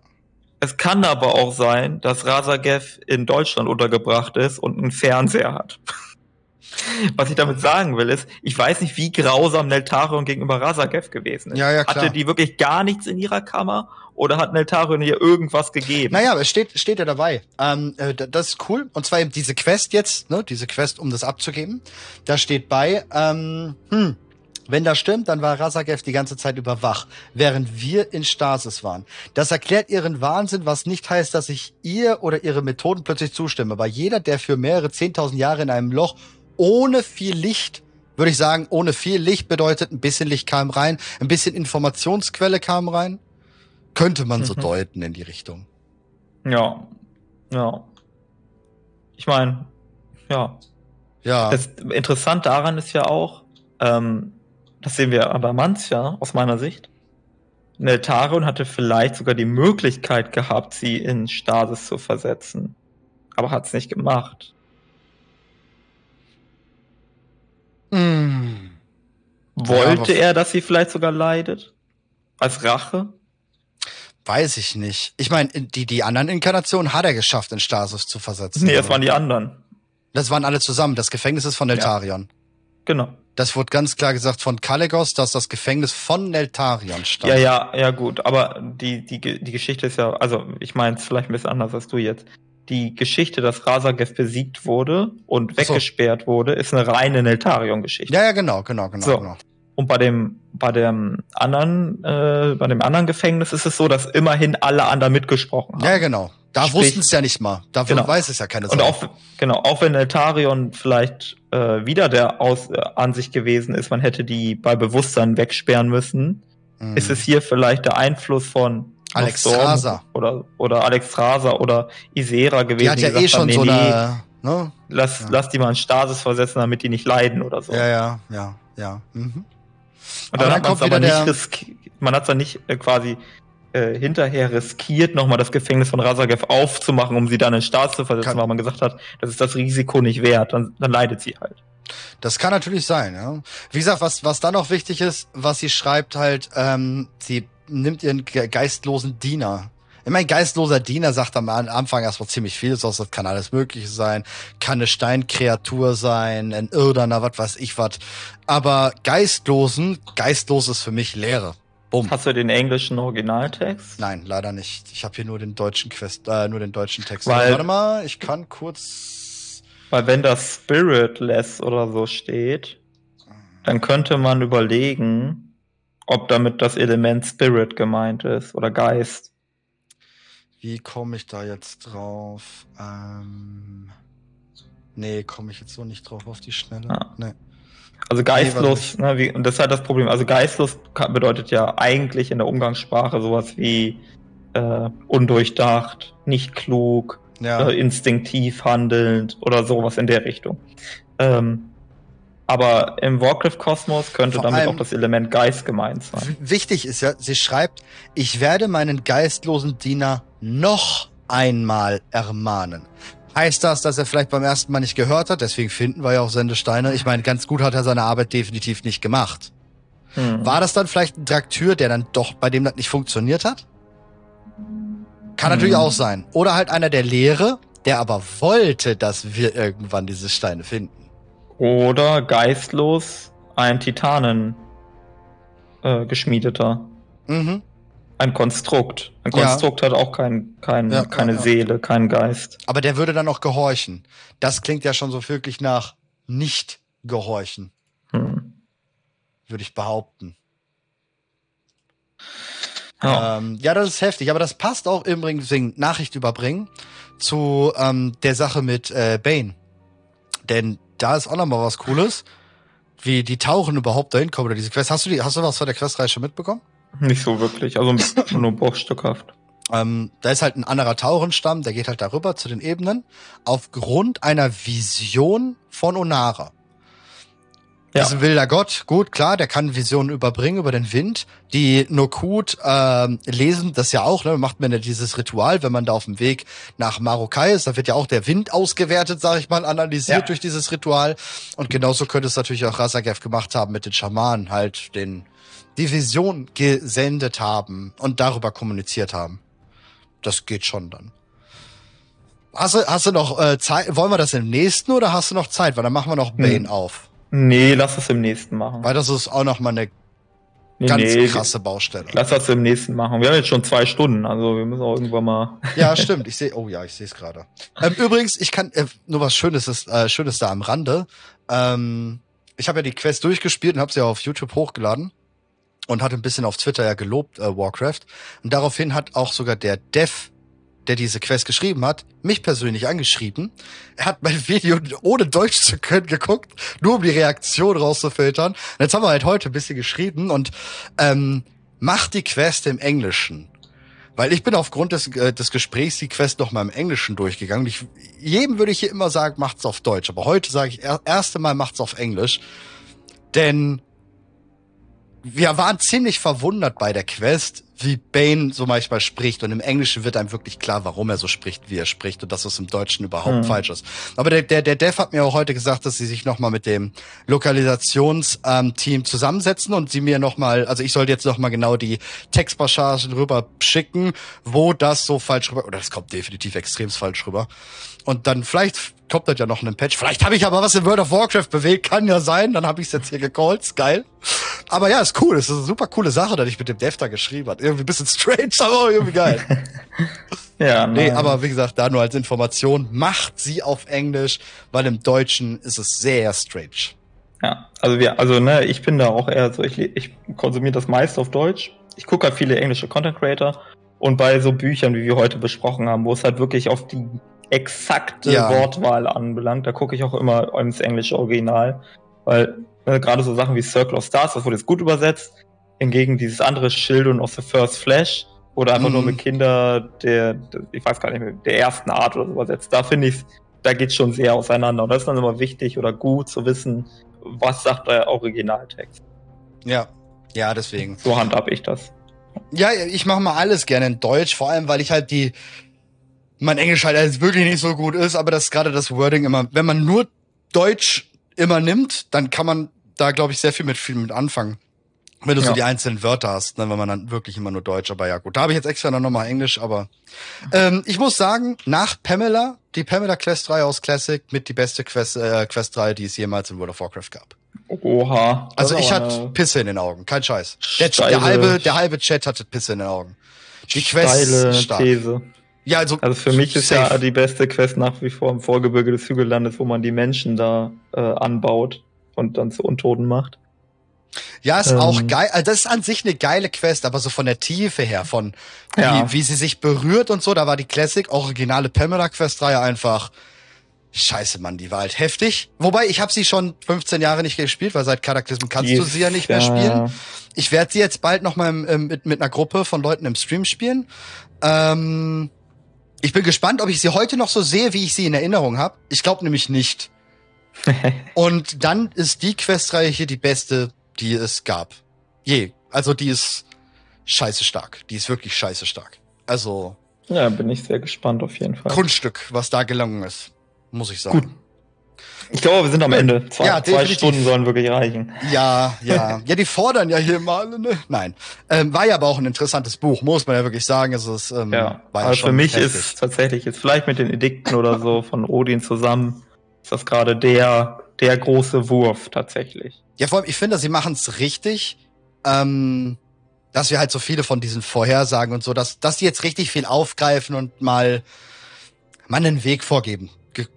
S1: Es kann aber auch sein, dass Razagev in Deutschland untergebracht ist und einen Fernseher hat. Was ich damit sagen will, ist, ich weiß nicht, wie grausam Neltarion gegenüber Razagev gewesen ist. Ja, ja, klar. Hatte die wirklich gar nichts in ihrer Kammer oder hat Neltarion ihr irgendwas gegeben?
S2: Naja, es steht, steht ja dabei. Ähm, äh, das ist cool. Und zwar eben diese Quest jetzt, ne, diese Quest, um das abzugeben. Da steht bei, ähm, hm, wenn das stimmt, dann war Rasagev die ganze Zeit über wach, während wir in Stasis waren. Das erklärt ihren Wahnsinn, was nicht heißt, dass ich ihr oder ihre Methoden plötzlich zustimme. Aber jeder, der für mehrere zehntausend Jahre in einem Loch ohne viel Licht, würde ich sagen, ohne viel Licht bedeutet, ein bisschen Licht kam rein, ein bisschen Informationsquelle kam rein, könnte man so mhm. deuten in die Richtung.
S1: Ja, ja. Ich meine, ja. Ja. Das interessant daran ist ja auch, ähm, das sehen wir aber mancher aus meiner Sicht. Neltarion hatte vielleicht sogar die Möglichkeit gehabt, sie in Stasis zu versetzen, aber hat es nicht gemacht. Mm. Wollte ja, er, dass sie vielleicht sogar leidet? Als Rache?
S2: Weiß ich nicht. Ich meine, die, die anderen Inkarnationen hat er geschafft, in Stasis zu versetzen.
S1: Nee, das waren die anderen.
S2: Das waren alle zusammen. Das Gefängnis ist von Neltarion. Ja.
S1: Genau.
S2: Das wurde ganz klar gesagt von Kalegos, dass das Gefängnis von Neltarion
S1: stand. Ja, ja, ja, gut. Aber die, die, die Geschichte ist ja, also ich meine es vielleicht ein bisschen anders als du jetzt. Die Geschichte, dass Rasagev besiegt wurde und weggesperrt so. wurde, ist eine reine Neltarion-Geschichte.
S2: Ja, ja, genau, genau, genau, so. genau.
S1: Und bei dem, bei dem anderen, äh, bei dem anderen Gefängnis ist es so, dass immerhin alle anderen mitgesprochen haben.
S2: Ja, genau. Da wussten es ja nicht mal. Da genau. weiß es ja keine
S1: Sache. Und auch, genau, auch wenn Eltarion vielleicht äh, wieder der Aus äh, Ansicht gewesen ist, man hätte die bei Bewusstsein wegsperren müssen, mhm. ist es hier vielleicht der Einfluss von
S2: Alex Raser
S1: oder oder Alex Raser oder Isera gewesen.
S2: Die hat ja eh schon nee, so eine, ne?
S1: lass ja. lass die mal in Stasis versetzen, damit die nicht leiden oder so.
S2: Ja, ja, ja, ja. Mhm.
S1: Und dann, dann hat man aber nicht riskiert, man hat es dann nicht äh, quasi äh, hinterher riskiert, nochmal das Gefängnis von Razagev aufzumachen, um sie dann in Staat zu versetzen, kann, weil man gesagt hat, das ist das Risiko nicht wert, dann, dann leidet sie halt.
S2: Das kann natürlich sein, ja. Wie gesagt, was, was dann noch wichtig ist, was sie schreibt halt, ähm, sie nimmt ihren geistlosen Diener Ich mein geistloser Diener sagt am Anfang erstmal ziemlich viel, das kann alles Mögliche sein, kann eine Steinkreatur sein, ein Irrdaner, was weiß ich was. Aber geistlosen, geistlos ist für mich Leere.
S1: Bumm. Hast du den englischen Originaltext?
S2: Nein, leider nicht. Ich habe hier nur den deutschen Quest, äh, nur den deutschen Text.
S1: Weil,
S2: Warte mal, ich kann kurz.
S1: Weil wenn das Spiritless oder so steht, dann könnte man überlegen, ob damit das Element Spirit gemeint ist oder Geist.
S2: Wie komme ich da jetzt drauf? Ähm, nee, komme ich jetzt so nicht drauf auf die Schnelle. Ah. Nee.
S1: Also geistlos, nee, ne, wie, und das ist halt das Problem. Also geistlos bedeutet ja eigentlich in der Umgangssprache sowas wie äh, undurchdacht, nicht klug, ja. äh, instinktiv handelnd oder sowas in der Richtung. Ähm, aber im Warcraft-Kosmos könnte Vor damit auch das Element Geist gemeint sein.
S2: Wichtig ist ja, sie schreibt, ich werde meinen geistlosen Diener noch einmal ermahnen. Heißt das, dass er vielleicht beim ersten Mal nicht gehört hat? Deswegen finden wir ja auch Sendesteine. Ich meine, ganz gut hat er seine Arbeit definitiv nicht gemacht. Hm. War das dann vielleicht ein Traktür, der dann doch bei dem das nicht funktioniert hat? Kann hm. natürlich auch sein. Oder halt einer der Lehre, der aber wollte, dass wir irgendwann diese Steine finden.
S1: Oder geistlos ein Titanen äh, geschmiedeter. Mhm ein Konstrukt. Ein Konstrukt ja. hat auch kein, kein, ja, keine ja, Seele, keinen Geist.
S2: Aber der würde dann auch gehorchen. Das klingt ja schon so wirklich nach nicht gehorchen. Hm. Würde ich behaupten. Ja. Ähm, ja, das ist heftig, aber das passt auch im Ring Nachricht überbringen zu ähm, der Sache mit äh, Bane. Denn da ist auch noch mal was Cooles, wie die Tauchen überhaupt dahin kommen oder diese Quest. Hast du die, hast du was von der Questreihe schon mitbekommen?
S1: Nicht so wirklich, also nur bruchstückhaft.
S2: Ähm, da ist halt ein anderer Taurenstamm, der geht halt darüber zu den Ebenen, aufgrund einer Vision von Onara. Ja. Das ist ein wilder Gott, gut, klar, der kann Visionen überbringen über den Wind. Die Nokut äh, lesen das ja auch, ne? macht man ja dieses Ritual, wenn man da auf dem Weg nach Marokai ist, da wird ja auch der Wind ausgewertet, sag ich mal, analysiert ja. durch dieses Ritual. Und genauso könnte es natürlich auch Rasagev gemacht haben mit den Schamanen, halt den die Vision gesendet haben und darüber kommuniziert haben. Das geht schon dann. Hast du, hast du noch äh, Zeit? Wollen wir das im nächsten oder hast du noch Zeit? Weil dann machen wir noch Bane hm. auf.
S1: Nee, lass es im nächsten machen.
S2: Weil das ist auch noch mal eine nee, ganz nee, krasse Baustelle.
S1: Lass das im nächsten machen. Wir haben jetzt schon zwei Stunden, also wir müssen auch irgendwann mal.
S2: ja, stimmt. Ich sehe. Oh ja, ich sehe es gerade. Ähm, übrigens, ich kann äh, nur was Schönes, ist, äh, Schönes da am Rande. Ähm, ich habe ja die Quest durchgespielt und habe sie ja auf YouTube hochgeladen und hat ein bisschen auf Twitter ja gelobt, äh, Warcraft. Und daraufhin hat auch sogar der Dev, der diese Quest geschrieben hat, mich persönlich angeschrieben. Er hat mein Video ohne Deutsch zu können geguckt, nur um die Reaktion rauszufiltern. Und jetzt haben wir halt heute ein bisschen geschrieben und ähm, macht die Quest im Englischen. Weil ich bin aufgrund des, äh, des Gesprächs die Quest noch mal im Englischen durchgegangen. Ich, jedem würde ich hier immer sagen, macht's auf Deutsch. Aber heute sage ich, er, erste Mal macht's auf Englisch. Denn wir waren ziemlich verwundert bei der Quest, wie Bane so manchmal spricht. Und im Englischen wird einem wirklich klar, warum er so spricht, wie er spricht und dass es im Deutschen überhaupt mhm. falsch ist. Aber der, der, der Dev hat mir auch heute gesagt, dass sie sich nochmal mit dem Lokalisationsteam ähm, zusammensetzen und sie mir nochmal, also ich sollte jetzt nochmal genau die Textpassagen rüber schicken, wo das so falsch rüber, oder das kommt definitiv extrem falsch rüber. Und dann vielleicht kommt das ja noch in einem Patch. Vielleicht habe ich aber was in World of Warcraft bewegt, kann ja sein. Dann habe ich es jetzt hier gecallt, ist geil. Aber ja, ist cool. Es ist eine super coole Sache, dass ich mit dem Dev da geschrieben hat. Irgendwie ein bisschen strange, aber irgendwie geil. ja, nee, aber wie gesagt, da nur als Information, macht sie auf Englisch, weil im Deutschen ist es sehr strange.
S1: Ja, also wir, also ne, ich bin da auch eher so, ich, ich konsumiere das meist auf Deutsch. Ich gucke halt viele englische Content Creator und bei so Büchern, wie wir heute besprochen haben, wo es halt wirklich auf die exakte ja. Wortwahl anbelangt, da gucke ich auch immer ins englische Original, weil äh, gerade so Sachen wie Circle of Stars, das wurde jetzt gut übersetzt, hingegen dieses andere Children of the First Flash oder einfach mhm. nur mit Kinder der, der, ich weiß gar nicht mehr, der ersten Art oder so übersetzt. Da finde ich, da geht schon sehr auseinander und das ist dann immer wichtig oder gut zu wissen, was sagt der Originaltext.
S2: Ja, ja, deswegen.
S1: So handhab ich das.
S2: Ja, ich mache mal alles gerne in Deutsch, vor allem weil ich halt die mein Englisch halt wirklich nicht so gut ist, aber das ist gerade das Wording immer, wenn man nur Deutsch immer nimmt, dann kann man da, glaube ich, sehr viel mit viel mit anfangen. Wenn du ja. so die einzelnen Wörter hast, dann, ne, wenn man dann wirklich immer nur Deutsch, aber ja gut. Da habe ich jetzt extra dann nochmal Englisch, aber ähm, ich muss sagen, nach Pamela, die Pamela Quest-Reihe aus Classic mit die beste Quest, äh, Quest-Reihe, die es jemals in World of Warcraft gab.
S1: Oha.
S2: Also ich hatte Pisse in den Augen, kein Scheiß. Der, der, halbe, der halbe Chat hatte Pisse in den Augen.
S1: Die Quest stark. These. Ja, also, also für mich ist safe. ja die beste Quest nach wie vor im Vorgebirge des Hügellandes, wo man die Menschen da äh, anbaut und dann zu Untoten macht.
S2: Ja, ist ähm, auch geil. Also das ist an sich eine geile Quest, aber so von der Tiefe her, von wie, ja. wie sie sich berührt und so, da war die Classic originale Pamela Quest-Reihe einfach Scheiße, Mann, die war halt heftig. Wobei, ich habe sie schon 15 Jahre nicht gespielt, weil seit Cataclysm kannst die, du sie ja nicht mehr spielen. Ich werde sie jetzt bald noch mal mit, mit einer Gruppe von Leuten im Stream spielen. Ähm, ich bin gespannt, ob ich sie heute noch so sehe, wie ich sie in Erinnerung habe. Ich glaube nämlich nicht. Und dann ist die Questreihe hier die beste, die es gab. Je. Also die ist scheiße stark. Die ist wirklich scheiße stark. Also.
S1: Ja, bin ich sehr gespannt auf jeden Fall.
S2: Kunststück, was da gelungen ist. Muss ich sagen. Gut.
S1: Ich glaube, wir sind am Ende. Zwei, ja, zwei Stunden sollen wirklich reichen.
S2: Ja, ja. ja, die fordern ja hier mal, ne? Nein. Ähm, war ja aber auch ein interessantes Buch, muss man ja wirklich sagen. Es ist, ähm,
S1: ja, war also ja für mich heftig. ist tatsächlich jetzt vielleicht mit den Edikten oder so von Odin zusammen, ist das gerade der, der große Wurf tatsächlich.
S2: Ja, vor allem, ich finde, sie machen es richtig, ähm, dass wir halt so viele von diesen Vorhersagen und so, dass, dass die jetzt richtig viel aufgreifen und mal, mal einen Weg vorgeben.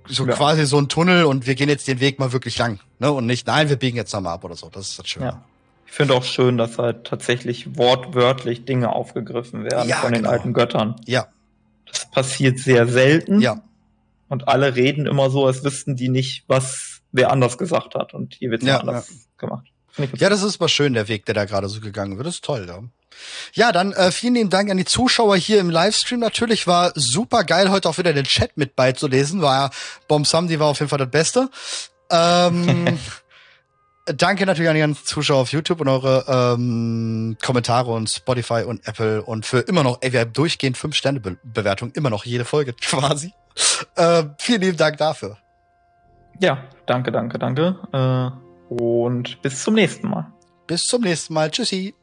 S2: So ja. quasi so ein Tunnel und wir gehen jetzt den Weg mal wirklich lang. Ne? Und nicht, nein, wir biegen jetzt nochmal ab oder so. Das ist das Schöne. Ja.
S1: Ich finde auch schön, dass halt tatsächlich wortwörtlich Dinge aufgegriffen werden ja, von den genau. alten Göttern.
S2: Ja.
S1: Das passiert sehr selten.
S2: Ja.
S1: Und alle reden immer so, als wüssten die nicht, was wer anders gesagt hat. Und hier wird es
S2: ja, anders ja. gemacht. Ja, das ist mal schön, der Weg, der da gerade so gegangen wird. Das ist toll, ja. Ja, dann äh, vielen lieben Dank an die Zuschauer hier im Livestream. Natürlich war super geil, heute auch wieder den Chat mit beizulesen. War Bomb Samdi war auf jeden Fall das Beste. Ähm, danke natürlich an die ganzen Zuschauer auf YouTube und eure ähm, Kommentare und Spotify und Apple und für immer noch, ey, wir haben durchgehend 5 Sterne Be Bewertung, immer noch jede Folge quasi. Äh, vielen lieben Dank dafür.
S1: Ja, danke, danke, danke. Äh, und bis zum nächsten Mal.
S2: Bis zum nächsten Mal. Tschüssi.